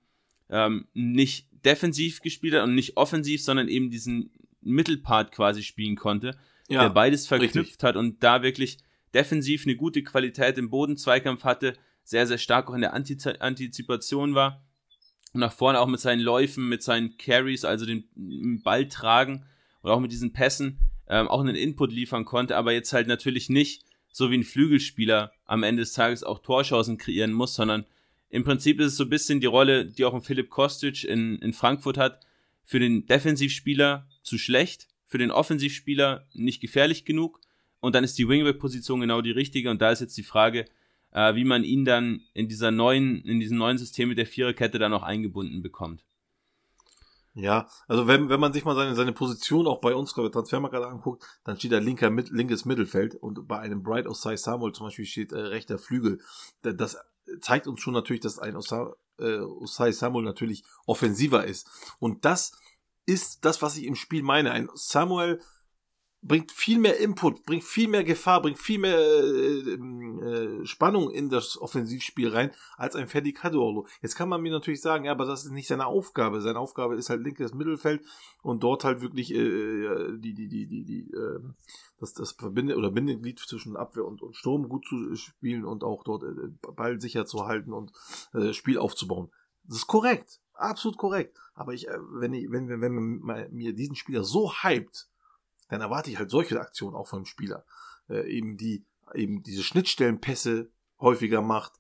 ähm, nicht defensiv gespielt hat und nicht offensiv, sondern eben diesen Mittelpart quasi spielen konnte, ja, der beides verknüpft richtig. hat und da wirklich defensiv eine gute Qualität im Bodenzweikampf hatte, sehr, sehr stark auch in der Antiz Antizipation war und nach vorne auch mit seinen Läufen, mit seinen Carries, also den Ball tragen und auch mit diesen Pässen ähm, auch einen Input liefern konnte, aber jetzt halt natürlich nicht so wie ein Flügelspieler am Ende des Tages auch Torchancen kreieren muss, sondern im Prinzip ist es so ein bisschen die Rolle, die auch ein Philipp Kostic in, in Frankfurt hat, für den Defensivspieler zu schlecht, für den Offensivspieler nicht gefährlich genug. Und dann ist die Wingback-Position genau die richtige. Und da ist jetzt die Frage, äh, wie man ihn dann in dieser neuen, in diesem neuen System mit der Viererkette dann auch eingebunden bekommt. Ja, also wenn, wenn man sich mal seine, seine Position auch bei uns bei Transfermarkt anguckt, dann steht da linker, mit, linkes Mittelfeld und bei einem Bright Osai Samuel zum Beispiel steht äh, rechter Flügel. Das zeigt uns schon natürlich, dass ein Osai, äh, Osai Samuel natürlich offensiver ist. Und das ist das, was ich im Spiel meine. Ein Samuel bringt viel mehr Input, bringt viel mehr Gefahr, bringt viel mehr äh, äh, Spannung in das Offensivspiel rein als ein Freddy Cadorlo. Jetzt kann man mir natürlich sagen, ja, aber das ist nicht seine Aufgabe. Seine Aufgabe ist halt linkes Mittelfeld und dort halt wirklich äh, die die die die die äh, das das Verbinde oder Bindeglied zwischen Abwehr und, und Sturm gut zu spielen und auch dort äh, Ball sicher zu halten und äh, Spiel aufzubauen. Das ist korrekt, absolut korrekt. Aber ich, äh, wenn ich, wenn, wenn, wenn man mir diesen Spieler so hypt, dann erwarte ich halt solche Aktionen auch vom Spieler. Äh, eben die, eben diese Schnittstellenpässe häufiger macht.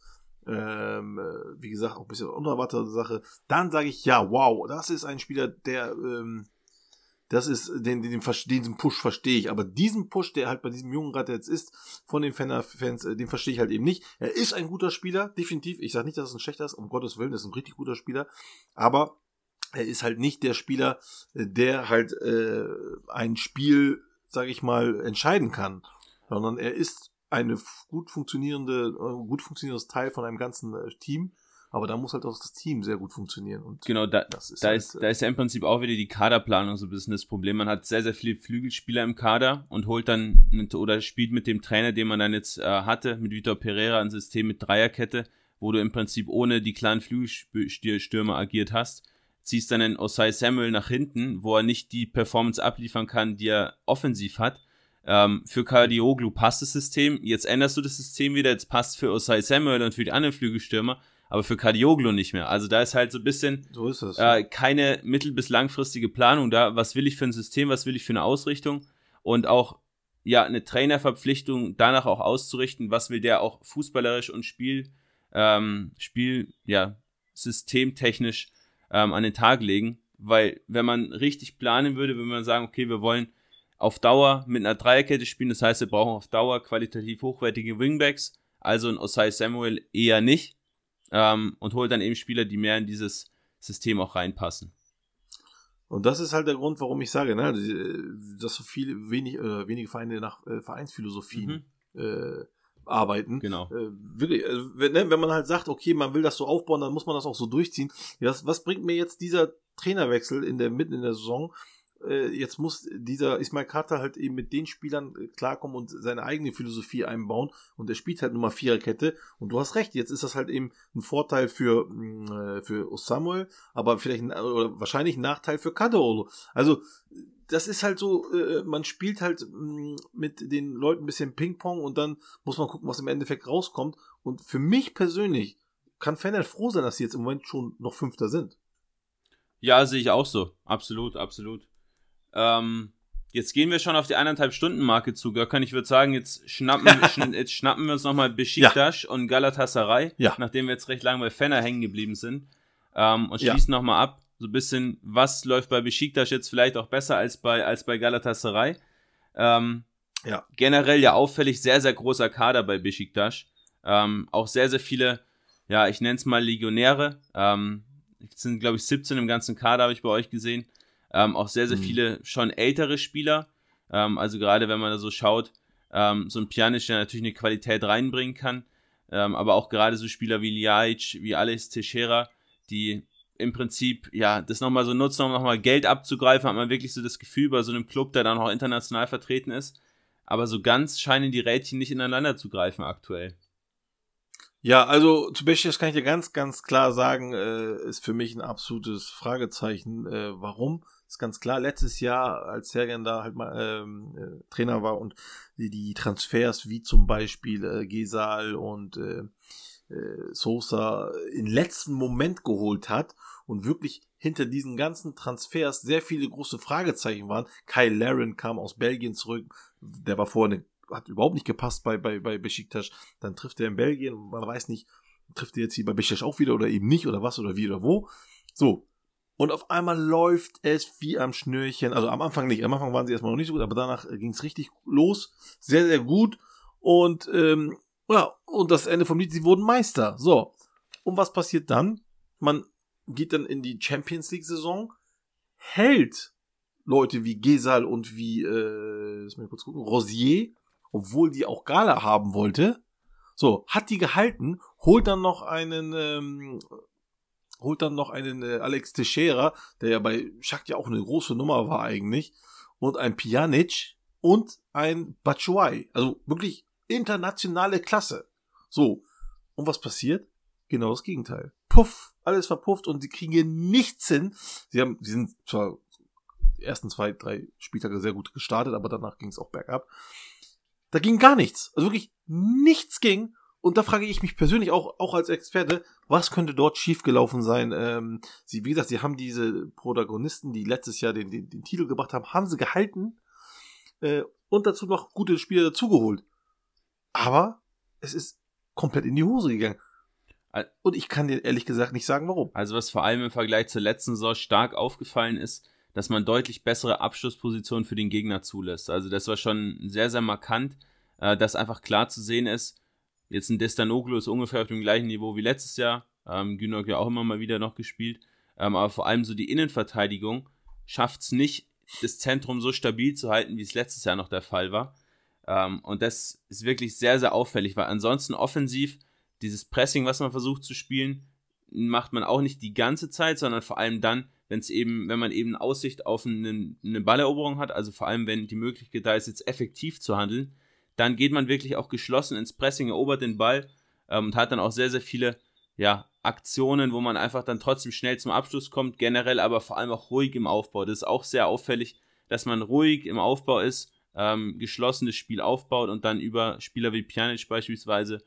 Ähm, äh, wie gesagt, auch ein bisschen unerwartete Sache. Dann sage ich, ja, wow, das ist ein Spieler, der, ähm, das ist, den, den, diesen Push verstehe ich. Aber diesen Push, der halt bei diesem jungen Rad jetzt ist, von den Fans, äh, den verstehe ich halt eben nicht. Er ist ein guter Spieler, definitiv. Ich sage nicht, dass es ein schlechter ist, um Gottes Willen, das ist ein richtig guter Spieler. Aber er ist halt nicht der Spieler, äh, der halt äh, ein Spiel, sage ich mal, entscheiden kann, sondern er ist eine gut funktionierende, äh, gut funktionierendes Teil von einem ganzen Team. Aber da muss halt auch das Team sehr gut funktionieren. Und genau, da, das ist, da, halt, ist, da ist ja im Prinzip auch wieder die Kaderplanung so ein bisschen das Problem. Man hat sehr, sehr viele Flügelspieler im Kader und holt dann oder spielt mit dem Trainer, den man dann jetzt äh, hatte, mit Vitor Pereira ein System mit Dreierkette, wo du im Prinzip ohne die kleinen Flügelstürmer agiert hast ziehst dann einen Osai Samuel nach hinten, wo er nicht die Performance abliefern kann, die er offensiv hat. Ähm, für Cardioglu passt das System. Jetzt änderst du das System wieder. Jetzt passt für Osai Samuel und für die anderen Flügelstürmer, aber für Cardioglu nicht mehr. Also da ist halt so ein bisschen so das, äh, keine mittel- bis langfristige Planung da. Was will ich für ein System? Was will ich für eine Ausrichtung? Und auch ja eine Trainerverpflichtung danach auch auszurichten. Was will der auch fußballerisch und Spiel ähm, Spiel ja systemtechnisch ähm, an den Tag legen, weil wenn man richtig planen würde, würde man sagen, okay, wir wollen auf Dauer mit einer Dreierkette spielen, das heißt, wir brauchen auf Dauer qualitativ hochwertige Wingbacks, also ein Osai Samuel eher nicht ähm, und holt dann eben Spieler, die mehr in dieses System auch reinpassen. Und das ist halt der Grund, warum ich sage, ne, dass so viele wenig, äh, wenige Vereine nach äh, Vereinsphilosophien mhm. äh, arbeiten. Genau. Äh, wirklich, äh, wenn, ne, wenn man halt sagt, okay, man will das so aufbauen, dann muss man das auch so durchziehen. Ja, was, was bringt mir jetzt dieser Trainerwechsel in der mitten in der Saison? Äh, jetzt muss dieser Ismail Carter halt eben mit den Spielern äh, klarkommen und seine eigene Philosophie einbauen und er spielt halt Nummer Viererkette und du hast recht, jetzt ist das halt eben ein Vorteil für, mm, äh, für Samuel, aber vielleicht oder wahrscheinlich ein Nachteil für Kadolo. Also das ist halt so, äh, man spielt halt mm, mit den Leuten ein bisschen Ping-Pong und dann muss man gucken, was im Endeffekt rauskommt. Und für mich persönlich kann Fennel froh sein, dass sie jetzt im Moment schon noch Fünfter sind. Ja, sehe ich auch so. Absolut, absolut. Ähm, jetzt gehen wir schon auf die eineinhalb Stunden Marke zu, Gökhan. Ich würde sagen, jetzt schnappen, schn jetzt schnappen wir uns nochmal Besiktas ja. und Galatasaray, ja. nachdem wir jetzt recht lange bei Fenner hängen geblieben sind. Ähm, und schließen ja. nochmal ab so ein bisschen, was läuft bei Besiktas jetzt vielleicht auch besser als bei, als bei Galatasaray. Ähm, ja. Generell ja auffällig sehr, sehr großer Kader bei Besiktas. Ähm, auch sehr, sehr viele, ja, ich nenne es mal Legionäre. Ähm, es sind, glaube ich, 17 im ganzen Kader, habe ich bei euch gesehen. Ähm, auch sehr, sehr mhm. viele schon ältere Spieler. Ähm, also gerade wenn man da so schaut, ähm, so ein Pjanic, der natürlich eine Qualität reinbringen kann. Ähm, aber auch gerade so Spieler wie Ljajic, wie Alex Teixeira, die im Prinzip, ja, das nochmal so nutzen, um nochmal Geld abzugreifen, hat man wirklich so das Gefühl bei so einem Club, der dann auch international vertreten ist. Aber so ganz scheinen die Rädchen nicht ineinander zu greifen aktuell. Ja, also zu Besiktas kann ich dir ganz, ganz klar sagen, äh, ist für mich ein absolutes Fragezeichen. Äh, warum? Ist ganz klar, letztes Jahr, als Sergen da halt mal ähm, äh, Trainer war und die, die Transfers wie zum Beispiel äh, Gesal und äh, äh, Sosa in letzten Moment geholt hat und wirklich hinter diesen ganzen Transfers sehr viele große Fragezeichen waren. Kyle Laren kam aus Belgien zurück, der war vorher hat überhaupt nicht gepasst bei, bei, bei Besiktas. Dann trifft er in Belgien, man weiß nicht, trifft er jetzt hier bei Besiktas auch wieder oder eben nicht oder was oder wie oder wo. So, Und auf einmal läuft es wie am Schnürchen. Also am Anfang nicht. Am Anfang waren sie erstmal noch nicht so gut, aber danach ging es richtig los. Sehr, sehr gut. Und ähm, ja, und das Ende vom Lied, sie wurden Meister. So. Und was passiert dann? Man geht dann in die Champions League-Saison, hält Leute wie Gesal und wie, äh, lass mal kurz gucken, Rosier, obwohl die auch Gala haben wollte. So, hat die gehalten, holt dann noch einen, ähm, holt dann noch einen äh, Alex Teixeira, der ja bei Schakt ja auch eine große Nummer war eigentlich, und ein Pjanic und ein Batshuayi. Also wirklich internationale Klasse. So. Und was passiert? Genau das Gegenteil. Puff, alles verpufft und sie kriegen hier nichts hin. Sie haben, sie sind zwar die ersten zwei, drei Spieltage sehr gut gestartet, aber danach ging es auch bergab. Da ging gar nichts. Also wirklich nichts ging. Und da frage ich mich persönlich auch, auch als Experte, was könnte dort schiefgelaufen sein? Ähm, sie, wie gesagt, sie haben diese Protagonisten, die letztes Jahr den, den, den Titel gebracht haben, haben sie gehalten äh, und dazu noch gute Spieler dazugeholt. Aber es ist komplett in die Hose gegangen. Und ich kann dir ehrlich gesagt nicht sagen, warum. Also was vor allem im Vergleich zur letzten Saison stark aufgefallen ist, dass man deutlich bessere Abschlusspositionen für den Gegner zulässt. Also das war schon sehr, sehr markant, äh, dass einfach klar zu sehen ist, Jetzt ein Destanoglu ist ungefähr auf dem gleichen Niveau wie letztes Jahr. Ähm, Günok ja auch immer mal wieder noch gespielt. Ähm, aber vor allem so die Innenverteidigung schafft es nicht, das Zentrum so stabil zu halten, wie es letztes Jahr noch der Fall war. Ähm, und das ist wirklich sehr, sehr auffällig, weil ansonsten offensiv dieses Pressing, was man versucht zu spielen, macht man auch nicht die ganze Zeit, sondern vor allem dann, wenn es eben, wenn man eben Aussicht auf eine, eine Balleroberung hat, also vor allem, wenn die Möglichkeit da ist, jetzt effektiv zu handeln, dann geht man wirklich auch geschlossen ins Pressing, erobert den Ball ähm, und hat dann auch sehr, sehr viele ja, Aktionen, wo man einfach dann trotzdem schnell zum Abschluss kommt, generell aber vor allem auch ruhig im Aufbau. Das ist auch sehr auffällig, dass man ruhig im Aufbau ist, ähm, geschlossenes Spiel aufbaut und dann über Spieler wie Pjanic beispielsweise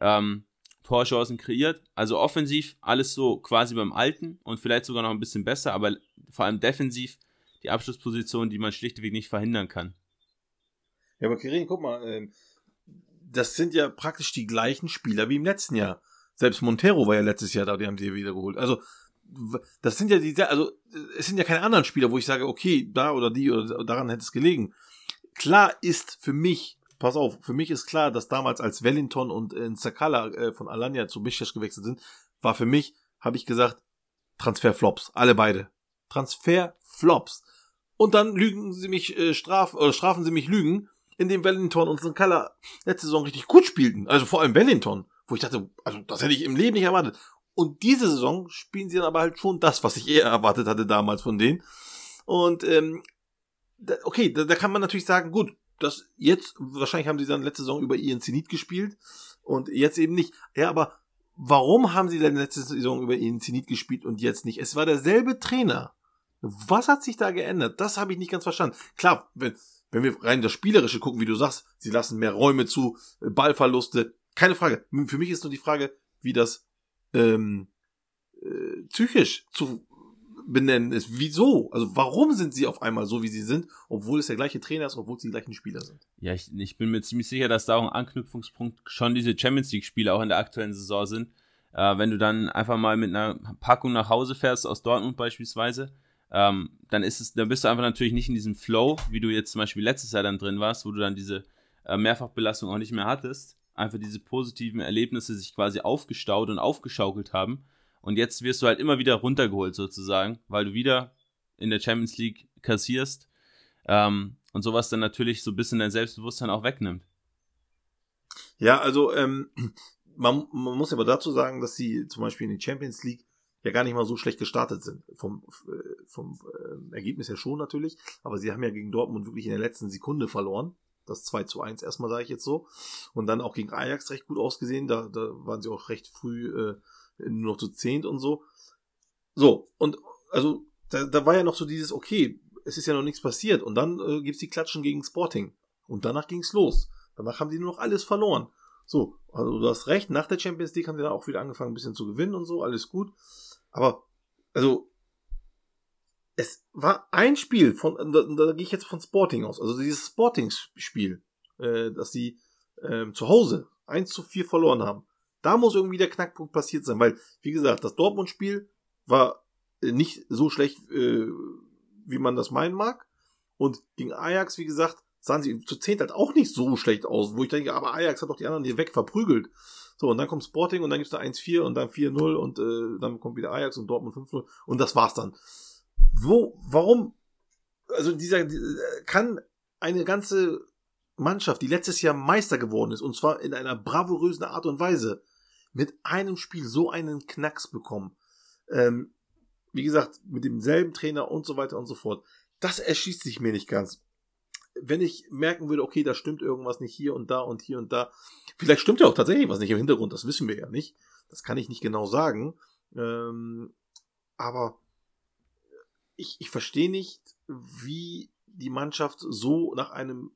ähm, Torchancen kreiert. Also offensiv alles so quasi beim Alten und vielleicht sogar noch ein bisschen besser, aber vor allem defensiv die Abschlussposition, die man schlichtweg nicht verhindern kann. Ja, aber Kirin, guck mal, ähm, das sind ja praktisch die gleichen Spieler wie im letzten Jahr. Selbst Montero war ja letztes Jahr da, die haben sie wieder geholt. Also, das sind ja die, also, es sind ja keine anderen Spieler, wo ich sage, okay, da oder die oder daran hätte es gelegen. Klar ist für mich, pass auf, für mich ist klar, dass damals als Wellington und äh, Sakala äh, von Alanya zu Bischers gewechselt sind, war für mich, habe ich gesagt, Transferflops, alle beide. Transferflops. Und dann lügen sie mich, äh, straf, oder strafen sie mich Lügen, in dem Wellington und St. Keller letzte Saison richtig gut spielten. Also vor allem Wellington, wo ich dachte, also das hätte ich im Leben nicht erwartet. Und diese Saison spielen sie dann aber halt schon das, was ich eher erwartet hatte damals von denen. Und ähm, okay, da, da kann man natürlich sagen, gut, das jetzt, wahrscheinlich haben sie dann letzte Saison über ihren Zenit gespielt und jetzt eben nicht. Ja, aber warum haben sie denn letzte Saison über ihren Zenit gespielt und jetzt nicht? Es war derselbe Trainer. Was hat sich da geändert? Das habe ich nicht ganz verstanden. Klar, wenn, wenn wir rein das Spielerische gucken, wie du sagst, sie lassen mehr Räume zu, Ballverluste, keine Frage. Für mich ist nur die Frage, wie das ähm, äh, psychisch zu benennen ist. Wieso? Also warum sind sie auf einmal so, wie sie sind, obwohl es der gleiche Trainer ist, obwohl es die gleichen Spieler sind? Ja, ich, ich bin mir ziemlich sicher, dass da auch ein Anknüpfungspunkt schon diese Champions League-Spiele auch in der aktuellen Saison sind. Äh, wenn du dann einfach mal mit einer Packung nach Hause fährst, aus Dortmund beispielsweise, ähm, dann ist es, dann bist du einfach natürlich nicht in diesem Flow, wie du jetzt zum Beispiel letztes Jahr dann drin warst, wo du dann diese äh, Mehrfachbelastung auch nicht mehr hattest. Einfach diese positiven Erlebnisse sich quasi aufgestaut und aufgeschaukelt haben. Und jetzt wirst du halt immer wieder runtergeholt sozusagen, weil du wieder in der Champions League kassierst ähm, und sowas dann natürlich so ein bisschen dein Selbstbewusstsein auch wegnimmt. Ja, also ähm, man, man muss aber dazu sagen, dass sie zum Beispiel in die Champions League ja gar nicht mal so schlecht gestartet sind. Vom, äh, vom äh, Ergebnis her schon natürlich, aber sie haben ja gegen Dortmund wirklich in der letzten Sekunde verloren. Das 2 zu 1 erstmal, sage ich jetzt so. Und dann auch gegen Ajax recht gut ausgesehen. Da, da waren sie auch recht früh äh, nur noch zu zehnt und so. So, und also da, da war ja noch so dieses, okay, es ist ja noch nichts passiert. Und dann äh, gibt's die Klatschen gegen Sporting. Und danach ging's los. Danach haben die nur noch alles verloren. So, also du hast recht, nach der Champions League haben sie dann auch wieder angefangen, ein bisschen zu gewinnen und so, alles gut. Aber, also, es war ein Spiel von, da, da gehe ich jetzt von Sporting aus, also dieses Sporting-Spiel, äh, dass sie äh, zu Hause 1 zu 4 verloren haben. Da muss irgendwie der Knackpunkt passiert sein, weil, wie gesagt, das Dortmund-Spiel war äh, nicht so schlecht, äh, wie man das meinen mag. Und gegen Ajax, wie gesagt, sahen sie zu 10 halt auch nicht so schlecht aus, wo ich denke, aber Ajax hat doch die anderen hier weg verprügelt. So, und dann kommt Sporting und dann gibt's da 1-4 und dann 4-0 und äh, dann kommt wieder Ajax und Dortmund 5-0 und das war's dann. Wo, warum, also dieser, kann eine ganze Mannschaft, die letztes Jahr Meister geworden ist, und zwar in einer bravourösen Art und Weise, mit einem Spiel so einen Knacks bekommen. Ähm, wie gesagt, mit demselben Trainer und so weiter und so fort. Das erschließt sich mir nicht ganz. Wenn ich merken würde, okay, da stimmt irgendwas nicht hier und da und hier und da. Vielleicht stimmt ja auch tatsächlich was nicht im Hintergrund, das wissen wir ja nicht. Das kann ich nicht genau sagen. Ähm, aber ich, ich verstehe nicht, wie die Mannschaft so nach einem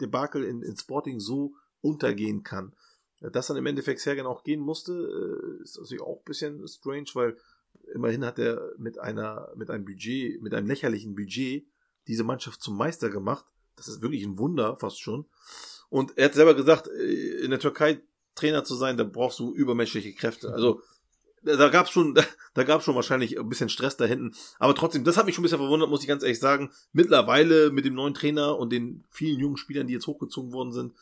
Debakel in, in Sporting so untergehen kann. Dass dann im Endeffekt Sergen auch gehen musste, äh, ist natürlich auch ein bisschen strange, weil immerhin hat er mit einer, mit einem Budget, mit einem lächerlichen Budget diese Mannschaft zum Meister gemacht. Das ist wirklich ein Wunder, fast schon. Und er hat selber gesagt, äh, in der Türkei Trainer zu sein, da brauchst du übermenschliche Kräfte. Also da gab's schon, da gab's schon wahrscheinlich ein bisschen Stress da hinten. Aber trotzdem, das hat mich schon ein bisschen verwundert, muss ich ganz ehrlich sagen. Mittlerweile mit dem neuen Trainer und den vielen jungen Spielern, die jetzt hochgezogen worden sind,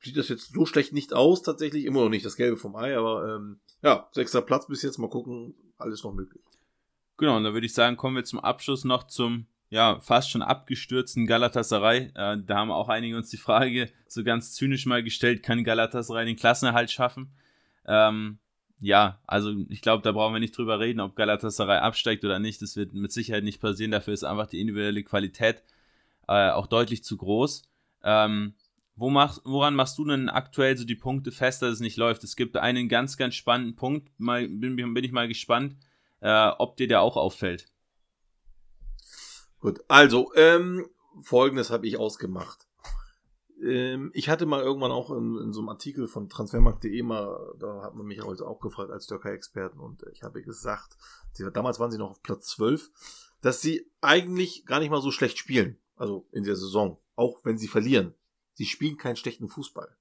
sieht das jetzt so schlecht nicht aus, tatsächlich. Immer noch nicht das Gelbe vom Ei, aber ähm, ja, sechster Platz bis jetzt, mal gucken, alles noch möglich. Genau, und da würde ich sagen, kommen wir zum Abschluss noch zum ja, fast schon abgestürzten Galatasaray. Äh, da haben auch einige uns die Frage so ganz zynisch mal gestellt, kann Galatasaray den Klassenerhalt schaffen? Ähm, ja, also ich glaube, da brauchen wir nicht drüber reden, ob Galatasaray absteigt oder nicht. Das wird mit Sicherheit nicht passieren. Dafür ist einfach die individuelle Qualität äh, auch deutlich zu groß. Ähm, wo machst, woran machst du denn aktuell so die Punkte fest, dass es nicht läuft? Es gibt einen ganz, ganz spannenden Punkt. Mal, bin, bin ich mal gespannt, äh, ob dir der auch auffällt. Gut, also ähm, folgendes habe ich ausgemacht ähm, ich hatte mal irgendwann auch in, in so einem Artikel von transfermarkt.de mal, da hat man mich also auch gefragt als Türkei-Experten und ich habe gesagt, sie, damals waren sie noch auf Platz 12, dass sie eigentlich gar nicht mal so schlecht spielen, also in der Saison, auch wenn sie verlieren. Sie spielen keinen schlechten Fußball.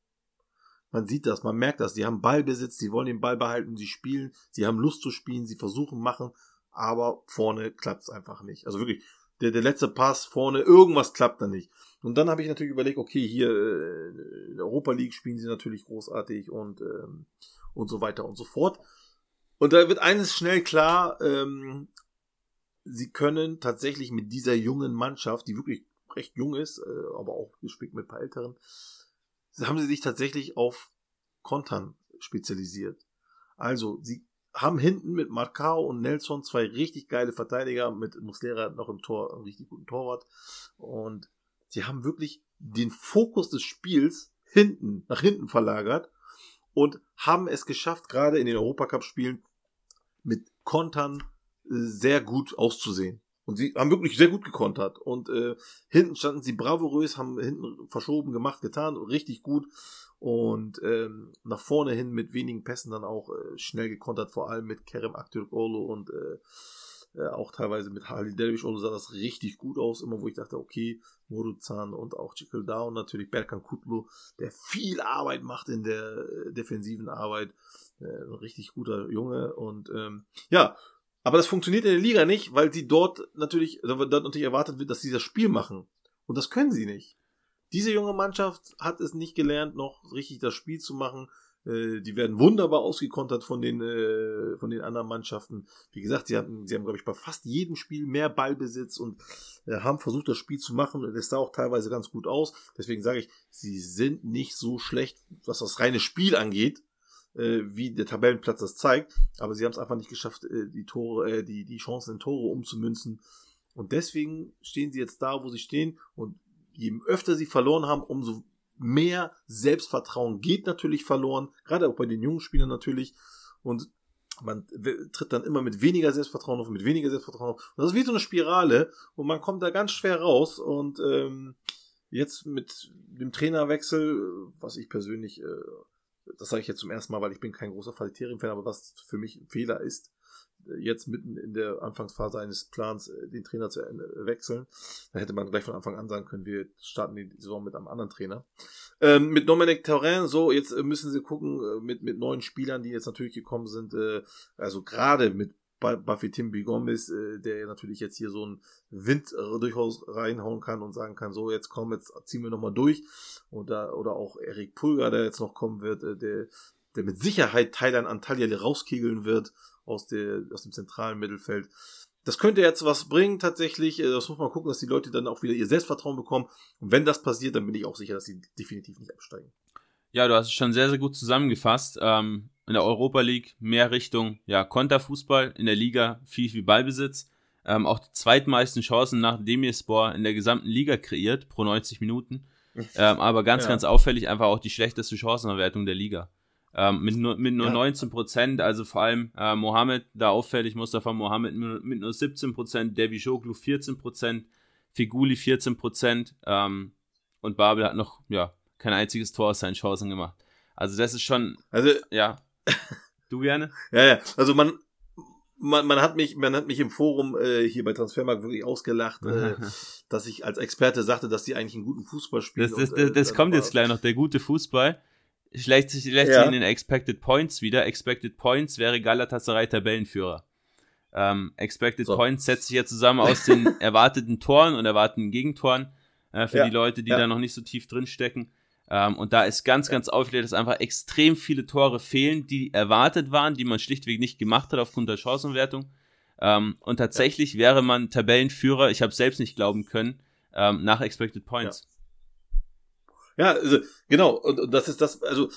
Man sieht das, man merkt das, sie haben Ballbesitz, sie wollen den Ball behalten, sie spielen, sie haben Lust zu spielen, sie versuchen, machen, aber vorne klappt es einfach nicht. Also wirklich, der, der letzte Pass vorne, irgendwas klappt da nicht. Und dann habe ich natürlich überlegt, okay, hier äh, in der Europa League spielen sie natürlich großartig und, ähm, und so weiter und so fort. Und da wird eines schnell klar, ähm, sie können tatsächlich mit dieser jungen Mannschaft, die wirklich recht jung ist, äh, aber auch gespickt mit ein paar älteren, haben sie sich tatsächlich auf Kontern spezialisiert. Also, sie haben hinten mit Marcao und Nelson zwei richtig geile Verteidiger, mit Muslera noch im Tor, einen richtig guten Torwart. Und sie haben wirklich den Fokus des Spiels hinten, nach hinten verlagert und haben es geschafft, gerade in den Europacup-Spielen mit Kontern sehr gut auszusehen. Und sie haben wirklich sehr gut gekontert. Und äh, hinten standen sie bravourös, haben hinten verschoben, gemacht, getan, richtig gut. Und ähm, nach vorne hin mit wenigen Pässen dann auch äh, schnell gekontert, vor allem mit Kerem Aktürkoğlu und äh, äh, auch teilweise mit Halil Dervişoğlu sah das richtig gut aus. Immer wo ich dachte, okay, Moruzan und auch Cikildao und natürlich Berkan Kutlu, der viel Arbeit macht in der äh, defensiven Arbeit. Äh, ein richtig guter Junge. Und ähm, ja, aber das funktioniert in der Liga nicht, weil sie dort natürlich, dort natürlich erwartet wird, dass sie das Spiel machen. Und das können sie nicht. Diese junge Mannschaft hat es nicht gelernt, noch richtig das Spiel zu machen. Äh, die werden wunderbar ausgekontert von den, äh, von den anderen Mannschaften. Wie gesagt, sie hatten, sie haben, glaube ich, bei fast jedem Spiel mehr Ballbesitz und äh, haben versucht, das Spiel zu machen. Und es sah auch teilweise ganz gut aus. Deswegen sage ich, sie sind nicht so schlecht, was das reine Spiel angeht äh, wie der Tabellenplatz das zeigt, aber sie haben es einfach nicht geschafft, äh, die Tore, äh, die, die Chancen in Tore umzumünzen. Und deswegen stehen sie jetzt da, wo sie stehen. Und je öfter sie verloren haben, umso mehr Selbstvertrauen geht natürlich verloren, gerade auch bei den jungen Spielern natürlich. Und man tritt dann immer mit weniger Selbstvertrauen auf, mit weniger Selbstvertrauen auf. Und das ist wie so eine Spirale und man kommt da ganz schwer raus. Und ähm, jetzt mit dem Trainerwechsel, was ich persönlich äh, das sage ich jetzt zum ersten Mal, weil ich bin kein großer Faliterien-Fan, aber was für mich ein Fehler ist, jetzt mitten in der Anfangsphase eines Plans äh, den Trainer zu wechseln. Da hätte man gleich von Anfang an sagen können, wir starten die Saison mit einem anderen Trainer. Ähm, mit Dominic Terrain, so, jetzt äh, müssen sie gucken, äh, mit, mit neuen Spielern, die jetzt natürlich gekommen sind, äh, also gerade mit Buffy Tim Gomez, äh, der natürlich jetzt hier so einen Wind äh, durchaus reinhauen kann und sagen kann, so jetzt komm, jetzt ziehen wir nochmal durch. Oder, oder auch Erik Pulgar, der jetzt noch kommen wird, äh, der, der mit Sicherheit Thailand Antalya rauskegeln wird aus, der, aus dem zentralen Mittelfeld. Das könnte jetzt was bringen tatsächlich. Das muss man gucken, dass die Leute dann auch wieder ihr Selbstvertrauen bekommen. Und wenn das passiert, dann bin ich auch sicher, dass sie definitiv nicht absteigen. Ja, du hast es schon sehr, sehr gut zusammengefasst. Ähm, in der Europa League mehr Richtung ja, Konterfußball, in der Liga viel, viel Ballbesitz. Ähm, auch die zweitmeisten Chancen nach Demirspor in der gesamten Liga kreiert, pro 90 Minuten. Ähm, aber ganz, ja. ganz auffällig einfach auch die schlechteste Chancenerwertung der Liga. Ähm, mit nur, mit nur ja. 19 Prozent, also vor allem äh, Mohamed, da auffällig, Mustafa Mohamed mit nur 17 Prozent, Devi Joglu 14 Prozent, Figuli 14 Prozent ähm, und Babel hat noch, ja, kein einziges Tor aus seinen Chancen gemacht. Also das ist schon, also, ja, du gerne? ja, ja, also man, man, man hat mich, man hat mich im Forum äh, hier bei Transfermarkt wirklich ausgelacht, äh, dass ich als Experte sagte, dass die eigentlich einen guten Fußball spielen. Das, das, das, das kommt jetzt gleich noch, der gute Fußball schlägt sich, lässt ja. sich in den Expected Points wieder. Expected Points wäre Galatasaray Tabellenführer. Ähm, Expected so. Points setzt sich ja zusammen aus den erwarteten Toren und erwarteten Gegentoren äh, für ja. die Leute, die ja. da noch nicht so tief drin stecken. Ähm, und da ist ganz, ganz auffällig, dass einfach extrem viele Tore fehlen, die erwartet waren, die man schlichtweg nicht gemacht hat aufgrund der Chancenwertung. Ähm, und tatsächlich wäre man Tabellenführer, ich habe selbst nicht glauben können, ähm, nach Expected Points. Ja, also, genau. Und, und das ist das, also,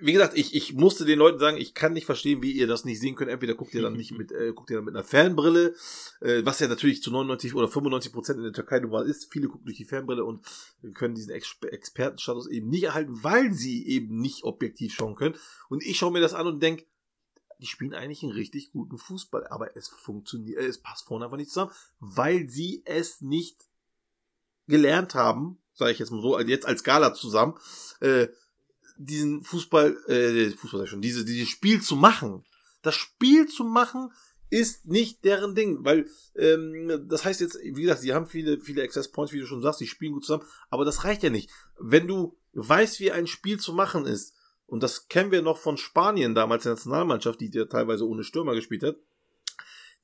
wie gesagt, ich, ich musste den Leuten sagen, ich kann nicht verstehen, wie ihr das nicht sehen könnt. Entweder guckt ihr dann nicht mit, äh, guckt ihr dann mit einer Fernbrille, äh, was ja natürlich zu 99 oder 95 Prozent in der Türkei normal ist. Viele gucken durch die Fernbrille und können diesen Ex Expertenstatus eben nicht erhalten, weil sie eben nicht objektiv schauen können. Und ich schaue mir das an und denke, die spielen eigentlich einen richtig guten Fußball, aber es funktioniert, es passt vorne einfach nicht zusammen, weil sie es nicht gelernt haben, sage ich jetzt mal so, also jetzt als Gala zusammen, äh, diesen Fußball, äh, Fußball sag ich schon, diese, dieses Spiel zu machen. Das Spiel zu machen ist nicht deren Ding, weil ähm, das heißt jetzt, wie gesagt, sie haben viele, viele Access Points, wie du schon sagst, die spielen gut zusammen, aber das reicht ja nicht. Wenn du weißt, wie ein Spiel zu machen ist, und das kennen wir noch von Spanien damals, der Nationalmannschaft, die ja teilweise ohne Stürmer gespielt hat,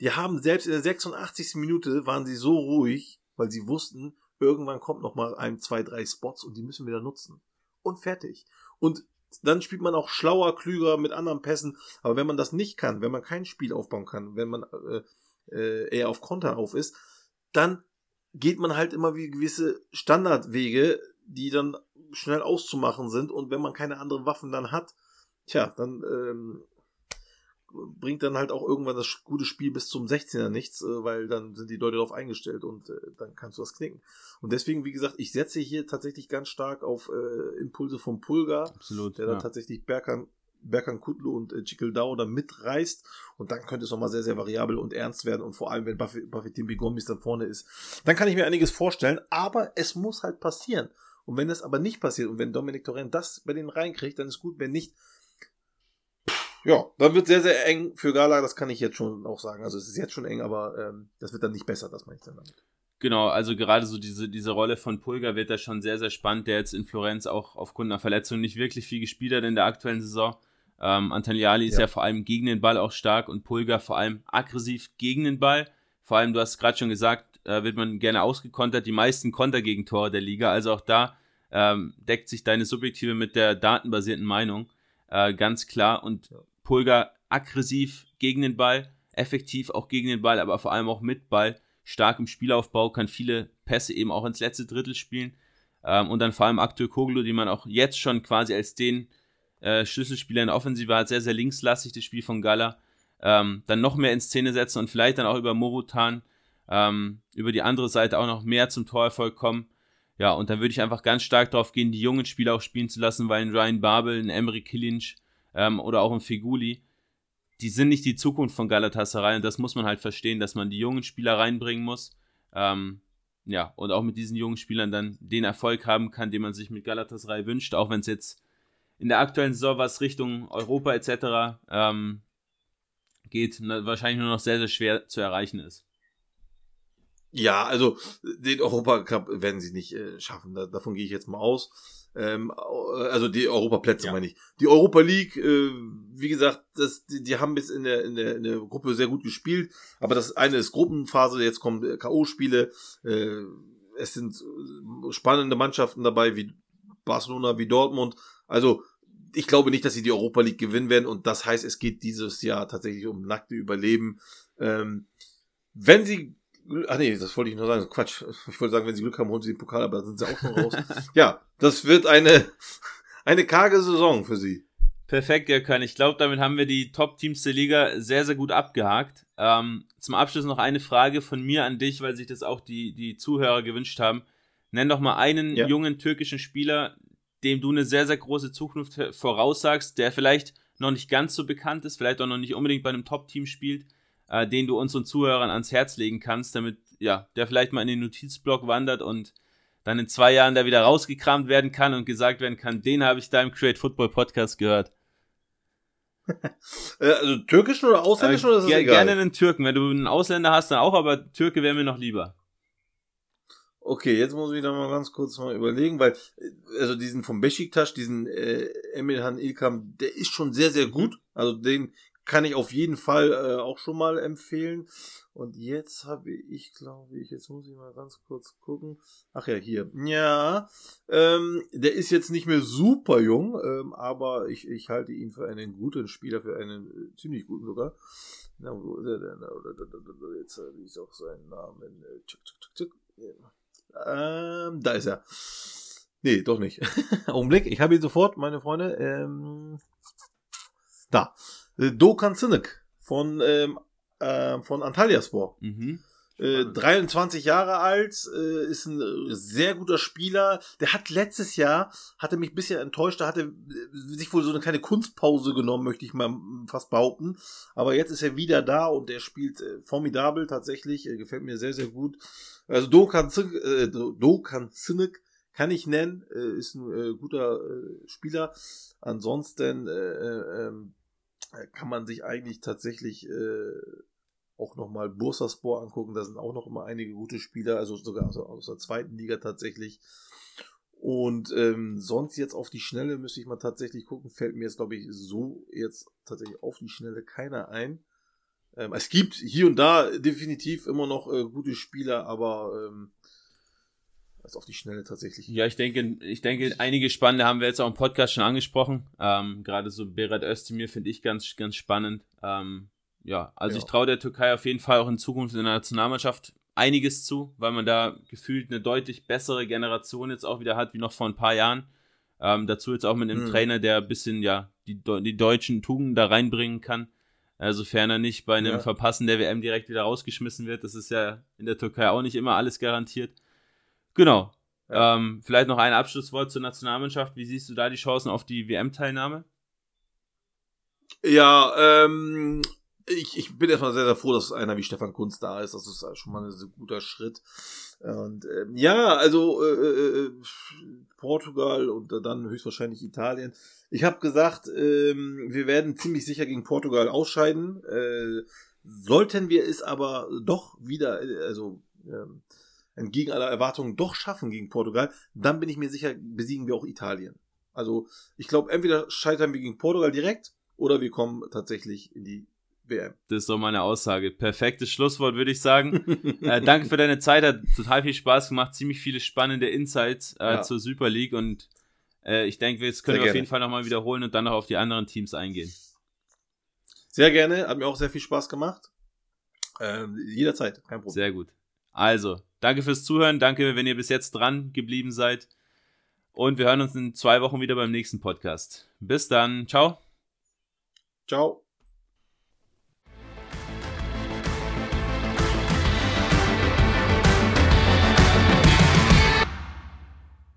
die haben selbst in der 86. Minute waren sie so ruhig, weil sie wussten, Irgendwann kommt noch mal ein, zwei, drei Spots und die müssen wir dann nutzen. Und fertig. Und dann spielt man auch schlauer, klüger mit anderen Pässen. Aber wenn man das nicht kann, wenn man kein Spiel aufbauen kann, wenn man äh, äh, eher auf Konter auf ist, dann geht man halt immer wie gewisse Standardwege, die dann schnell auszumachen sind. Und wenn man keine anderen Waffen dann hat, tja, dann ähm, bringt dann halt auch irgendwann das gute Spiel bis zum 16er nichts, äh, weil dann sind die Leute darauf eingestellt und äh, dann kannst du das knicken. Und deswegen, wie gesagt, ich setze hier tatsächlich ganz stark auf äh, Impulse vom Pulgar, Absolut, der ja. dann tatsächlich Berkan, Berkan Kutlu und äh, Chikeldau da mitreißt und dann könnte es nochmal sehr, sehr variabel und ernst werden und vor allem, wenn Buffy Timby Gomis dann vorne ist, dann kann ich mir einiges vorstellen, aber es muss halt passieren. Und wenn es aber nicht passiert und wenn Dominik Torrent das bei denen reinkriegt, dann ist gut, wenn nicht, ja, dann wird sehr, sehr eng für Gala, das kann ich jetzt schon auch sagen. Also es ist jetzt schon eng, aber ähm, das wird dann nicht besser, das meine ich dann damit. Genau, also gerade so diese, diese Rolle von Pulga wird da schon sehr, sehr spannend, der jetzt in Florenz auch aufgrund einer Verletzung nicht wirklich viel gespielt hat in der aktuellen Saison. Ähm, Antoniali ist ja. ja vor allem gegen den Ball auch stark und Pulga vor allem aggressiv gegen den Ball. Vor allem, du hast gerade schon gesagt, äh, wird man gerne ausgekontert, die meisten Kontergegentore der Liga. Also auch da ähm, deckt sich deine subjektive mit der datenbasierten Meinung äh, ganz klar. Und. Pulgar aggressiv gegen den Ball, effektiv auch gegen den Ball, aber vor allem auch mit Ball, stark im Spielaufbau, kann viele Pässe eben auch ins letzte Drittel spielen. Ähm, und dann vor allem Akteur Koglu, die man auch jetzt schon quasi als den äh, Schlüsselspieler in der Offensive hat, sehr, sehr linkslastig, das Spiel von Gala. Ähm, dann noch mehr in Szene setzen und vielleicht dann auch über Morutan ähm, über die andere Seite auch noch mehr zum Torerfolg kommen. Ja, und dann würde ich einfach ganz stark darauf gehen, die jungen Spieler auch spielen zu lassen, weil ein Ryan Babel, ein Emery Killinch ähm, oder auch ein Figuli, die sind nicht die Zukunft von Galatasaray und das muss man halt verstehen, dass man die jungen Spieler reinbringen muss. Ähm, ja, und auch mit diesen jungen Spielern dann den Erfolg haben kann, den man sich mit Galatasaray wünscht, auch wenn es jetzt in der aktuellen Saison was Richtung Europa etc. Ähm, geht, na, wahrscheinlich nur noch sehr, sehr schwer zu erreichen ist. Ja, also den Europacup werden sie nicht äh, schaffen. Da, davon gehe ich jetzt mal aus. Ähm, also die Europaplätze ja. meine ich. Die Europa League, äh, wie gesagt, das, die, die haben bis in der, in, der, in der Gruppe sehr gut gespielt. Aber das eine ist Gruppenphase, jetzt kommen äh, K.O.-Spiele. Äh, es sind äh, spannende Mannschaften dabei, wie Barcelona, wie Dortmund. Also ich glaube nicht, dass sie die Europa League gewinnen werden. Und das heißt, es geht dieses Jahr tatsächlich um nackte Überleben. Ähm, wenn sie Ach nee, das wollte ich nur sagen. Quatsch. Ich wollte sagen, wenn sie Glück haben, holen sie den Pokal, aber da sind sie auch schon raus. ja, das wird eine, eine karge Saison für sie. Perfekt, Gökhan. Ich glaube, damit haben wir die Top-Teams der Liga sehr, sehr gut abgehakt. Ähm, zum Abschluss noch eine Frage von mir an dich, weil sich das auch die, die Zuhörer gewünscht haben. Nenn doch mal einen ja. jungen türkischen Spieler, dem du eine sehr, sehr große Zukunft voraussagst, der vielleicht noch nicht ganz so bekannt ist, vielleicht auch noch nicht unbedingt bei einem Top-Team spielt, äh, den du unseren Zuhörern ans Herz legen kannst, damit ja, der vielleicht mal in den Notizblock wandert und dann in zwei Jahren da wieder rausgekramt werden kann und gesagt werden kann, den habe ich da im Create Football Podcast gehört. Äh, also türkischen oder ausländischen äh, oder ist das egal? Gerne einen Türken. Wenn du einen Ausländer hast, dann auch, aber Türke wäre mir noch lieber. Okay, jetzt muss ich da mal ganz kurz mal überlegen, weil, also diesen vom Besiktas, diesen äh, Emirhan Ilkam, der ist schon sehr, sehr gut. Also den kann ich auf jeden Fall äh, auch schon mal empfehlen. Und jetzt habe ich, glaube ich, jetzt muss ich mal ganz kurz gucken. Ach ja, hier. Ja, ähm, der ist jetzt nicht mehr super jung, ähm, aber ich, ich halte ihn für einen guten Spieler, für einen äh, ziemlich guten sogar. Na, wo ist er denn? Jetzt habe ich auch seinen Namen. Äh, ähm, da ist er. Nee, doch nicht. Augenblick, ich habe ihn sofort, meine Freunde. Ähm, da. Äh, Dokan Sinek von, ähm, äh, von Antalyaspor. Mhm. Äh, 23 Jahre alt, äh, ist ein sehr guter Spieler. Der hat letztes Jahr, hatte mich ein bisschen enttäuscht, da hatte äh, sich wohl so eine kleine Kunstpause genommen, möchte ich mal fast behaupten. Aber jetzt ist er wieder da und er spielt äh, formidabel tatsächlich, äh, gefällt mir sehr, sehr gut. Also Dokan, äh, Dokan Sinek kann ich nennen, äh, ist ein äh, guter äh, Spieler. Ansonsten kann man sich eigentlich tatsächlich äh, auch nochmal Bursaspor angucken. Da sind auch noch immer einige gute Spieler, also sogar aus, aus der zweiten Liga tatsächlich. Und ähm, sonst jetzt auf die Schnelle müsste ich mal tatsächlich gucken. Fällt mir jetzt, glaube ich, so jetzt tatsächlich auf die Schnelle keiner ein. Ähm, es gibt hier und da definitiv immer noch äh, gute Spieler, aber ähm, als auf die Schnelle tatsächlich. Ja, ich denke, ich denke, einige spannende haben wir jetzt auch im Podcast schon angesprochen. Ähm, Gerade so Berat Özdemir finde ich ganz, ganz spannend. Ähm, ja, also ja. ich traue der Türkei auf jeden Fall auch in Zukunft in der Nationalmannschaft einiges zu, weil man da gefühlt eine deutlich bessere Generation jetzt auch wieder hat, wie noch vor ein paar Jahren. Ähm, dazu jetzt auch mit einem mhm. Trainer, der ein bisschen, ja, die, die deutschen Tugenden da reinbringen kann. Äh, sofern er nicht bei einem ja. Verpassen der WM direkt wieder rausgeschmissen wird. Das ist ja in der Türkei auch nicht immer alles garantiert. Genau. Ja. Ähm, vielleicht noch ein Abschlusswort zur Nationalmannschaft. Wie siehst du da die Chancen auf die WM-Teilnahme? Ja, ähm, ich, ich bin erstmal sehr, sehr froh, dass einer wie Stefan Kunz da ist. Das ist schon mal ein sehr guter Schritt. Und ähm, ja, also äh, äh, äh Portugal und dann höchstwahrscheinlich Italien. Ich habe gesagt, ähm, wir werden ziemlich sicher gegen Portugal ausscheiden. Äh, sollten wir es aber doch wieder, äh, also ähm, entgegen aller Erwartungen doch schaffen gegen Portugal, dann bin ich mir sicher, besiegen wir auch Italien. Also ich glaube, entweder scheitern wir gegen Portugal direkt oder wir kommen tatsächlich in die WM. Das ist so meine Aussage. Perfektes Schlusswort, würde ich sagen. äh, danke für deine Zeit, hat total viel Spaß gemacht, ziemlich viele spannende Insights äh, ja. zur Super League und äh, ich denke, jetzt können sehr wir gerne. auf jeden Fall nochmal wiederholen und dann noch auf die anderen Teams eingehen. Sehr gerne, hat mir auch sehr viel Spaß gemacht. Ähm, jederzeit, kein Problem. Sehr gut. Also, danke fürs Zuhören, danke, wenn ihr bis jetzt dran geblieben seid. Und wir hören uns in zwei Wochen wieder beim nächsten Podcast. Bis dann. Ciao. Ciao.